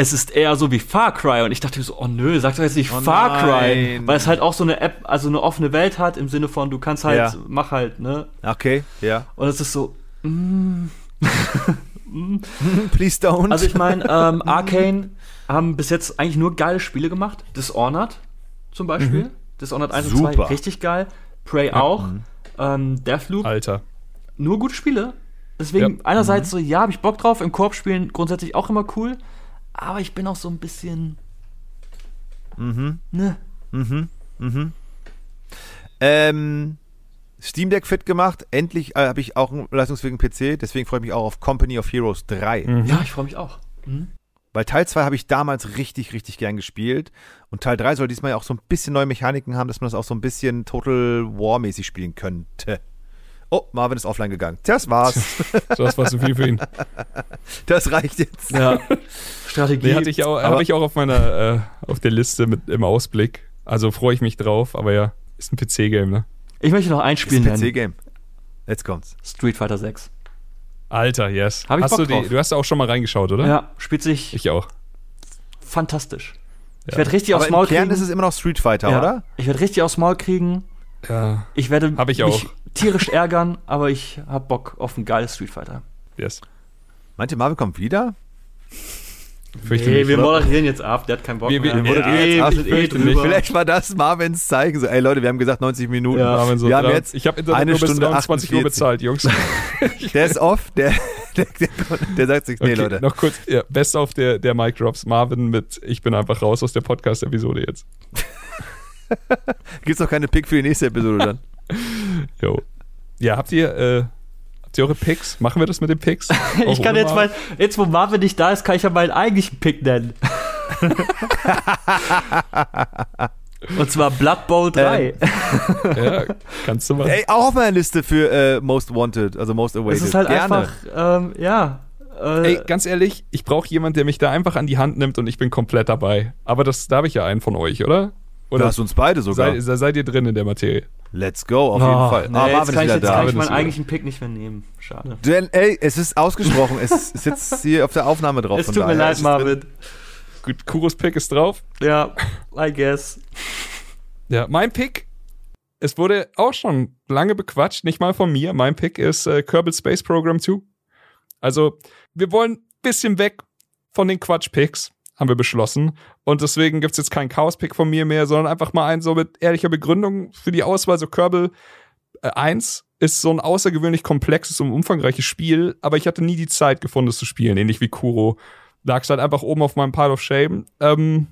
es ist eher so wie Far Cry und ich dachte mir so, oh nö, sag doch jetzt nicht Oh Far Cry, nein. weil es halt auch so eine App, also eine offene Welt hat im Sinne von du kannst halt Ja. mach halt, ne? Okay, ja. Und es ist so Please don't. Also ich meine, ähm, Arcane haben bis jetzt eigentlich nur geile Spiele gemacht. Dishonored zum Beispiel. Dishonored 1 und 2, Super. richtig geil. Prey auch. Ähm, Deathloop, Alter. nur gute Spiele. Deswegen Ja. einerseits so, ja, habe ich Bock drauf. Im Korb spielen grundsätzlich auch immer cool. Aber ich bin auch so ein bisschen. Ne. ähm, Steam Deck fit gemacht. Endlich äh, habe ich auch einen leistungsfähigen PC. Deswegen freue ich mich auch auf Company of Heroes 3. Ja, ich freue mich auch. Mhm. Weil Teil 2 habe ich damals richtig, richtig gern gespielt. Und Teil 3 soll diesmal ja auch so ein bisschen neue Mechaniken haben, dass man das auch so ein bisschen Total War-mäßig spielen könnte. Oh, Marvin ist offline gegangen. Das war's. Das war zu viel für ihn. Das reicht jetzt. Ja. Strategie. Nee, hatte ich auch, Aber- habe ich auch auf meiner, äh, auf der Liste mit im Ausblick. Also freue ich mich drauf, aber ja, ist ein PC-Game, ne? ich möchte noch ein Das Spiel ist ein. PC-Game. Jetzt kommt's. Street Fighter 6. Alter, yes. Hab ich hast Bock du, die, drauf. du hast da auch schon mal reingeschaut, oder? Ja, spielt sich Ich auch. fantastisch. Ich Ja. werde richtig Aber aufs im Maul Kern kriegen. ist es immer noch Street Fighter, Ja. oder? Ich werde richtig aufs Maul kriegen. Ja, Ich werde Hab ich mich auch. tierisch ärgern, aber ich hab Bock auf ein geiles Street Fighter. yes. Meint ihr, Marvin kommt wieder? Fürchte mich, oder? moderieren jetzt ab, der hat keinen Bock Wir- wir- mehr. wir moderieren Eh, jetzt ab, wir eh fürchte mich. drüber. Vielleicht war das Marvins Zeichen. So, ey Leute, wir haben gesagt 90 Minuten. Ja. Marvin, so wir haben jetzt ich habe Internet eine nur bis Stunde 23 Uhr 48. bezahlt, Jungs. Der ist off, der, der, der, der sagt sich, nee, Okay, Leute. Noch kurz, ja, best auf der, der Mic Drops. Marvin mit Ich bin einfach raus aus der Podcast-Episode jetzt. Gibt's noch keine Pick für die nächste Episode dann? Jo. Ja, habt ihr, äh, habt ihr eure Picks? Machen wir das mit den Picks? Ich kann jetzt mal, jetzt wo Marvin nicht da ist, kann ich ja meinen eigentlichen Pick nennen. Und zwar Blood Bowl 3. Ja, kannst du mal. Ey, auch auf meiner Liste für äh, Most Wanted, also Most Awaited. Es ist halt Gerne. einfach, ähm, ja. Äh, Ey, ganz ehrlich, ich brauche jemanden, der mich da einfach an die Hand nimmt und ich bin komplett dabei. Aber das, da habe ich ja einen von euch, oder? Oder hast du uns beide sogar. seid, seid ihr drin in der Materie? Let's go, auf oh, jeden Fall. Nee, ah, jetzt Marvin kann ist ich, jetzt da. kann ich meinen eigentlichen Pick nicht mehr nehmen. Schade. Denn, ey, es ist ausgesprochen. es ist jetzt hier auf der Aufnahme drauf. Es von tut mir leid. Marvin. Gut, Kuros Pick ist drauf. Ja, I guess. Ja, mein Pick, es wurde auch schon lange bequatscht, nicht mal von mir. Mein Pick ist äh, Kerbal Space Program 2. Also, wir wollen ein bisschen weg von den Quatsch-Picks, haben wir beschlossen. Und deswegen gibt's jetzt keinen Chaos-Pick von mir mehr, sondern einfach mal einen so mit ehrlicher Begründung für die Auswahl. So Kerbal äh, 1 ist so ein außergewöhnlich komplexes und umfangreiches Spiel, aber ich hatte nie die Zeit gefunden, es zu spielen, ähnlich wie Kuro. Lag's halt einfach oben auf meinem Pile of Shame. Ähm,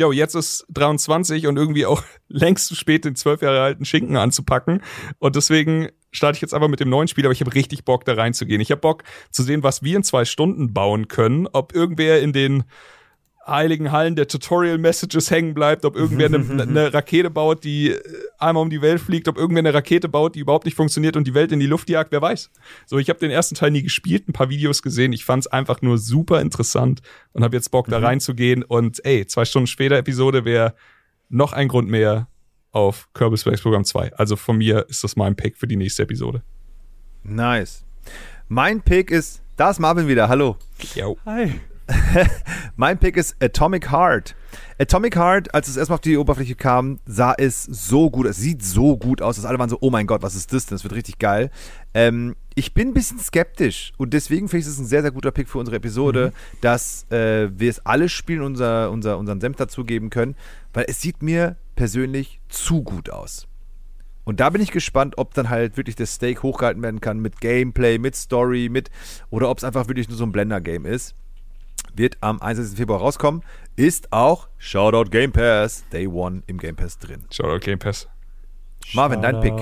Jo, jetzt ist 23 und irgendwie auch längst zu spät, den zwölf Jahre alten Schinken anzupacken. Und deswegen starte ich jetzt einfach mit dem neuen Spiel, aber ich habe richtig Bock, da reinzugehen. Ich habe Bock zu sehen, was wir in zwei Stunden bauen können. Ob irgendwer in den heiligen Hallen der Tutorial-Messages hängen bleibt, ob irgendwer eine, eine Rakete baut, die äh, einmal um die Welt fliegt, ob irgendwer eine Rakete baut, die überhaupt nicht funktioniert und die Welt in die Luft jagt, wer weiß. So, ich habe den ersten Teil nie gespielt, ein paar Videos gesehen, ich fand es einfach nur super interessant und habe jetzt Bock, da reinzugehen und ey, zwei Stunden später Episode wäre noch ein Grund mehr, auf Kerbal Space Program 2. Also von mir ist das mein Pick für die nächste Episode. Nice. Mein Pick ist, da ist Marvin wieder, hallo. Jo. Hi. Mein Pick ist Atomic Heart. Atomic Heart, als es erstmal auf die Oberfläche kam, sah es so gut, es sieht so gut aus, dass alle waren so, oh mein Gott, was ist das denn? Das wird richtig geil. Ähm, ich bin ein bisschen skeptisch und deswegen finde ich es ein sehr, sehr guter Pick für unsere Episode, dass äh, wir es alle spielen, unser, unser, unseren Senf dazugeben können, weil es sieht mir persönlich zu gut aus. Und da bin ich gespannt, ob dann halt wirklich das Steak hochgehalten werden kann mit Gameplay, mit Story, mit oder ob es einfach wirklich nur so ein Blender-Game ist. Wird am 21. Februar rauskommen. Ist auch Shoutout Game Pass Day One im Game Pass drin. Shoutout Game Pass. Marvin, dein Pick.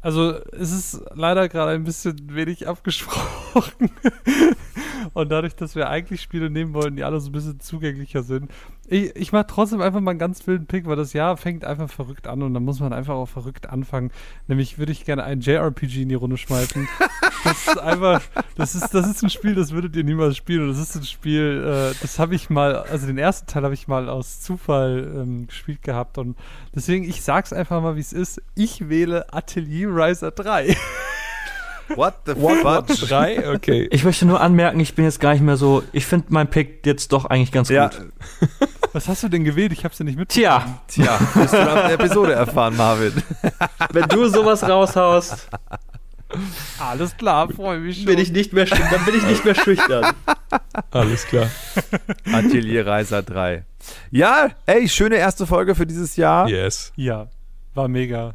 Also, es ist leider gerade ein bisschen wenig abgesprochen. Und dadurch, dass wir eigentlich Spiele nehmen wollten, die alle so ein bisschen zugänglicher sind. Ich, ich mache trotzdem einfach mal einen ganz wilden Pick, weil das Jahr fängt einfach verrückt an und dann muss man einfach auch verrückt anfangen. Nämlich würde ich gerne ein JRPG in die Runde schmeißen. das ist einfach, das ist, das ist ein Spiel, das würdet ihr niemals spielen. Und das ist ein Spiel, äh, das habe ich mal, also den ersten Teil habe ich mal aus Zufall ähm, gespielt gehabt. Und deswegen, ich sag's einfach mal, wie es ist. Ich wähle Atelier Riser 3. What the fuck? Drei? Okay. Ich möchte nur anmerken, ich bin jetzt gar nicht mehr so. Ich finde mein Pick jetzt doch eigentlich ganz Ja, gut. Was hast du denn gewählt? Ich hab's ja nicht mitbekommen. Tja, tja, wirst du nach der Episode erfahren, Marvin. wenn du sowas raushaust, Alles klar, freue mich schon. bin ich nicht mehr, dann bin ich nicht mehr schüchtern. Alles klar. Atelier Reiser 3. Ja, ey, schöne erste Folge für dieses Jahr. Yes. Ja, war mega.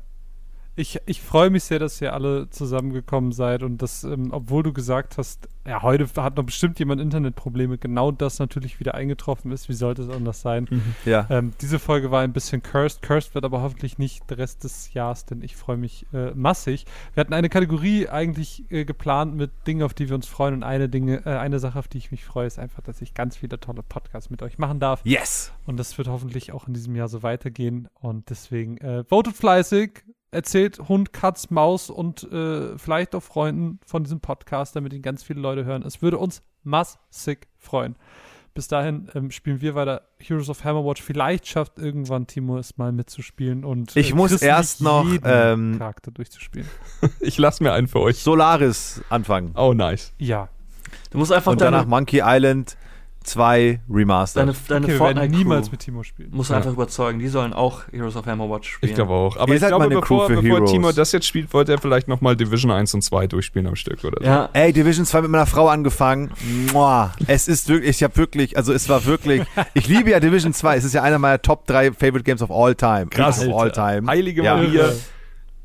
Ich, ich freue mich sehr, dass ihr alle zusammengekommen seid und dass, ähm, obwohl du gesagt hast, ja, heute hat noch bestimmt jemand Internetprobleme, genau das natürlich wieder eingetroffen ist. Wie sollte es anders sein? Ja. Ähm, diese Folge war ein bisschen cursed. Cursed wird aber hoffentlich nicht der Rest des Jahres, denn ich freue mich äh, massig. Wir hatten eine Kategorie eigentlich äh, geplant mit Dingen, auf die wir uns freuen. Und eine Dinge, äh, eine Sache, auf die ich mich freue, ist einfach, dass ich ganz viele tolle Podcasts mit euch machen darf. Yes. Und das wird hoffentlich auch in diesem Jahr so weitergehen. Und deswegen äh, votet fleißig, erzählt Hund, Katz, Maus und äh, vielleicht auch Freunden von diesem Podcast, damit ihn ganz viele Leute hören. Es würde uns massig freuen. Bis dahin ähm, spielen wir weiter Heroes of Hammerwatch. Vielleicht schafft irgendwann Timo es mal mitzuspielen und äh, Ich muss Chris erst noch, ähm, Charakter durchzuspielen. Ich lasse mir einen für euch. Solaris anfangen. Oh, nice. Ja, Du musst einfach Und danach Monkey Island 2 Remastered. deine, deine okay, Fortnite niemals mit Timo spielen. musst du Ja. einfach überzeugen. Die sollen auch Heroes of Hammerwatch spielen. Ich glaube auch. Aber Ihr ich seid glaube, meine bevor, Crew für bevor. Timo das jetzt spielt, wollte er vielleicht nochmal Division 1 und 2 durchspielen am Stück oder so. Ja, Ey, Division 2 mit meiner Frau angefangen. Mua. Es ist wirklich, ich habe wirklich, also es war wirklich, ich liebe ja Division 2. Es ist ja einer meiner Top 3 Favorite Games of all time. Krass, Of all time. Heilige Ja. Maria.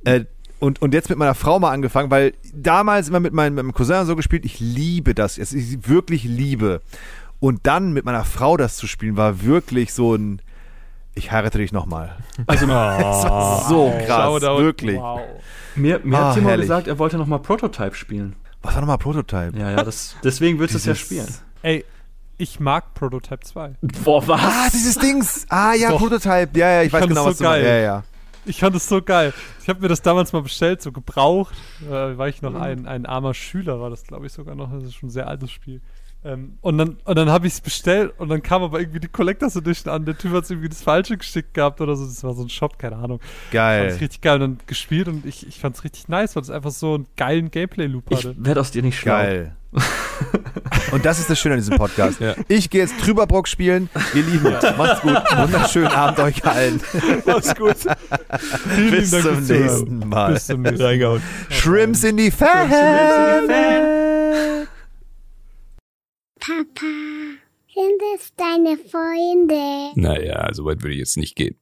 Äh, und, und jetzt mit meiner Frau mal angefangen, weil damals immer mit meinem, mit meinem Cousin so gespielt, ich liebe das. Es ist wirklich liebe. Und dann mit meiner Frau das zu spielen, war wirklich so ein, ich heirate dich nochmal. Also, Es war so krass, Shoutout. wirklich. Wow. mir, mir Ah, hat Timo herrlich. gesagt, er wollte nochmal Prototype spielen. Was war nochmal Prototype? Ja, ja, das, deswegen willst du es ja spielen. Ey, ich mag Prototype 2. Boah, was? Ah, dieses Dings. Ah, ja, Doch. Prototype. Ja, ja, ich, Ich weiß fand genau, es was so du meinst. geil. Ja, ja. Ich fand es so geil. Ich habe mir das damals mal bestellt, so gebraucht. Äh, war ich noch Mhm. ein, ein armer Schüler, war das, glaube ich, sogar noch. Das ist schon ein sehr altes Spiel. Ähm, und dann, und dann habe ich es bestellt und dann kam aber irgendwie die Collectors Edition an. Der Typ hat irgendwie das Falsche geschickt gehabt oder so. Das war so ein Shop, keine Ahnung. Fand ich Geil. richtig geil und dann gespielt und ich, ich fand es richtig nice, weil es einfach so einen geilen Gameplay-Loop Ich hatte. werde aus dir nicht schlau. Geil. Und das ist das Schöne an diesem Podcast. Ja. Ich gehe jetzt Trüberbrock spielen. Ihr Lieben, macht's gut. Wunderschönen Abend euch allen. Mach's gut. Vielen Bis zum nächsten Mal. Bis zum nächsten Mal. Reingehauen. Shrimps in die Fan. Papa, sind es deine Freunde? Naja, so weit würde ich jetzt nicht gehen.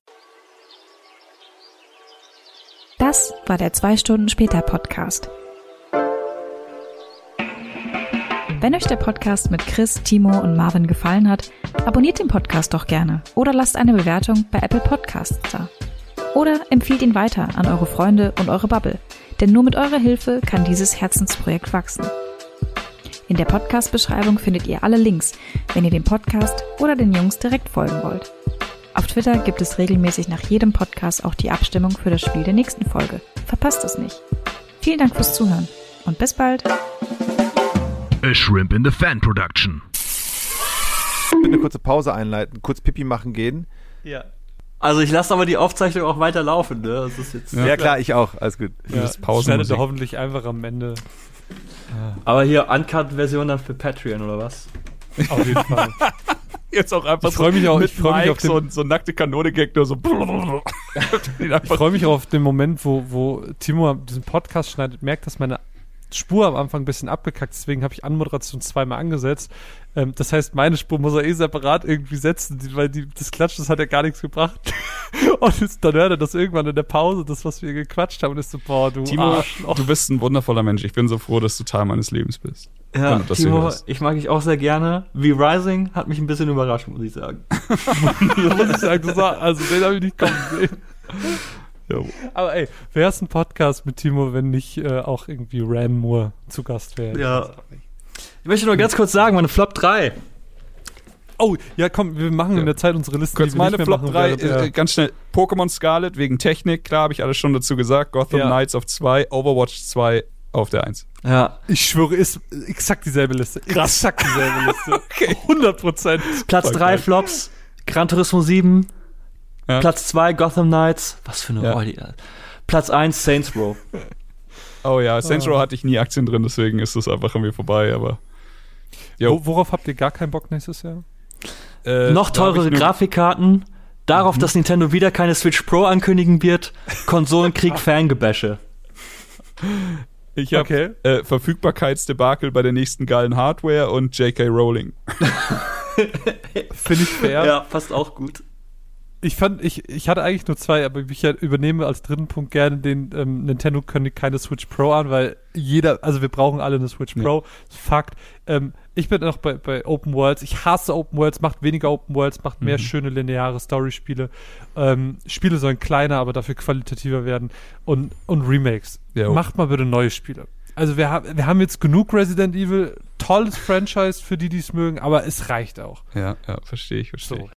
Das war der 2 Stunden später Podcast. Wenn euch der Podcast mit Chris, Timo und Marvin gefallen hat, abonniert den Podcast doch gerne oder lasst eine Bewertung bei Apple Podcasts da. Oder empfiehlt ihn weiter an eure Freunde und eure Bubble, denn nur mit eurer Hilfe kann dieses Herzensprojekt wachsen. In der Podcast-Beschreibung findet ihr alle Links, wenn ihr dem Podcast oder den Jungs direkt folgen wollt. Auf Twitter gibt es regelmäßig nach jedem Podcast auch die Abstimmung für das Spiel der nächsten Folge. Verpasst es nicht. Vielen Dank fürs Zuhören und bis bald. A Shrimp in the Fan Production. Ich will eine kurze Pause einleiten, kurz Pipi machen gehen. Ja. Also ich lasse aber die Aufzeichnung auch weiter laufen, ne? Das ist jetzt. Ja, klar, ich auch. Alles gut. Ja, Das schneidet hoffentlich einfach am Ende. Aber hier Uncut-Version dann für Patreon oder was? Auf jeden Fall. Jetzt auch einfach Ich freu mich auch- ich freu mich auf den- so, so nackte Kanone-Gag, nur so. Ich freue mich auch auf den Moment, wo, wo Timo diesen Podcast schneidet, merkt, dass meine Spur am Anfang ein bisschen abgekackt. Deswegen habe ich Anmoderation zweimal angesetzt. Ähm, das heißt, meine Spur muss er eh separat irgendwie setzen, die- weil die, das Klatschen, das hat ja gar nichts gebracht. Und es, dann hört er das irgendwann in der Pause, das, was wir gequatscht haben, und ist so, boah, du Timo, Arschloch. du bist ein wundervoller Mensch. Ich bin so froh, dass du Teil meines Lebens bist. Ja, hier Timo, ich mag dich auch sehr gerne. Wie Rising hat mich ein bisschen überrascht, muss ich sagen. Muss ich sagen, das war, also den habe ich nicht kommen sehen. Ja. Aber ey, wer ist ein Podcast mit Timo, wenn nicht äh, auch irgendwie Ran Moore zu Gast wäre? Ja. Ich möchte nur ganz kurz sagen, meine Flop 3. Oh, ja, komm, wir machen Ja. in der Zeit unsere Listen. Kurz die wir meine nicht mehr Flop machen, 3, während er- äh, ganz schnell. Pokémon Scarlet wegen Technik, klar, habe ich alles schon dazu gesagt. Gotham Ja. Knights auf 2, Overwatch 2 auf der 1. Ja. Ich schwöre, ist exakt dieselbe Liste. Exakt dieselbe Liste. okay. 100 Prozent. Platz Voll 3 geil. Flops, Gran Turismo 7. Ja. Platz 2 Gotham Knights. Was für eine Ja. Rolle. Platz 1 Saints Row. Oh ja, Saints Ah. Row hatte ich nie Aktien drin, deswegen ist das einfach an mir vorbei, aber. Wo, worauf habt ihr gar keinen Bock nächstes Jahr? Äh, Noch teurere Grafikkarten. Darauf, dass Nintendo wieder keine Switch Pro ankündigen wird. Konsolenkrieg, Fangebäsche. Ich habe Okay. äh, Verfügbarkeitsdebakel bei der nächsten geilen Hardware und J.K. Rowling. Finde ich fair. Ja, passt auch gut. Ich fand, ich, ich hatte eigentlich nur zwei, aber ich übernehme als dritten Punkt gerne den ähm, Nintendo kündigt keine Switch Pro an, weil jeder, also wir brauchen alle eine Switch Pro. Fakt. Ähm, ich bin noch bei, bei Open Worlds. Ich hasse Open Worlds, macht weniger Open Worlds, macht mehr schöne lineare Story-Spiele. Ähm, Spiele sollen kleiner, aber dafür qualitativer werden. Und, und Remakes. Jo. Macht mal bitte neue Spiele. Also wir, haben wir haben jetzt genug Resident Evil, tolles Franchise für die, die es mögen, aber es reicht auch. Ja, ja, verstehe ich, verstehe So. ich.